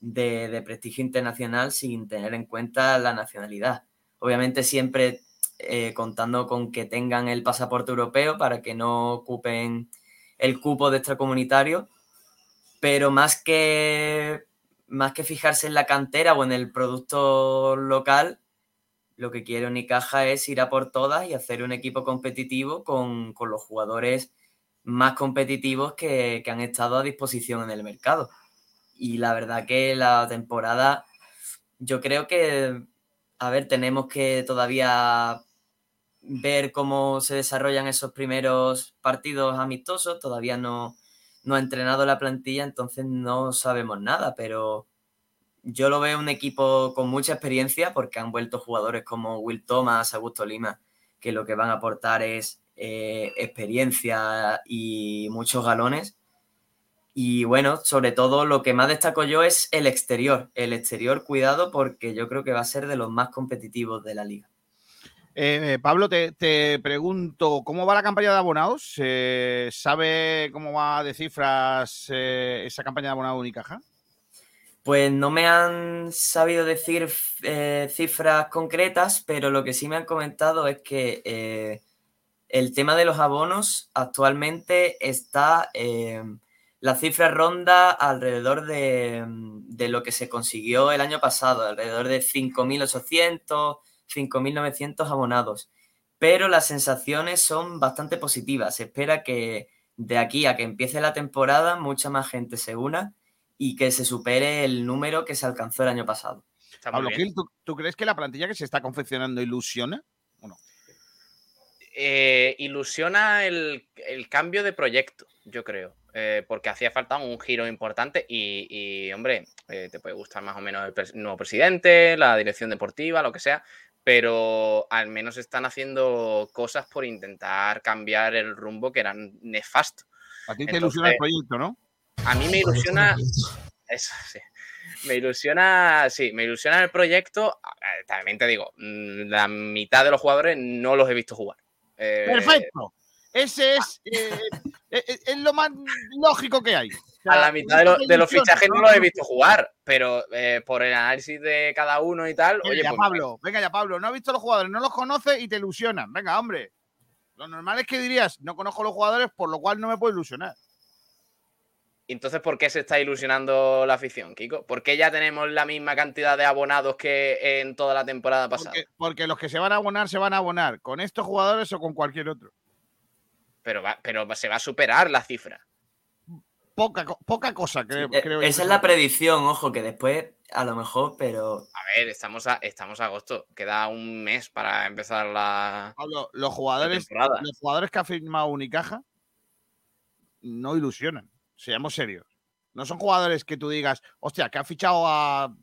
de, de prestigio internacional sin tener en cuenta la nacionalidad. Obviamente siempre eh, contando con que tengan el pasaporte europeo para que no ocupen el cupo de extracomunitario, pero más que, más que fijarse en la cantera o en el producto local, lo que quiere Unicaja es ir a por todas y hacer un equipo competitivo con, con los jugadores más competitivos que, que han estado a disposición en el mercado. Y la verdad que la temporada, yo creo que a ver, tenemos que todavía ver cómo se desarrollan esos primeros partidos amistosos. Todavía no, no ha entrenado la plantilla, entonces no sabemos nada, pero yo lo veo un equipo con mucha experiencia porque han vuelto jugadores como Will Thomas, Augusto Lima, que lo que van a aportar es eh, experiencia y muchos galones. Y bueno, sobre todo lo que más destaco yo es el exterior. El exterior, cuidado, porque yo creo que va a ser de los más competitivos de la liga. Eh, Pablo, te, te, pregunto, ¿cómo va la campaña de abonados? Eh, ¿Sabe cómo va de cifras eh, esa campaña de abonados Unicaja? Pues no me han sabido decir eh, cifras concretas, pero lo que sí me han comentado es que eh, el tema de los abonos actualmente está, eh, la cifra ronda alrededor de, de, lo que se consiguió el año pasado, alrededor de 5.800, 5.900 abonados. Pero las sensaciones son bastante positivas. Se espera que de aquí a que empiece la temporada mucha más gente se una y que se supere el número que se alcanzó el año pasado. Pablo Gil, ¿tú, ¿tú, crees que la plantilla que se está confeccionando ilusiona o no? Eh, ilusiona el, el, cambio de proyecto, yo creo, eh, porque hacía falta un giro importante y, y hombre, eh, te puede gustar más o menos el pres nuevo presidente, la dirección deportiva, lo que sea, pero al menos están haciendo cosas por intentar cambiar el rumbo que era nefasto. A ti te Entonces, ilusiona el proyecto, ¿no? A mí me ilusiona. Eso, sí. Me ilusiona, sí, me ilusiona el proyecto. También te digo, mm, la mitad de los jugadores no los he visto jugar. Eh, Perfecto. Ese es, eh, es, lo más lógico que hay. O sea, a la mitad de, lo, de, los fichajes no los he visto jugar, pero eh, por el análisis de cada uno y tal. Venga oye, ya, pues, Pablo, venga ya, Pablo. No has visto los jugadores, no los conoces y te ilusionan. Venga, hombre. Lo normal es que dirías, no conozco los jugadores, por lo cual no me puedo ilusionar. Entonces, ¿por qué se está ilusionando la afición, Kiko? ¿Por qué ya tenemos la misma cantidad de abonados que en toda la temporada pasada? Porque, porque, los que se van a abonar se van a abonar con estos jugadores o con cualquier otro. Pero, va, pero se va a superar la cifra. Poca, poca cosa, creo. Sí, creo esa es la predicción, ojo, que después a lo mejor, pero. A ver, estamos a, estamos a agosto. Queda un mes para empezar la. Pablo, los jugadores, los jugadores que ha firmado Unicaja no ilusionan seamos serios. No son jugadores que tú digas, hostia, que ha fichado a,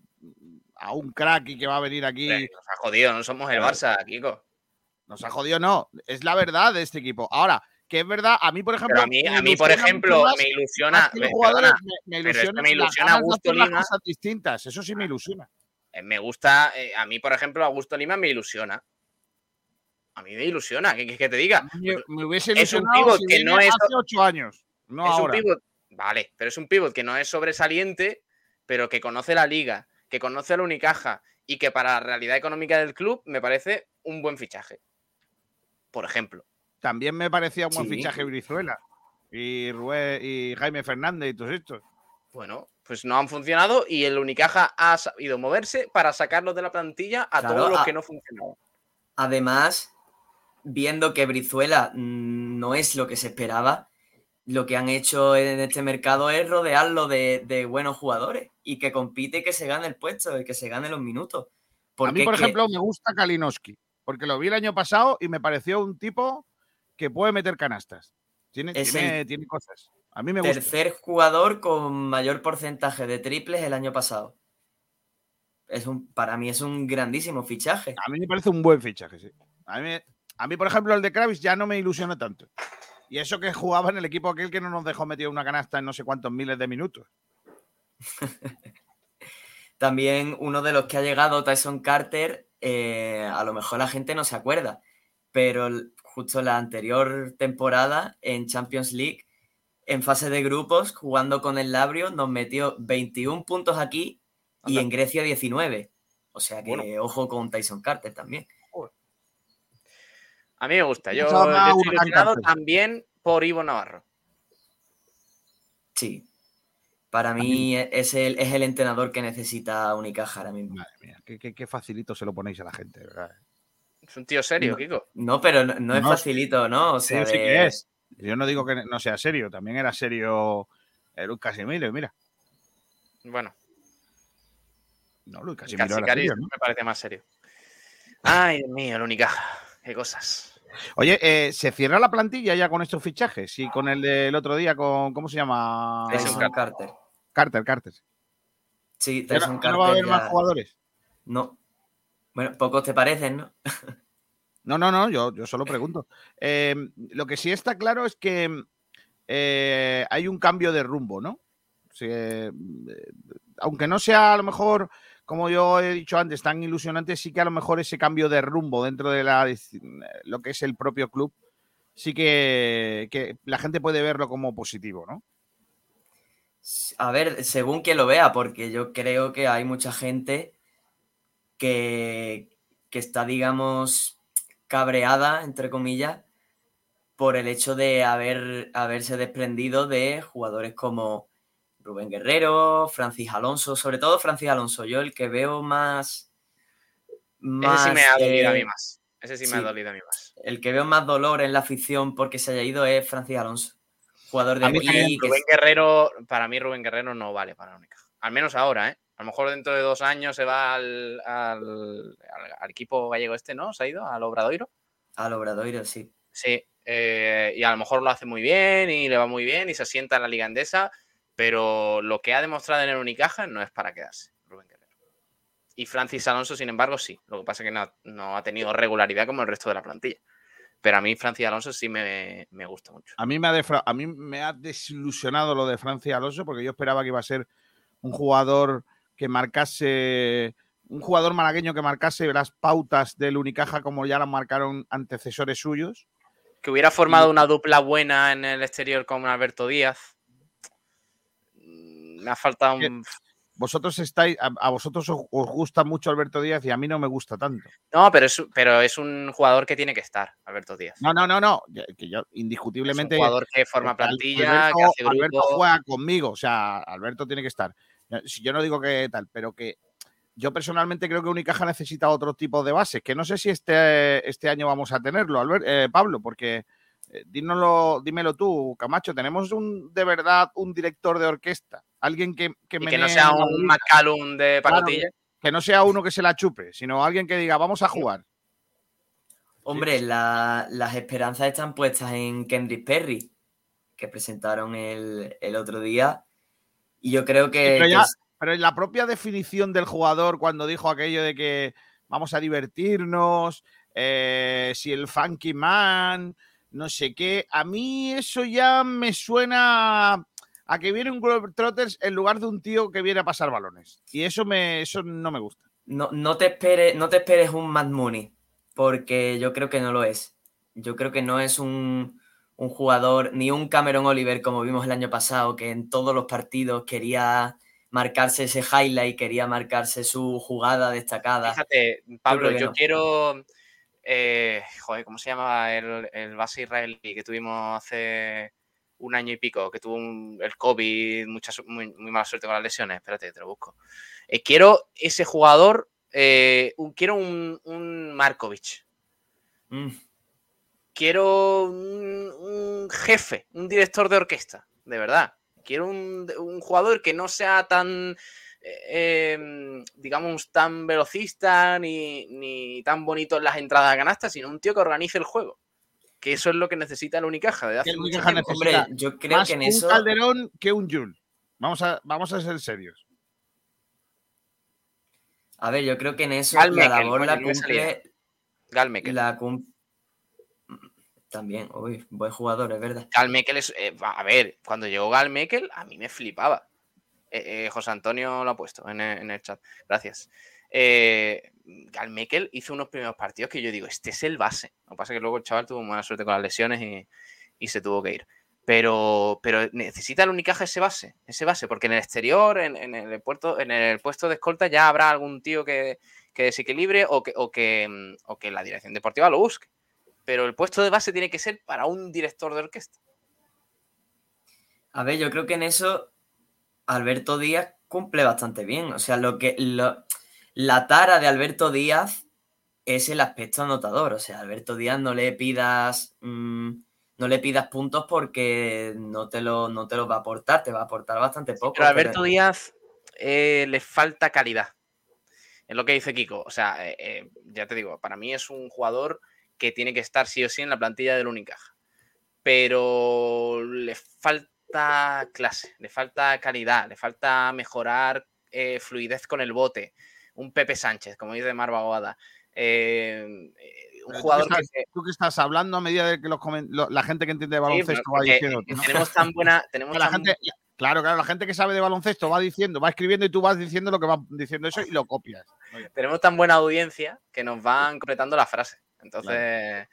a un crack y que va a venir aquí. Nos ha jodido, no somos el Barça, Kiko. Nos ha jodido, no. Es la verdad de este equipo. Ahora, que es verdad, a mí, por ejemplo. Pero a mí, a mí por ejemplo, más, me ilusiona. Me, jugadores, me, me ilusiona, me ilusiona Augusto Lima. cosas distintas. Eso sí me ilusiona. Me gusta, eh, a mí, por ejemplo, Augusto Lima me ilusiona. A mí me ilusiona, ¿qué quieres que te diga? Me, me hubiese es un ilusionado pivot si que no es. hace ocho años. No es ahora. un pivot Vale, pero es un pivot que no es sobresaliente, pero que conoce la liga, que conoce la Unicaja y que para la realidad económica del club me parece un buen fichaje. Por ejemplo. También me parecía un buen sí. fichaje Brizuela y, Rue y Jaime Fernández y todos estos. Bueno, pues no han funcionado y el Unicaja ha sabido moverse para sacarlos de la plantilla a claro, todos los a... que no funcionaban. Además, viendo que Brizuela no es lo que se esperaba, lo que han hecho en este mercado es rodearlo de, de, buenos jugadores y que compite y que se gane el puesto y que se gane los minutos. Porque a mí, por ejemplo, que... me gusta Kalinowski, porque lo vi el año pasado y me pareció un tipo que puede meter canastas. Tiene, tiene, tiene cosas. A mí me tercer gusta. Tercer jugador con mayor porcentaje de triples el año pasado. Es un, para mí es un grandísimo fichaje. A mí me parece un buen fichaje, sí. A mí, a mí por ejemplo, el de Kravis ya no me ilusiona tanto. Y eso que jugaba en el equipo aquel que no nos dejó metido una canasta en no sé cuántos miles de minutos. También uno de los que ha llegado, Tyson Carter, eh, a lo mejor la gente no se acuerda, pero justo la anterior temporada en Champions League, en fase de grupos, jugando con el Labrio, nos metió 21 puntos aquí y en Grecia 19. O sea que bueno. ojo con Tyson Carter también. A mí me gusta. Yo, yo estoy ilusionado también por Ivo Navarro. Sí. Para mí es el, es el entrenador que necesita Unicaja ahora mismo. Madre mía, qué, qué, qué, facilito se lo ponéis a la gente, ¿verdad? Es un tío serio, no, Kiko. No, pero no, no es no, facilito, ¿no? O sea, sí, sí que es. Yo no digo que no sea serio, también era serio Luis Casimiro, mira. Bueno. No, Luis Casimiro era serio, ¿no? me parece más serio. Ay, Dios mío, el Unicaja. Qué cosas. Oye, eh, ¿se cierra la plantilla ya con estos fichajes? Y con el del otro día, con ¿cómo se llama? Tyson Carter. Carter, Carter. Sí, ¿Ya no- Tyson Carter. no va a haber más jugadores? No. Bueno, pocos te parecen, ¿no? No, no, no, yo, yo solo pregunto. Eh, lo que sí está claro es que eh, hay un cambio de rumbo, ¿no? Sí, eh, aunque no sea a lo mejor, como yo he dicho antes, tan ilusionante, sí que a lo mejor ese cambio de rumbo dentro de la, lo que es el propio club, sí que, que la gente puede verlo como positivo, ¿no? A ver, según quien lo vea, porque yo creo que hay mucha gente que, que está, digamos, cabreada, entre comillas, por el hecho de haber, haberse desprendido de jugadores como Rubén Guerrero, Francis Alonso, sobre todo Francis Alonso. Yo el que veo más. Ese sí me ha dolido a mí eh, más. Ese sí me ha dolido a mí más. El que veo más dolor en la afición porque se haya ido es Francis Alonso. Jugador de A mí que Rubén Guerrero, para mí Rubén Guerrero no vale para Unicaja. Al menos ahora, ¿eh? A lo mejor dentro de dos años se va al, al- al- al equipo gallego este, ¿no? Se ha ido al Obradoiro. Al Obradoiro, sí. Sí, eh, y a lo mejor lo hace muy bien y le va muy bien y se asienta en la Liga Endesa, pero lo que ha demostrado en el Unicaja no es para quedarse, Rubén Guerrero. Y Francis Alonso, sin embargo, sí. Lo que pasa es que no, ha- no ha tenido regularidad como el resto de la plantilla. Pero a mí Francis Alonso sí me, me gusta mucho. A mí, me ha defra- a mí me ha desilusionado lo de Francia Alonso porque yo esperaba que iba a ser un jugador que marcase, un jugador malagueño que marcase las pautas del Unicaja como ya las marcaron antecesores suyos. Que hubiera formado una dupla buena en el exterior con Alberto Díaz. Mm, Me ha faltado un... Vosotros estáis, a, a vosotros os, os gusta mucho Alberto Díaz y a mí no me gusta tanto. No, pero es, pero es un jugador que tiene que estar, Alberto Díaz. No, no, no, no. Que yo indiscutiblemente. Es un jugador que forma plantilla, Alberto, que hace grupo. Alberto juega conmigo, o sea, Alberto tiene que estar. Si yo no digo que tal, pero que yo personalmente creo que Unicaja necesita otro tipo de bases, que no sé si este, este año vamos a tenerlo, Albert- eh, Pablo, porque eh, dínoslo, dímelo tú, Camacho, tenemos un de verdad un director de orquesta, alguien que, que, Y que no sea un. McCallum de Claro, pacotilla. que no sea uno que se la chupe, sino alguien que diga, vamos a jugar. Hombre, la- las esperanzas están puestas en Kendrick Perry, que presentaron el, el otro día. Y yo creo que, pero, que ya, es- pero en la propia definición del jugador, cuando dijo aquello de que vamos a divertirnos, eh, si el funky man, no sé qué, a mí eso ya me suena a que viene un Globetrotters en lugar de un tío que viene a pasar balones. Y eso, me, eso no me gusta. no, no te esperes, no te esperes un Mad Money, porque yo creo que no lo es. Yo creo que no es un, un jugador, ni un Cameron Oliver, como vimos el año pasado, que en todos los partidos quería marcarse ese highlight, quería marcarse su jugada destacada. Fíjate, Pablo, yo, no. quiero. eh, joder, ¿cómo se llamaba el, el base israelí que tuvimos hace un año y pico? Que tuvo un- el COVID, mucha, muy, muy mala suerte con las lesiones. Espérate, te lo busco. Eh, quiero ese jugador, eh, un- quiero un, un Markovic. Mm. Quiero un, un jefe, un director de orquesta, de verdad. Quiero un, un jugador que no sea tan, eh, digamos, tan velocista ni, ni tan bonito en las entradas a canasta, sino un tío que organice el juego. Que eso es lo que necesita el Unicaja desde hace El Unicaja necesita Hombre, yo creo más que en un eso- Calderón que un Jul. Vamos a, vamos a ser serios. A ver, yo creo que en eso Gal la labor la cumple. La cum- También, uy, buen jugador, es verdad. Gal Mekel es. eh, a ver, cuando llegó Gal Mekel, a mí me flipaba. Eh, eh, José Antonio lo ha puesto en el, chat. Gracias. Eh, Gal Mekel hizo unos primeros partidos que yo digo, este es el base. Lo que pasa es que luego el chaval tuvo mala suerte con las lesiones y, y se tuvo que ir. Pero, pero necesita el Unicaja ese base, ese base, porque en el exterior, en, en el puerto, en el puesto de escolta, ya habrá algún tío que, que desequilibre o que, o, que, mm, o que la dirección deportiva lo busque. Pero el puesto de base tiene que ser para un director de orquesta. A ver, yo creo que en eso Alberto Díaz cumple bastante bien. O sea, lo que lo- la tara de Alberto Díaz es el aspecto anotador. O sea, Alberto Díaz no le pidas mm, no le pidas puntos porque no te lo no te los va a aportar, te va a aportar bastante poco. Pero a Alberto Díaz eh, le falta calidad. Es lo que dice Kiko. O sea, eh, eh, ya te digo, para mí es un jugador que tiene que estar sí o sí en la plantilla del Unicaja. Pero le falta clase, le falta calidad, le falta mejorar eh, fluidez con el bote. Un Pepe Sánchez, como dice Marva Boada. Eh, un Pero jugador tú, que que estás, tú que estás hablando a medida de que los lo- la gente que entiende de Sí, baloncesto va diciendo. ¿no? tenemos tan buena. Tenemos la tan- gente, claro, claro, la gente que sabe de baloncesto va diciendo, va escribiendo y tú vas diciendo lo que va diciendo eso y lo copias. tenemos tan buena audiencia que nos van completando la frase. Entonces,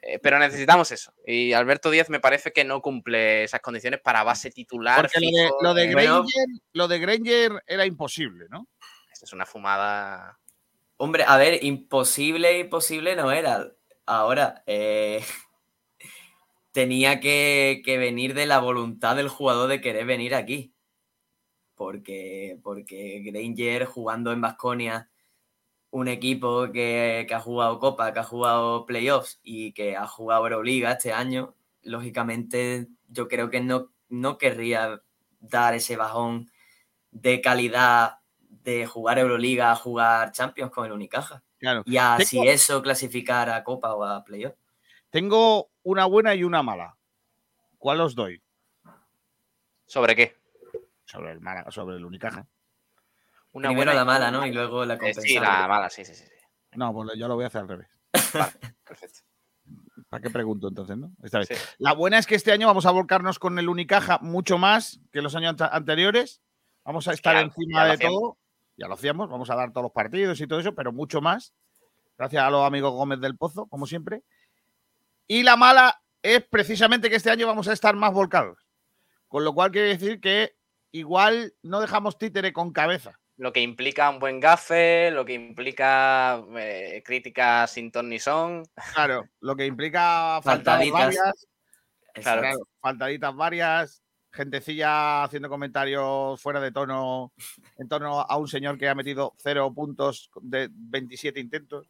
eh, pero necesitamos eso. Y Alberto Díaz me parece que no cumple esas condiciones para base titular. Porque lo de, lo de Granger, lo de Granger era imposible, ¿no? esto es una fumada. Hombre, a ver, imposible, imposible no era. Ahora, eh, tenía que, que venir de la voluntad del jugador de querer venir aquí. Porque, porque Granger jugando en Basconia, un equipo que, que ha jugado Copa, que ha jugado playoffs y que ha jugado Euroliga este año, lógicamente yo creo que no, no querría dar ese bajón de calidad de jugar Euroliga a jugar Champions con el Unicaja. Claro. Y así Tengo- eso clasificar a Copa o a Playoff. Tengo una buena y una mala. ¿Cuál os doy? ¿Sobre qué? Sobre el sobre el Unicaja. Una Primero buena la mala, ¿no? Y luego la Eh, compensable. sí, la mala, sí, sí, sí. No, pues yo lo voy a hacer al revés. Perfecto. ¿Para qué pregunto entonces, no? Esta vez. Sí. La buena es que este año vamos a volcarnos con el Unicaja mucho más que los años anteriores. Vamos a estar ya- encima ya de hacíamos. todo. Ya lo hacíamos, vamos a dar todos los partidos y todo eso, pero mucho más. Gracias a los amigos Gómez del Pozo, como siempre. Y la mala es precisamente que este año vamos a estar más volcados. Con lo cual quiere decir que igual no dejamos títere con cabeza. Lo que implica un buen gafe, lo que implica eh, críticas sin ton ni son. Claro, lo que implica Faltaditas. varias. Claro. Claro, faltaditas varias, gentecilla haciendo comentarios fuera de tono en torno a un señor que ha metido cero puntos de 27 intentos.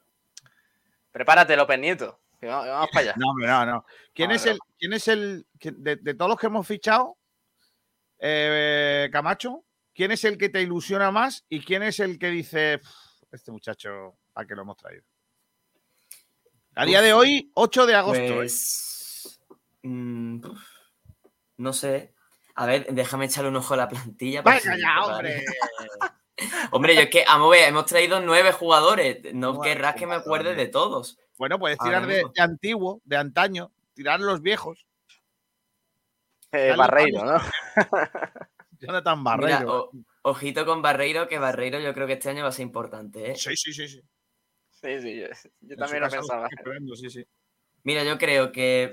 Prepárate, López Nieto. que Vamos, vamos para allá. No, hombre, no, no. ¿Quién No, es el, quién es el de, de todos los que hemos fichado, eh, Camacho, quién es el que te ilusiona más y quién es el que dice, "Pff, este muchacho, ¿a qué lo hemos traído? A día de hoy, 8 de agosto. ¿eh? Pues. mm, no sé. A ver, déjame echarle un ojo a la plantilla. por Venga ya, para- hombre. Hombre, yo es que, vamos a ver, hemos traído nueve jugadores. No querrás que me acuerde de todos. Bueno, puedes tirar de, antiguo, de antaño, tirar los viejos. Eh, Barreiro, ¿no? Jonathan Mira, Barreiro. o- ojito con Barreiro, que Barreiro yo creo que este año va a ser importante. ¿eh? Sí, sí, sí, sí. Sí, sí, yo, también lo pensaba. sí, sí. Mira, yo creo que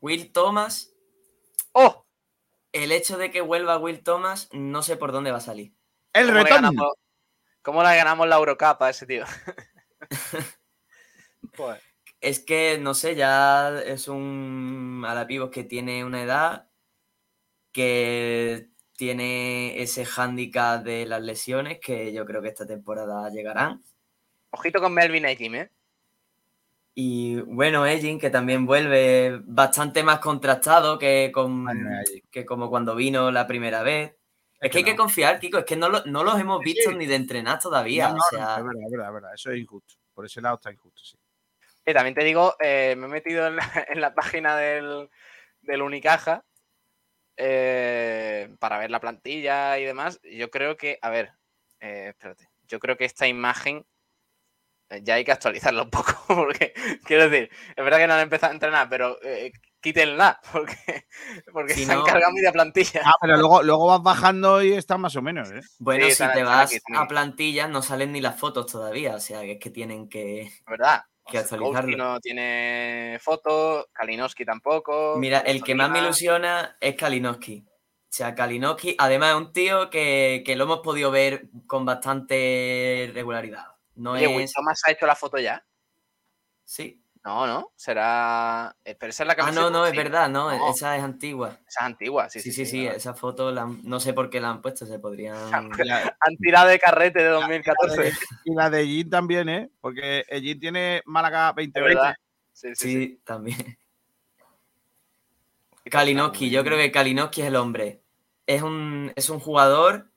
Will Thomas, ¡Oh! el hecho de que vuelva Will Thomas, no sé por dónde va a salir. El ¿Cómo le, retorno. ganamos, ¿Cómo le ganamos la Eurocup a ese tío? Joder. Es que, no sé, ya es un Alapivos que tiene una edad que tiene ese hándicap de las lesiones que yo creo que esta temporada llegarán. Ojito con Melvin Ekim, ¿eh? Y bueno, Egin, que también vuelve bastante más contrastado que, con, Ay, que como cuando vino la primera vez. Es, Es que hay que confiar, Kiko, es que no, lo- no los hemos visto sí. ni de entrenar todavía. No, no, o sea, es verdad, es verdad, es verdad. Eso es injusto. Por ese lado está injusto, sí. Eh, también te digo, eh, me he metido en la, en la página del, del Unicaja eh, para ver la plantilla y demás. Yo creo que, a ver, eh, espérate, yo creo que esta imagen eh, ya hay que actualizarla un poco, porque quiero decir, es verdad que no han empezado a entrenar, pero eh, quítenla, porque, porque Si se han no- cargado media plantilla. Ah, pero luego, luego vas bajando y estás más o menos, ¿eh? bueno, Sí, si están- te están vas aquí, están a plantillas no salen ni las fotos todavía. O sea, que es que tienen que... ¿Verdad? Que actualizarlo. no tiene foto, Kalinowski tampoco. Mira, el que más me ilusiona es Kalinowski. O sea, Kalinowski, además es un tío que, que lo hemos podido ver con bastante regularidad. No Oye, Will es... Thomas ha hecho la foto ya. Sí. No, no, será. eh, Pero esa es la Ah, camiseta. no, no, es sí. verdad, no, No. esa es antigua. Esa es antigua, sí, Sí, sí. sí, esa foto la han- no sé por qué la han puesto, se podrían... Han tirado de carrete de 2014. Y la de Jin también, ¿eh? Porque Jin tiene Málaga Es 2020. verdad. Sí, sí, Sí, sí. también. Kalinowski, yo creo que Kalinowski es el hombre. Es un, es un jugador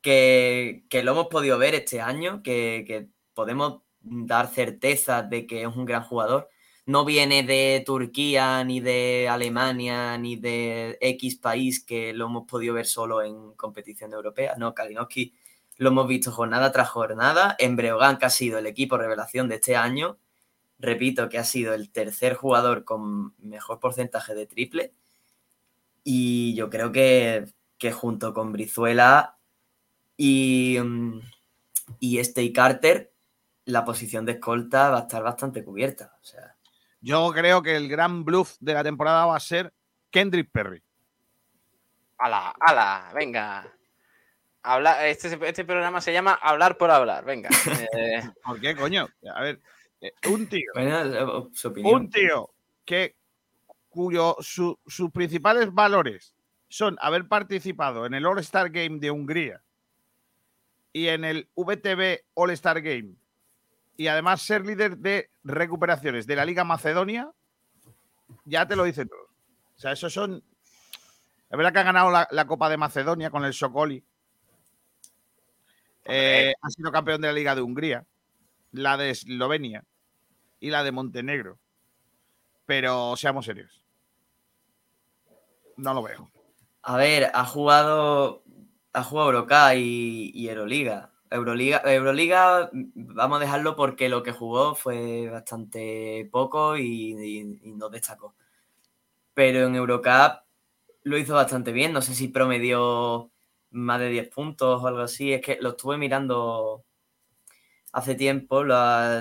que, que lo hemos podido ver este año, que, que podemos dar certeza de que es un gran jugador. No viene de Turquía, ni de Alemania, ni de X país que lo hemos podido ver solo en competición europea. No, Kalinowski lo hemos visto jornada tras jornada. En Breogán, que ha sido el equipo revelación de este año. Repito que ha sido el tercer jugador con mejor porcentaje de triple. Y yo creo que, que junto con Brizuela y, mm, y este Carter, la posición de escolta va a estar bastante cubierta. O sea, Yo creo que el gran bluff de la temporada va a ser Kendrick Perry. ¡Hala, hala! Venga. Habla, este, este programa se llama Hablar por hablar. Venga. Eh, ¿Por qué, coño? A ver, eh, un tío. bueno, su opinión. Un tío que cuyo su- sus principales valores son haber participado en el All-Star Game de Hungría y en el VTB All-Star Game y además ser líder de recuperaciones de la Liga Macedonia, ya te lo dice todo. O sea, esos son. Es verdad que ha ganado la, la Copa de Macedonia con el Sokoli. Eh, ha sido campeón de la Liga de Hungría, la de Eslovenia y la de Montenegro. Pero seamos serios. No lo veo. A ver, ha jugado, ha jugado Eurocup y, y Euroliga. Euroliga. Euroliga, vamos a dejarlo porque lo que jugó fue bastante poco y, y- no destacó. Pero en Eurocup lo hizo bastante bien. No sé si promedió más de 10 puntos o algo así. Es que lo estuve mirando hace tiempo,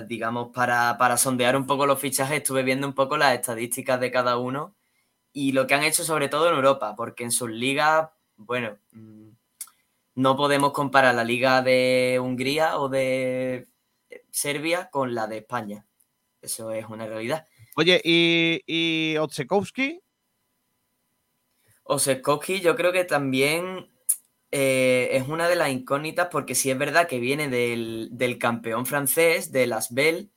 digamos, para, para sondear un poco los fichajes, estuve viendo un poco las estadísticas de cada uno y lo que han hecho sobre todo en Europa, porque en sus ligas, bueno, mm, no podemos comparar la liga de Hungría o de Serbia con la de España. Eso es una realidad. Oye, ¿y, y Otsekowski? Yo creo que también eh, es una de las incógnitas porque sí es verdad que viene del, del campeón francés, de Las Bell,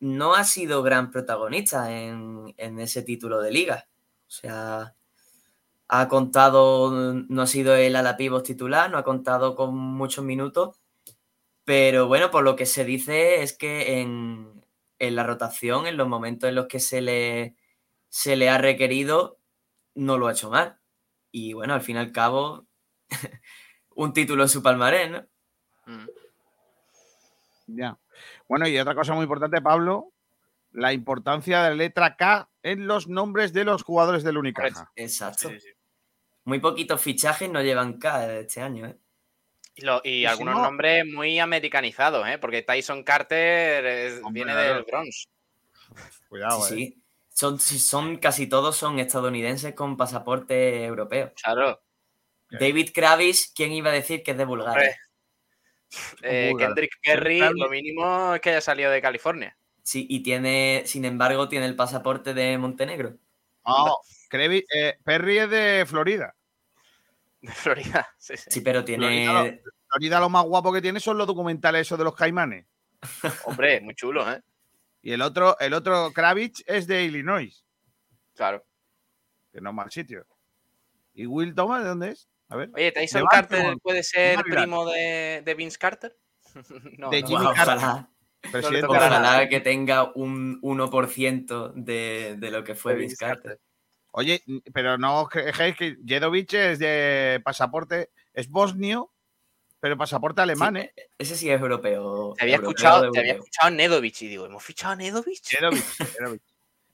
no ha sido gran protagonista en, en ese título de liga. O sea, ha contado, no ha sido el ala pivot titular, no ha contado con muchos minutos, pero bueno, por lo que se dice es que en, en la rotación, en los momentos en los que se le, se le ha requerido, no lo ha hecho mal. Y bueno, al fin y al cabo, un título en su palmarés, ¿no? Ya. Bueno, y otra cosa muy importante, Pablo, la importancia de la letra K en los nombres de los jugadores del Unicaja. Exacto. Muy poquitos fichajes no llevan K este año, ¿eh? y lo- y Y si algunos no- nombres muy americanizados, ¿eh? Porque Tyson Carter es- Hombre, viene del Bronx. Cuidado, sí, eh. sí. Son, son, casi todos son estadounidenses con pasaporte europeo. Claro. David Kravis, ¿quién iba a decir que es de Bulgaria? Eh. Kendrick Perry, lo mínimo es que haya salido de California. Sí, y tiene, sin embargo, tiene el pasaporte de Montenegro. No, Crevi- eh, Perry es de Florida. De Florida. Sí, sí. Sí, pero tiene. Florida, lo, Florida lo más guapo que tiene son los documentales esos de los caimanes. Hombre, muy chulo, ¿eh? Y el otro, el otro Kravitz es de Illinois, Claro. que no es mal sitio. ¿Y Will Thomas de dónde es? A ver. Oye, Tyson Carter puede ser primo de, de Vince Carter. no, De no. Jimmy Guau, Carter. ojalá, Presidente ojalá que tenga un 1% de, de lo que fue De Vince Vince Carter. Oye, pero no os quejéis que Jedovic es de pasaporte, es bosnio, pero pasaporte alemán, Sí, ¿eh? Ese sí es europeo. Te había, europeo escuchado, te había europeo. escuchado Nedovic y digo, ¿hemos fichado a Nedovic? Jedovic, Jedovic.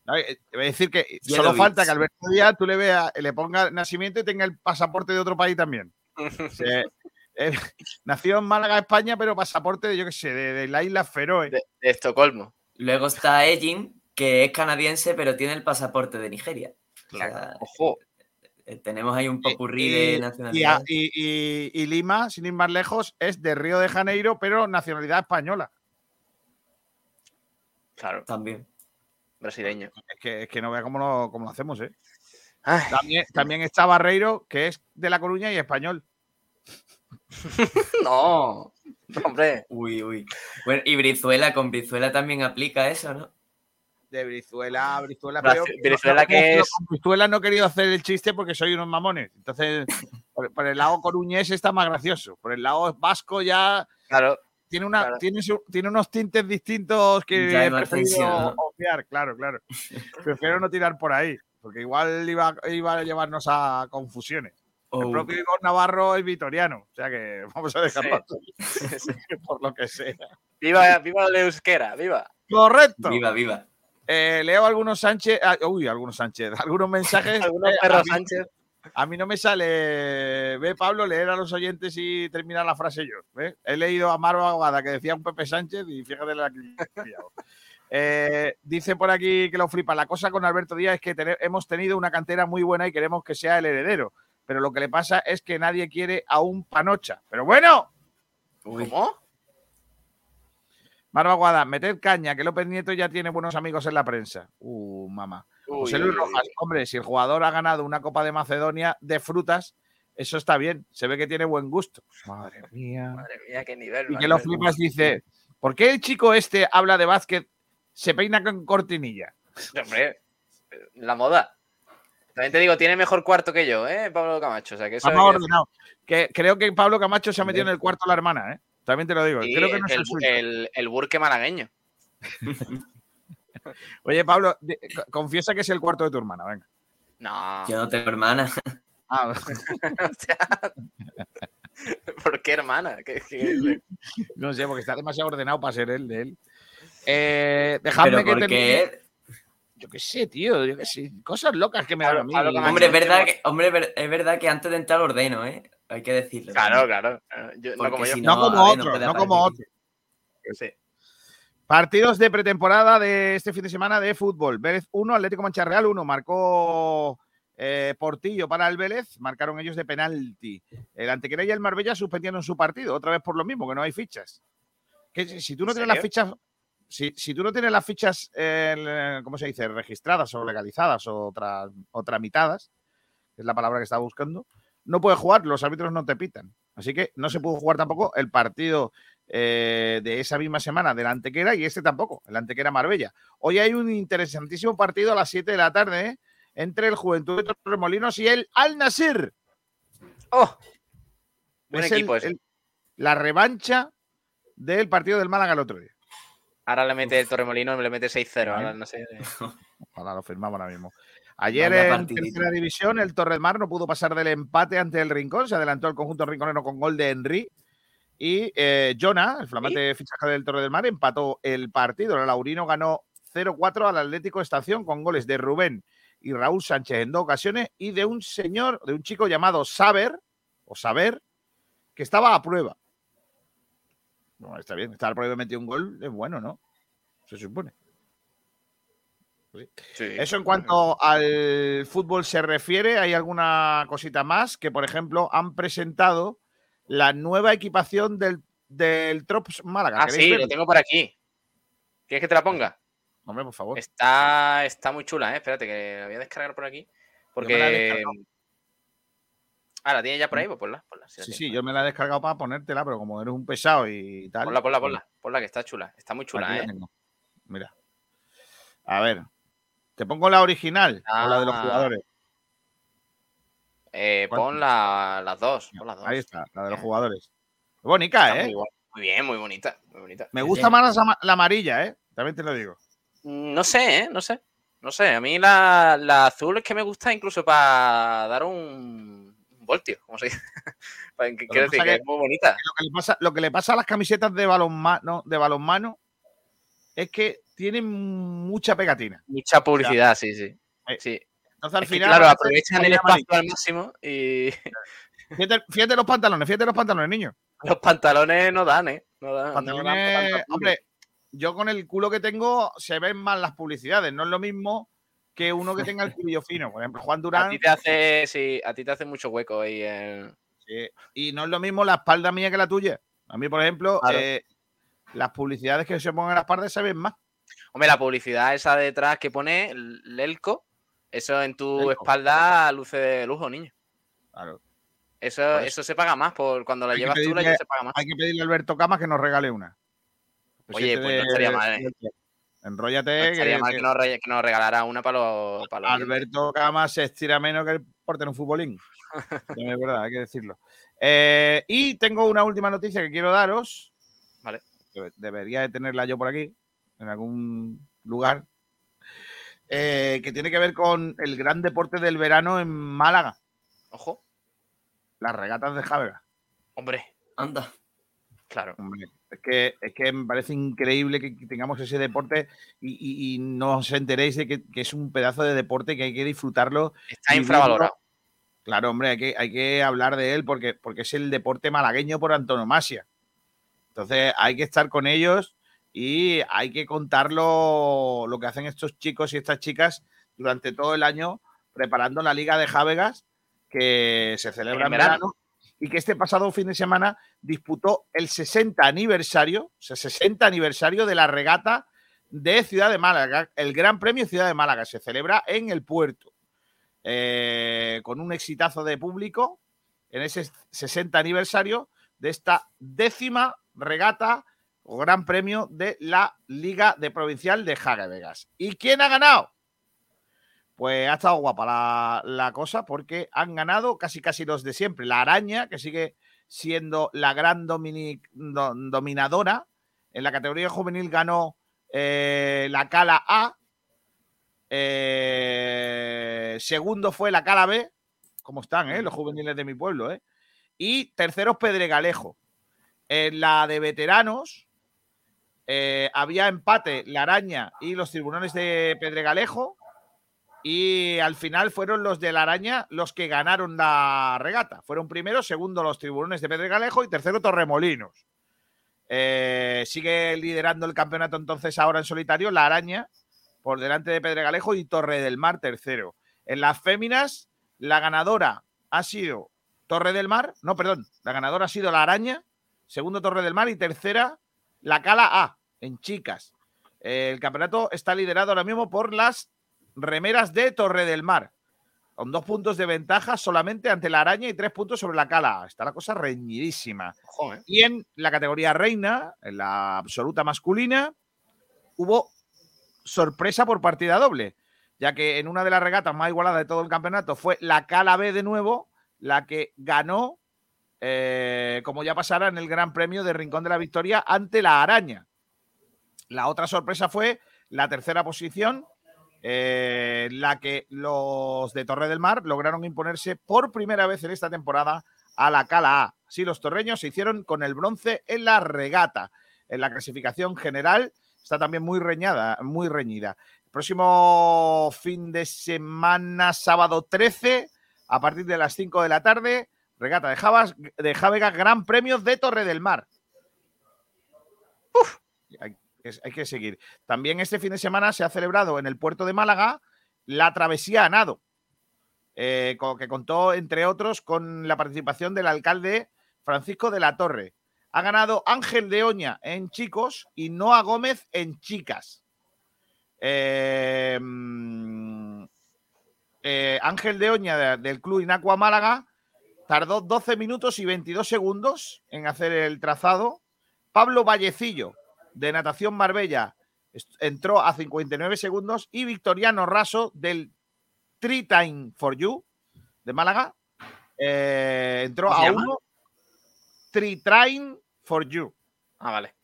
No, eh, te voy a decir que solo falta que Alberto Díaz tú le veas, le ponga nacimiento y tenga el pasaporte de otro país también. O sea, eh, nació en Málaga, España, pero pasaporte, de, yo qué sé, de, de la isla Feroe. De, de Estocolmo. Luego está Ejin, que es canadiense, pero tiene el pasaporte de Nigeria. O sea, Ojo. eh, tenemos ahí un popurrí y, de y, nacionalidades. y- y- y Lima, sin ir más lejos, es de Río de Janeiro, pero nacionalidad española. Claro, También. brasileño. Es que, es que no vea cómo lo, cómo lo hacemos, ¿eh? Ay, También, también está Barreiro, que es de La Coruña y español. no, hombre. Uy, uy. Bueno, y Brizuela, con Brizuela también aplica eso, ¿no? De Brizuela, Brizuela. Brazi- pero- Brizuela no, que no, es- no he querido hacer el chiste porque soy unos mamones. Entonces, Por, por el lado coruñés está más gracioso. Por el lado vasco ya Claro. tiene, una, Claro. tiene, su- tiene unos tintes distintos que Ya he preferido claro, claro. Prefiero no tirar por ahí, porque igual iba, iba a llevarnos a confusiones. El Oh. propio Igor Navarro es vitoriano, o sea que vamos a dejarlo Sí. por lo que sea. Viva, viva la euskera, viva. Correcto. Viva, viva. Eh, leo algunos Sánchez, ah, uy, algunos Sánchez, algunos mensajes. Algunos Eh, a perros mí- Sánchez. A mí no me sale, ve Pablo, leer a los oyentes y terminar la frase yo. ¿ve? He leído a Maro Aguada que decía un Pepe Sánchez y fíjate la que. Eh, dice por aquí que lo flipa. La cosa con Alberto Díaz es que tene- hemos tenido una cantera muy buena y queremos que sea el heredero. Pero lo que le pasa es que nadie quiere a un panocha. Pero bueno, ¿Cómo? Maro Aguada, meted caña, que López Nieto ya tiene buenos amigos en la prensa. Uh, mamá. Uy, José Luis uy, uy, Rojas, hombre, si el jugador ha ganado una Copa de Macedonia de frutas, eso está bien. Se ve que tiene buen gusto. Madre mía. Madre mía, qué nivel. Y que lo flipas dice, ¿por qué el chico este habla de básquet, se peina con cortinilla? Hombre, la moda. También te digo, tiene mejor cuarto que yo, ¿eh? Pablo Camacho. O sea, que eso que- ordenado. Que creo que Pablo Camacho se ha metido en el cuarto la hermana, ¿eh? También te lo digo. Sí, creo que no es el, el, suyo. el, el burque malagueño. Oye, Pablo, confiesa que es el cuarto de tu hermana, venga. No. Yo no tengo hermana. Ah, ¿Por qué, hermana? ¿Qué- qué- no sé, porque está demasiado ordenado para ser él de él. Eh, dejadme Pero que ¿por termine. qué? Yo qué sé, tío, yo qué sé. Cosas locas que me dan a mí. Hombre, es verdad, que, hombre, es verdad que antes de entrar ordeno, ¿eh? Hay que decirlo. Claro, claro. Yo- no como yo. si No, no, como a ver, no otro, no como otro. Sí. Partidos de pretemporada de este fin de semana de fútbol. Vélez 1, Atlético Mancha Real 1. Marcó eh, Portillo para el Vélez. Marcaron ellos de penalti. El Antequera y el Marbella suspendieron su partido. Otra vez por lo mismo, que no hay fichas. Que si, si tú no ¿En tienes las fichas. Si, si tú no tienes las fichas, eh, ¿cómo se dice? Registradas o legalizadas o, tra- o tramitadas, que es la palabra que estaba buscando, no puedes jugar, los árbitros no te pitan. Así que no se pudo jugar tampoco el partido eh, de esa misma semana del Antequera y este tampoco, el Antequera Marbella. Hoy hay un interesantísimo partido a las 7 de la tarde ¿eh? entre el Juventud de Torremolinos y el Al Nasir. ¡Oh! Buen Es el- equipo ese. el- la revancha del partido del Málaga el otro día. Ahora le mete el Torremolino, le mete 6-0. Ahora no sé. Ojalá lo firmamos ahora mismo. Ayer en tercera división, el Torre del Mar no pudo pasar del empate ante el Rincón. Se adelantó el conjunto rinconero con gol de Henry. Y eh, Jonah, el flamante fichaje del Torre del Mar, empató el partido. El Laurino ganó 0-4 al Atlético Estación con goles de Rubén y Raúl Sánchez en dos ocasiones y de un señor, de un chico llamado Saber, o Saber, que estaba a prueba. Bueno, está bien, estar a prueba y metió un gol, es bueno, ¿no? Se supone. Eso en cuanto al fútbol se refiere, hay alguna cosita más que, por ejemplo, han presentado la nueva equipación del, del Trops Málaga. Ah, ¿Queréis sí, lo tengo por aquí. ¿Quieres que te la ponga? Hombre, por favor. Está, está muy chula, ¿eh? Espérate, que la voy a descargar por aquí. Porque. Ah, ¿la tienes ya por ahí? Pues ponla, ponla. si Sí, sí, yo me la he descargado para ponértela, pero como eres un pesado y tal. Ponla, ponla, ponla. Ponla, que está chula. Está muy chula, la ¿eh? Mira. A ver. ¿Te pongo la original o la de los Ah. jugadores? Eh, pon la- las dos. Pon las dos. Ahí está, la de los jugadores. Bonita, Está ¿eh? Muy, guay. Muy bien, muy bonita. Muy bonita. Me gusta más la, ama- la amarilla, ¿eh? También te lo digo. Mm, No sé, ¿eh? No sé. No sé. A mí la, la azul es que me gusta incluso para dar un, un voltio, como se dice. Quiero decir que- es muy bonita. Lo que le pasa, lo que le pasa a las camisetas de balonmano, de balonmano es que tienen mucha pegatina. Mucha publicidad, sí, sí. Eh, sí. Entonces al Es final. claro, aprovechan el espacio amarillo. al máximo y Fíjate, fíjate los pantalones, fíjate los pantalones, niño. los pantalones no dan, ¿eh? No dan, no dan Pantalones, hombre, yo con el culo que tengo se ven más las publicidades. No es lo mismo que uno que tenga el cubillo fino. Por ejemplo, Juan A Durán. ti te hace, sí, a ti te hace mucho hueco ahí. Sí, Y no es lo mismo la espalda mía que la tuya. A mí, por ejemplo, Claro. eh, las publicidades que se pongan en la espalda se ven más. Hombre, la publicidad esa detrás que pone Lelco, eso en tu Lelco. espalda luce de lujo, niño. Claro. Eso, Pues- eso se paga más por cuando la llevas tú, la pedirle- se paga más. Hay que pedirle a Alberto Camas que nos regale una. Oye, pues no estaría mal, ¿eh? Enróllate. Estaría que- mal que nos, re- que nos regalara una para los, para los Alberto Cama se estira menos que el portero un futbolín. Es verdad, hay que decirlo. Eh, y tengo una última noticia que quiero daros. Vale. Debería de tenerla yo por aquí, en algún lugar. eh, que tiene que ver con el gran deporte del verano en Málaga. Ojo. Las regatas de Javega. Hombre. Anda. Claro. Hombre, es que, es que me parece increíble que tengamos ese deporte y, y- y no os enteréis de que, que es un pedazo de deporte que hay que disfrutarlo. Está infravalorado. Claro, hombre, hay que, hay que hablar de él porque, porque es el deporte malagueño por antonomasia. Entonces hay que estar con ellos y hay que contarlo lo que hacen estos chicos y estas chicas durante todo el año preparando la Liga de Jávegas que se celebra En verano y que este pasado fin de semana disputó el 60 aniversario, o sea, 60 aniversario de la regata de Ciudad de Málaga, el Gran Premio Ciudad de Málaga. Se celebra en el puerto, eh, con un exitazo de público en ese 60 aniversario de esta décima regata Gran Premio de la Liga de Provincial de Jaga Vegas. ¿Y quién ha ganado? Pues ha estado guapa la, cosa porque han ganado casi casi los de siempre. La araña, que sigue siendo la gran dominadora. En la categoría juvenil ganó eh, la Cala A. Eh, segundo fue la Cala B. ¿Cómo están, eh? Los juveniles de mi pueblo, eh? Y terceros Pedregalejo. En la de veteranos eh, había empate la araña y los tribunales de Pedregalejo. Y al final fueron los de la araña los que ganaron la regata. Fueron primero, segundo los tribunones de Pedregalejo y tercero Torremolinos. Eh, sigue liderando el campeonato entonces ahora en solitario la araña por delante de Pedregalejo y Torre del Mar tercero. En las féminas, la ganadora ha sido Torre del Mar, no, perdón, la ganadora ha sido la araña, segundo Torre del Mar y tercera la Cala A en chicas. El campeonato está liderado ahora mismo por las remeras de Torre del Mar, con dos puntos de ventaja solamente ante la araña y tres puntos sobre la Cala. Está la cosa reñidísima. ¿eh? Y en la categoría reina, en la absoluta masculina, hubo sorpresa por partida doble, ya que en una de las regatas más igualadas de todo el campeonato fue la Cala B de nuevo, la que ganó, eh, como ya pasara en el Gran Premio de Rincón de la Victoria, ante la Araña. La otra sorpresa fue la tercera posición, eh, la que los de Torre del Mar lograron imponerse por primera vez en esta temporada a la Cala A. Así los torreños se hicieron con el bronce en la regata. En la clasificación general está también muy reñada, muy reñida. Próximo fin de semana, sábado 13, a partir de las 5 de la tarde, regata de Javas, Javega, Gran Premio de Torre del Mar. Uf, hay que seguir. También este fin de semana se ha celebrado en el puerto de Málaga la travesía a nado, eh, que contó, entre otros, con la participación del alcalde Francisco de la Torre. Ha ganado Ángel de Oña en chicos y Noa Gómez en chicas. Mm, eh, Ángel de Oña de- del Club Inacua Málaga tardó 12 minutos y 22 segundos en hacer el trazado. Pablo Vallecillo de Natación Marbella entró a 59 segundos y Victoriano Raso del Three Time for You de Málaga eh, entró ¿Cómo se a llama? uno Three Train for You. Ah, vale.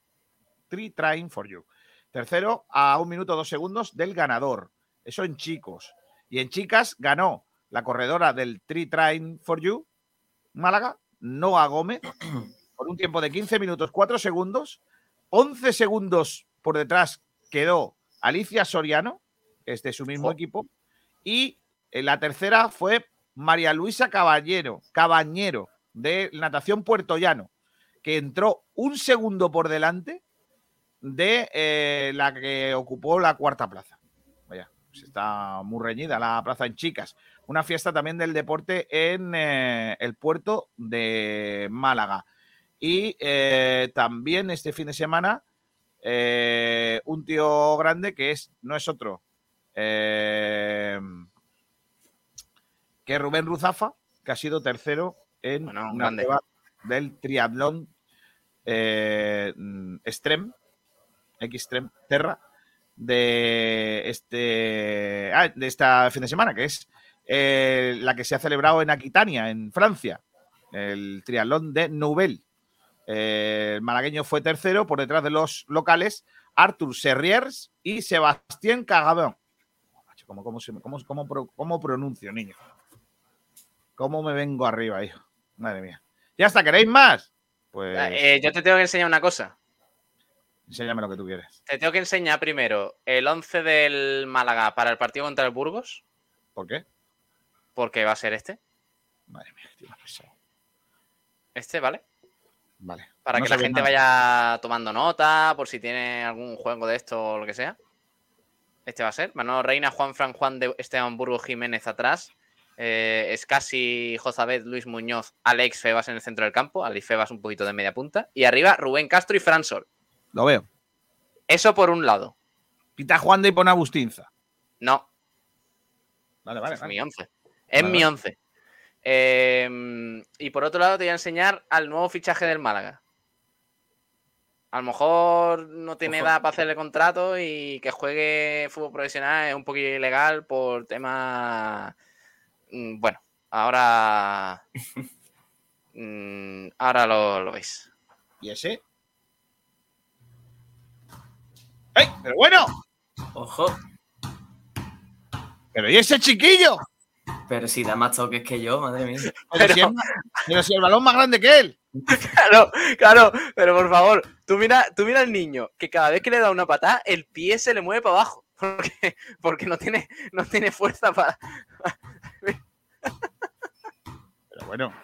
Three Train for You. Tercero, a un minuto dos segundos del ganador. Eso en chicos. Y en chicas ganó la corredora del Three Train for You, Málaga, Noa Gómez, por un tiempo de 15 minutos 4 segundos. 11 segundos por detrás quedó Alicia Soriano, es de su mismo equipo. Y en la tercera fue María Luisa Caballero, Cabañero, de Natación Puerto Llano, que entró un segundo por delante de eh, la que ocupó la cuarta plaza. Vaya, pues está muy reñida la plaza en chicas. Una fiesta también del deporte en eh, el puerto de Málaga. Y eh, también este fin de semana, eh, un tío grande que es, no es otro eh, que Rubén Ruzafa, que ha sido tercero en Bueno, un una grande. prueba del triatlón eh, mm, Extrem, Xtrem Terra, de este ah, de esta fin de semana, que es la que se ha celebrado en Aquitania, en Francia, el triatlón de Nouvelle. Eh, el malagueño fue tercero por detrás de los locales Arthur Serriers y Sebastián Cagabón. ¿Cómo, cómo, cómo- cómo pro- cómo pronuncio, niño? ¿Cómo me vengo arriba, hijo? Madre mía. ¿Ya está? ¿Queréis más? Pues Eh, yo te tengo que enseñar una cosa. enséñame lo que tú quieres. Te tengo que enseñar primero el 11 del Málaga para el partido contra el Burgos, ¿Por qué? porque va a ser este. Madre mía, tío. Este, ¿vale? Vale. Para No que la gente nada. vaya tomando nota, por si tiene algún juego de esto o lo que sea. Este va a ser. Manolo Reina, Juan Fran Juan de Esteban Burgos Jiménez atrás. Eh, Escasi, Jozabet, Luis Muñoz, Alex Febas en el centro del campo. Alex Febas un poquito de media punta. Y arriba Rubén Castro y Fran Sol. Lo veo. Eso por un lado. Quita Juan de y pone a Bustinza. No, Vale, vale. es vale. mi 11. Es Vale, mi vale. 11. Eh, y por otro lado te voy a enseñar al nuevo fichaje del Málaga. A lo mejor no tiene Ojo. edad para hacerle contrato y que juegue fútbol profesional es un poquito ilegal por temas... mm, Bueno, ahora... mm, ahora lo, lo veis. ¿Y ese? ¡Ey! ¡Pero bueno! Ojo, ¡Pero y ese chiquillo! Pero si da más toques que yo, madre mía. Pero, si, pero el balón más grande que él. Claro, claro, pero por favor, tú mira, tú mira al niño, que cada vez que le da una patada, el pie se le mueve para abajo. Porque, porque no, tiene, no tiene fuerza para. Pero bueno.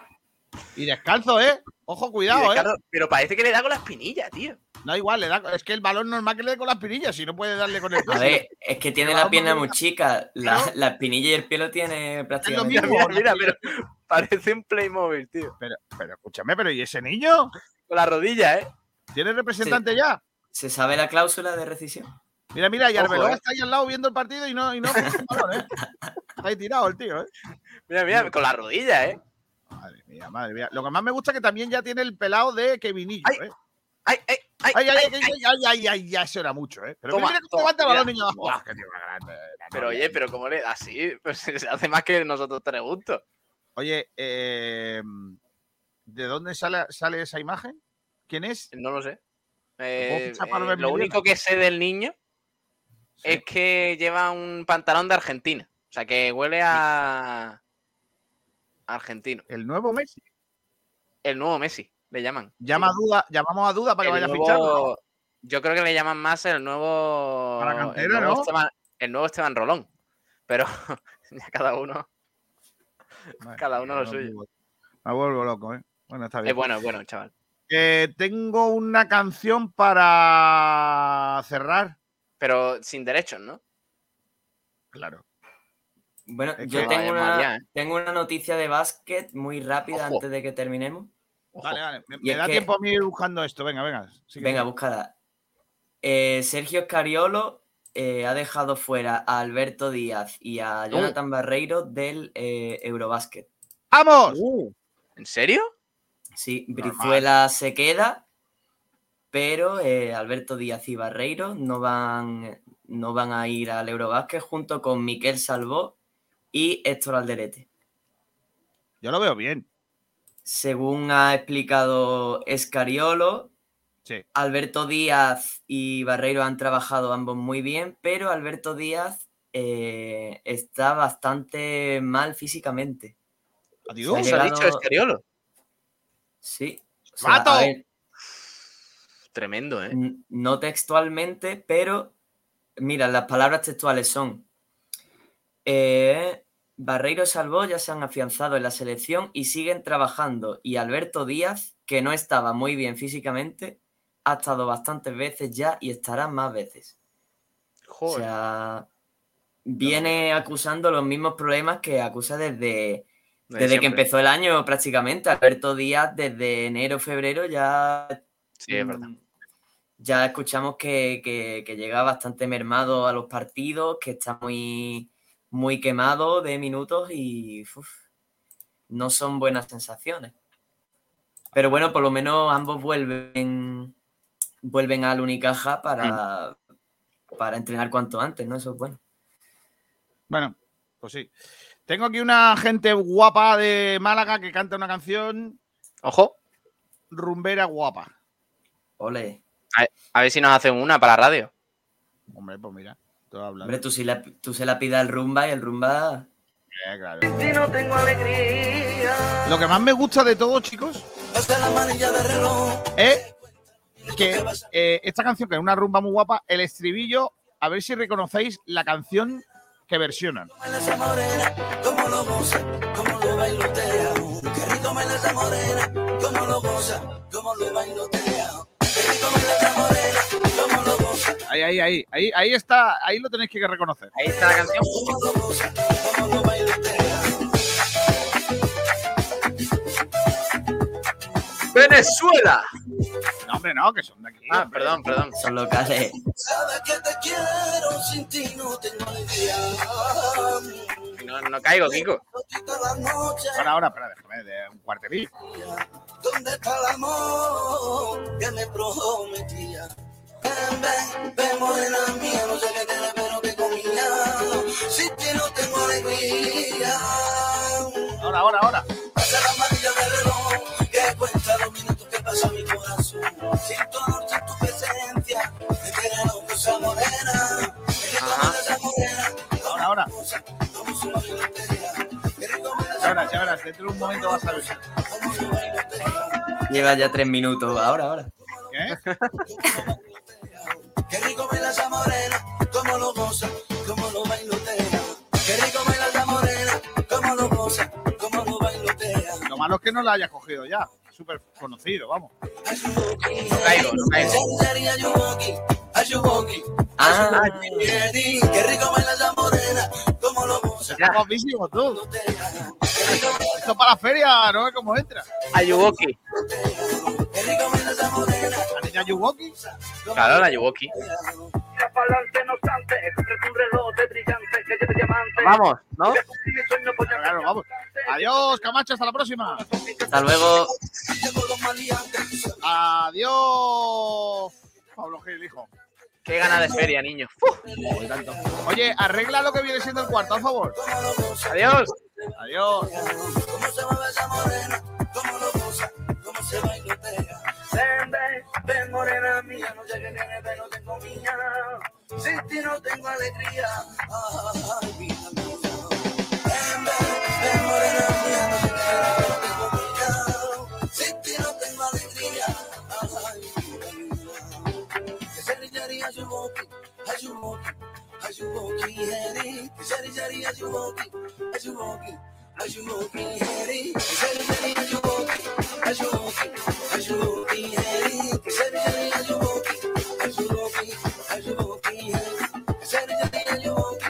Y descalzo, ¿eh? Ojo, cuidado, ¿eh? Pero parece que le da con la espinilla, tío. No, igual, le da, es que el balón normal que le dé con las pirillas, si no puede darle con el pie. A ver, es que tiene la pierna muy chica, la, Claro. la espinilla y el pie lo tiene prácticamente. mismo. Mira, pero parece un Playmobil, tío. Pero, pero escúchame, pero ¿y ese niño? Con la rodilla, ¿eh? ¿Tiene representante ya? ¿Se sabe la cláusula de rescisión? Mira, mira, y Arbeloa eh. está ahí al lado viendo el partido y no, y no balón, ¿eh? Está ahí tirado el tío, ¿eh? Mira, mira, con la rodilla, ¿eh? Madre mía, madre mía. Lo que más me gusta es que también ya tiene el pelado de Kevinillo, ¿eh? ¡Ay, ay, ay! Ay, ay, ay, ay, ay, ay, ay, ya eso era mucho, ¿eh? Pero Toma, mira cómo toma, levanta el balón, mira. niño. ¡Buah, qué tío más grande! Pero oye, pero ¿cómo le así? Pues se hace más que nosotros tres juntos. Oye, eh, ¿de dónde sale, sale esa imagen? ¿Quién es? No lo sé. puedo Eh, eh, lo único que sé del niño Sí. es que lleva un pantalón de Argentina. O sea, que huele a argentino. El nuevo Messi. El nuevo Messi, le llaman. Llama a duda, llamamos a duda para que El vaya nuevo- a. Yo creo que le llaman más el nuevo. Para el nuevo ¿no? Esteban, el nuevo Esteban Rolón. Pero ya cada uno. Cada uno lo suyo. Me vuelvo loco, ¿eh? Bueno, está bien. Es bueno, es bueno, chaval. Eh, tengo una canción para cerrar. Pero sin derechos, ¿no? Claro. Bueno, Es yo que- tengo una, María, ¿eh? tengo una noticia de básquet muy rápida Ojo. antes de que terminemos. Vale, vale. Me, da que- tiempo a mí ir buscando esto. Venga, venga. sigue, Venga, búscala. Eh, Sergio Scariolo eh, ha dejado fuera a Alberto Díaz y a Jonathan Barreiro del eh, Eurobásquet. ¡Vamos! ¿En serio? Sí, Normal. Brizuela se queda, pero eh, Alberto Díaz y Barreiro no van, no van a ir al Eurobásquet junto con Miquel Salvó y Héctor Alderete. Yo lo veo bien. Según ha explicado Escariolo, Sí. Alberto Díaz y Barreiro han trabajado ambos muy bien, pero Alberto Díaz eh, está bastante mal físicamente. Adiós. Ha ¿Qué ha dicho Escariolo? Sí. o sea, ¡Mato! ver, Tremendo, ¿eh? no textualmente, pero mira, las palabras textuales son eh, Barreiro Salvó ya se han afianzado en la selección y siguen trabajando. Y Alberto Díaz, que no estaba muy bien físicamente, ha estado bastantes veces ya y estará más veces. O Joder. sea, viene acusando los mismos problemas que acusa desde, De desde que empezó el año prácticamente. Alberto Díaz desde enero, febrero ya Sí, es verdad. Mm, Ya escuchamos que, que- que llega bastante mermado a los partidos, que está muy, muy quemado de minutos y uf, no son buenas sensaciones. Pero bueno, por lo menos ambos vuelven, vuelven al Unicaja para, para entrenar cuanto antes, ¿no? Eso es bueno. Bueno, pues sí. Tengo aquí una gente guapa de Málaga que canta una canción. Ojo. Rumbera guapa. Ole. A, a ver si nos hacen una para la radio. Hombre, pues mira. Todo hablando. Hombre, tú, sí la- tú se la pidas al rumba y el rumba. Eh, claro. Si no tengo alegría. Lo que más me gusta de todo, chicos, Hasta la manilla de reloj. es que eh, esta canción, que es una rumba muy guapa, el estribillo, a ver si reconocéis la canción que versionan. Cómo lo goza, cómo lo bailotea. Rico me la Ahí, ahí, ahí, ahí, ahí está, ahí lo tenéis que reconocer. Ahí está la canción. ¡Venezuela! No, hombre, no, que son de aquí. Ah, hombre. perdón, perdón. Son locales. No. No, caigo, Kiko. Ahora, ahora, espera, déjame de un cuartelillo. ¿dónde está el amor que me prometía? Ven, ven, ven, morena mía, no sé qué tiene, pero que comía. Sin ti no tengo alegría. Ahora, ahora, ahora. Pasa la manilla del reloj que cuenta los minutos que pasa mi corazón. Sin tu amor, sin tu presencia, me queda loco esa morena. Qué rico me da esa morena. Ahora, ahora. Dentro de un momento vas a ver. Lleva ya tres minutos. Ahora, ahora. ¿Qué? Qué rico me la esa morena, como lo goza, como lo bailotea. Qué rico me la esa morena, como lo goza, como lo bailotea. Lo malo es que no la hayas cogido ya. Súper conocido, vamos. No caigo, no Ah, Ayuwoki. Qué rico me la esa morena, como lo goza. Está guapísimo tú. Esto para la feria, no es como entra. Ayuwoki. Qué rico me la. Claro, la Ayuwoki. Mira pa'lante, no obstante, entre un reloj de brillante que lleve diamante. Vamos, ¿no? Claro, vamos. Adiós, Camacho, hasta la próxima. hasta luego. Adiós. Pablo Gil, hijo. Qué gana de feria, niño. Oye, arregla lo que viene siendo el cuarto, a favor. Adiós. Adiós. Se se bailotea. Ven, morena mía, no sé qué tiene, pero tengo mía. Sin ti no tengo alegría. Ay, vida mía. Ven, ven, morena mía, no sé qué tiene, pero tengo mía. Sin ti no tengo alegría. Ay, vida mía. Que se rillaría Ayuwoki, Ayuwoki, Ayuwoki, Eri. Que se rillaría Ayuwoki, Ayuwoki, Ayuwoki, Eri. Que se rillaría Ayuwoki, Ayuwoki, Ayuwoki, Eri. Que se rillaría Ayuwoki, Ayuwoki, Ayuwoki, Eri. Que se rillaría Ayuwoki, Ayuwoki,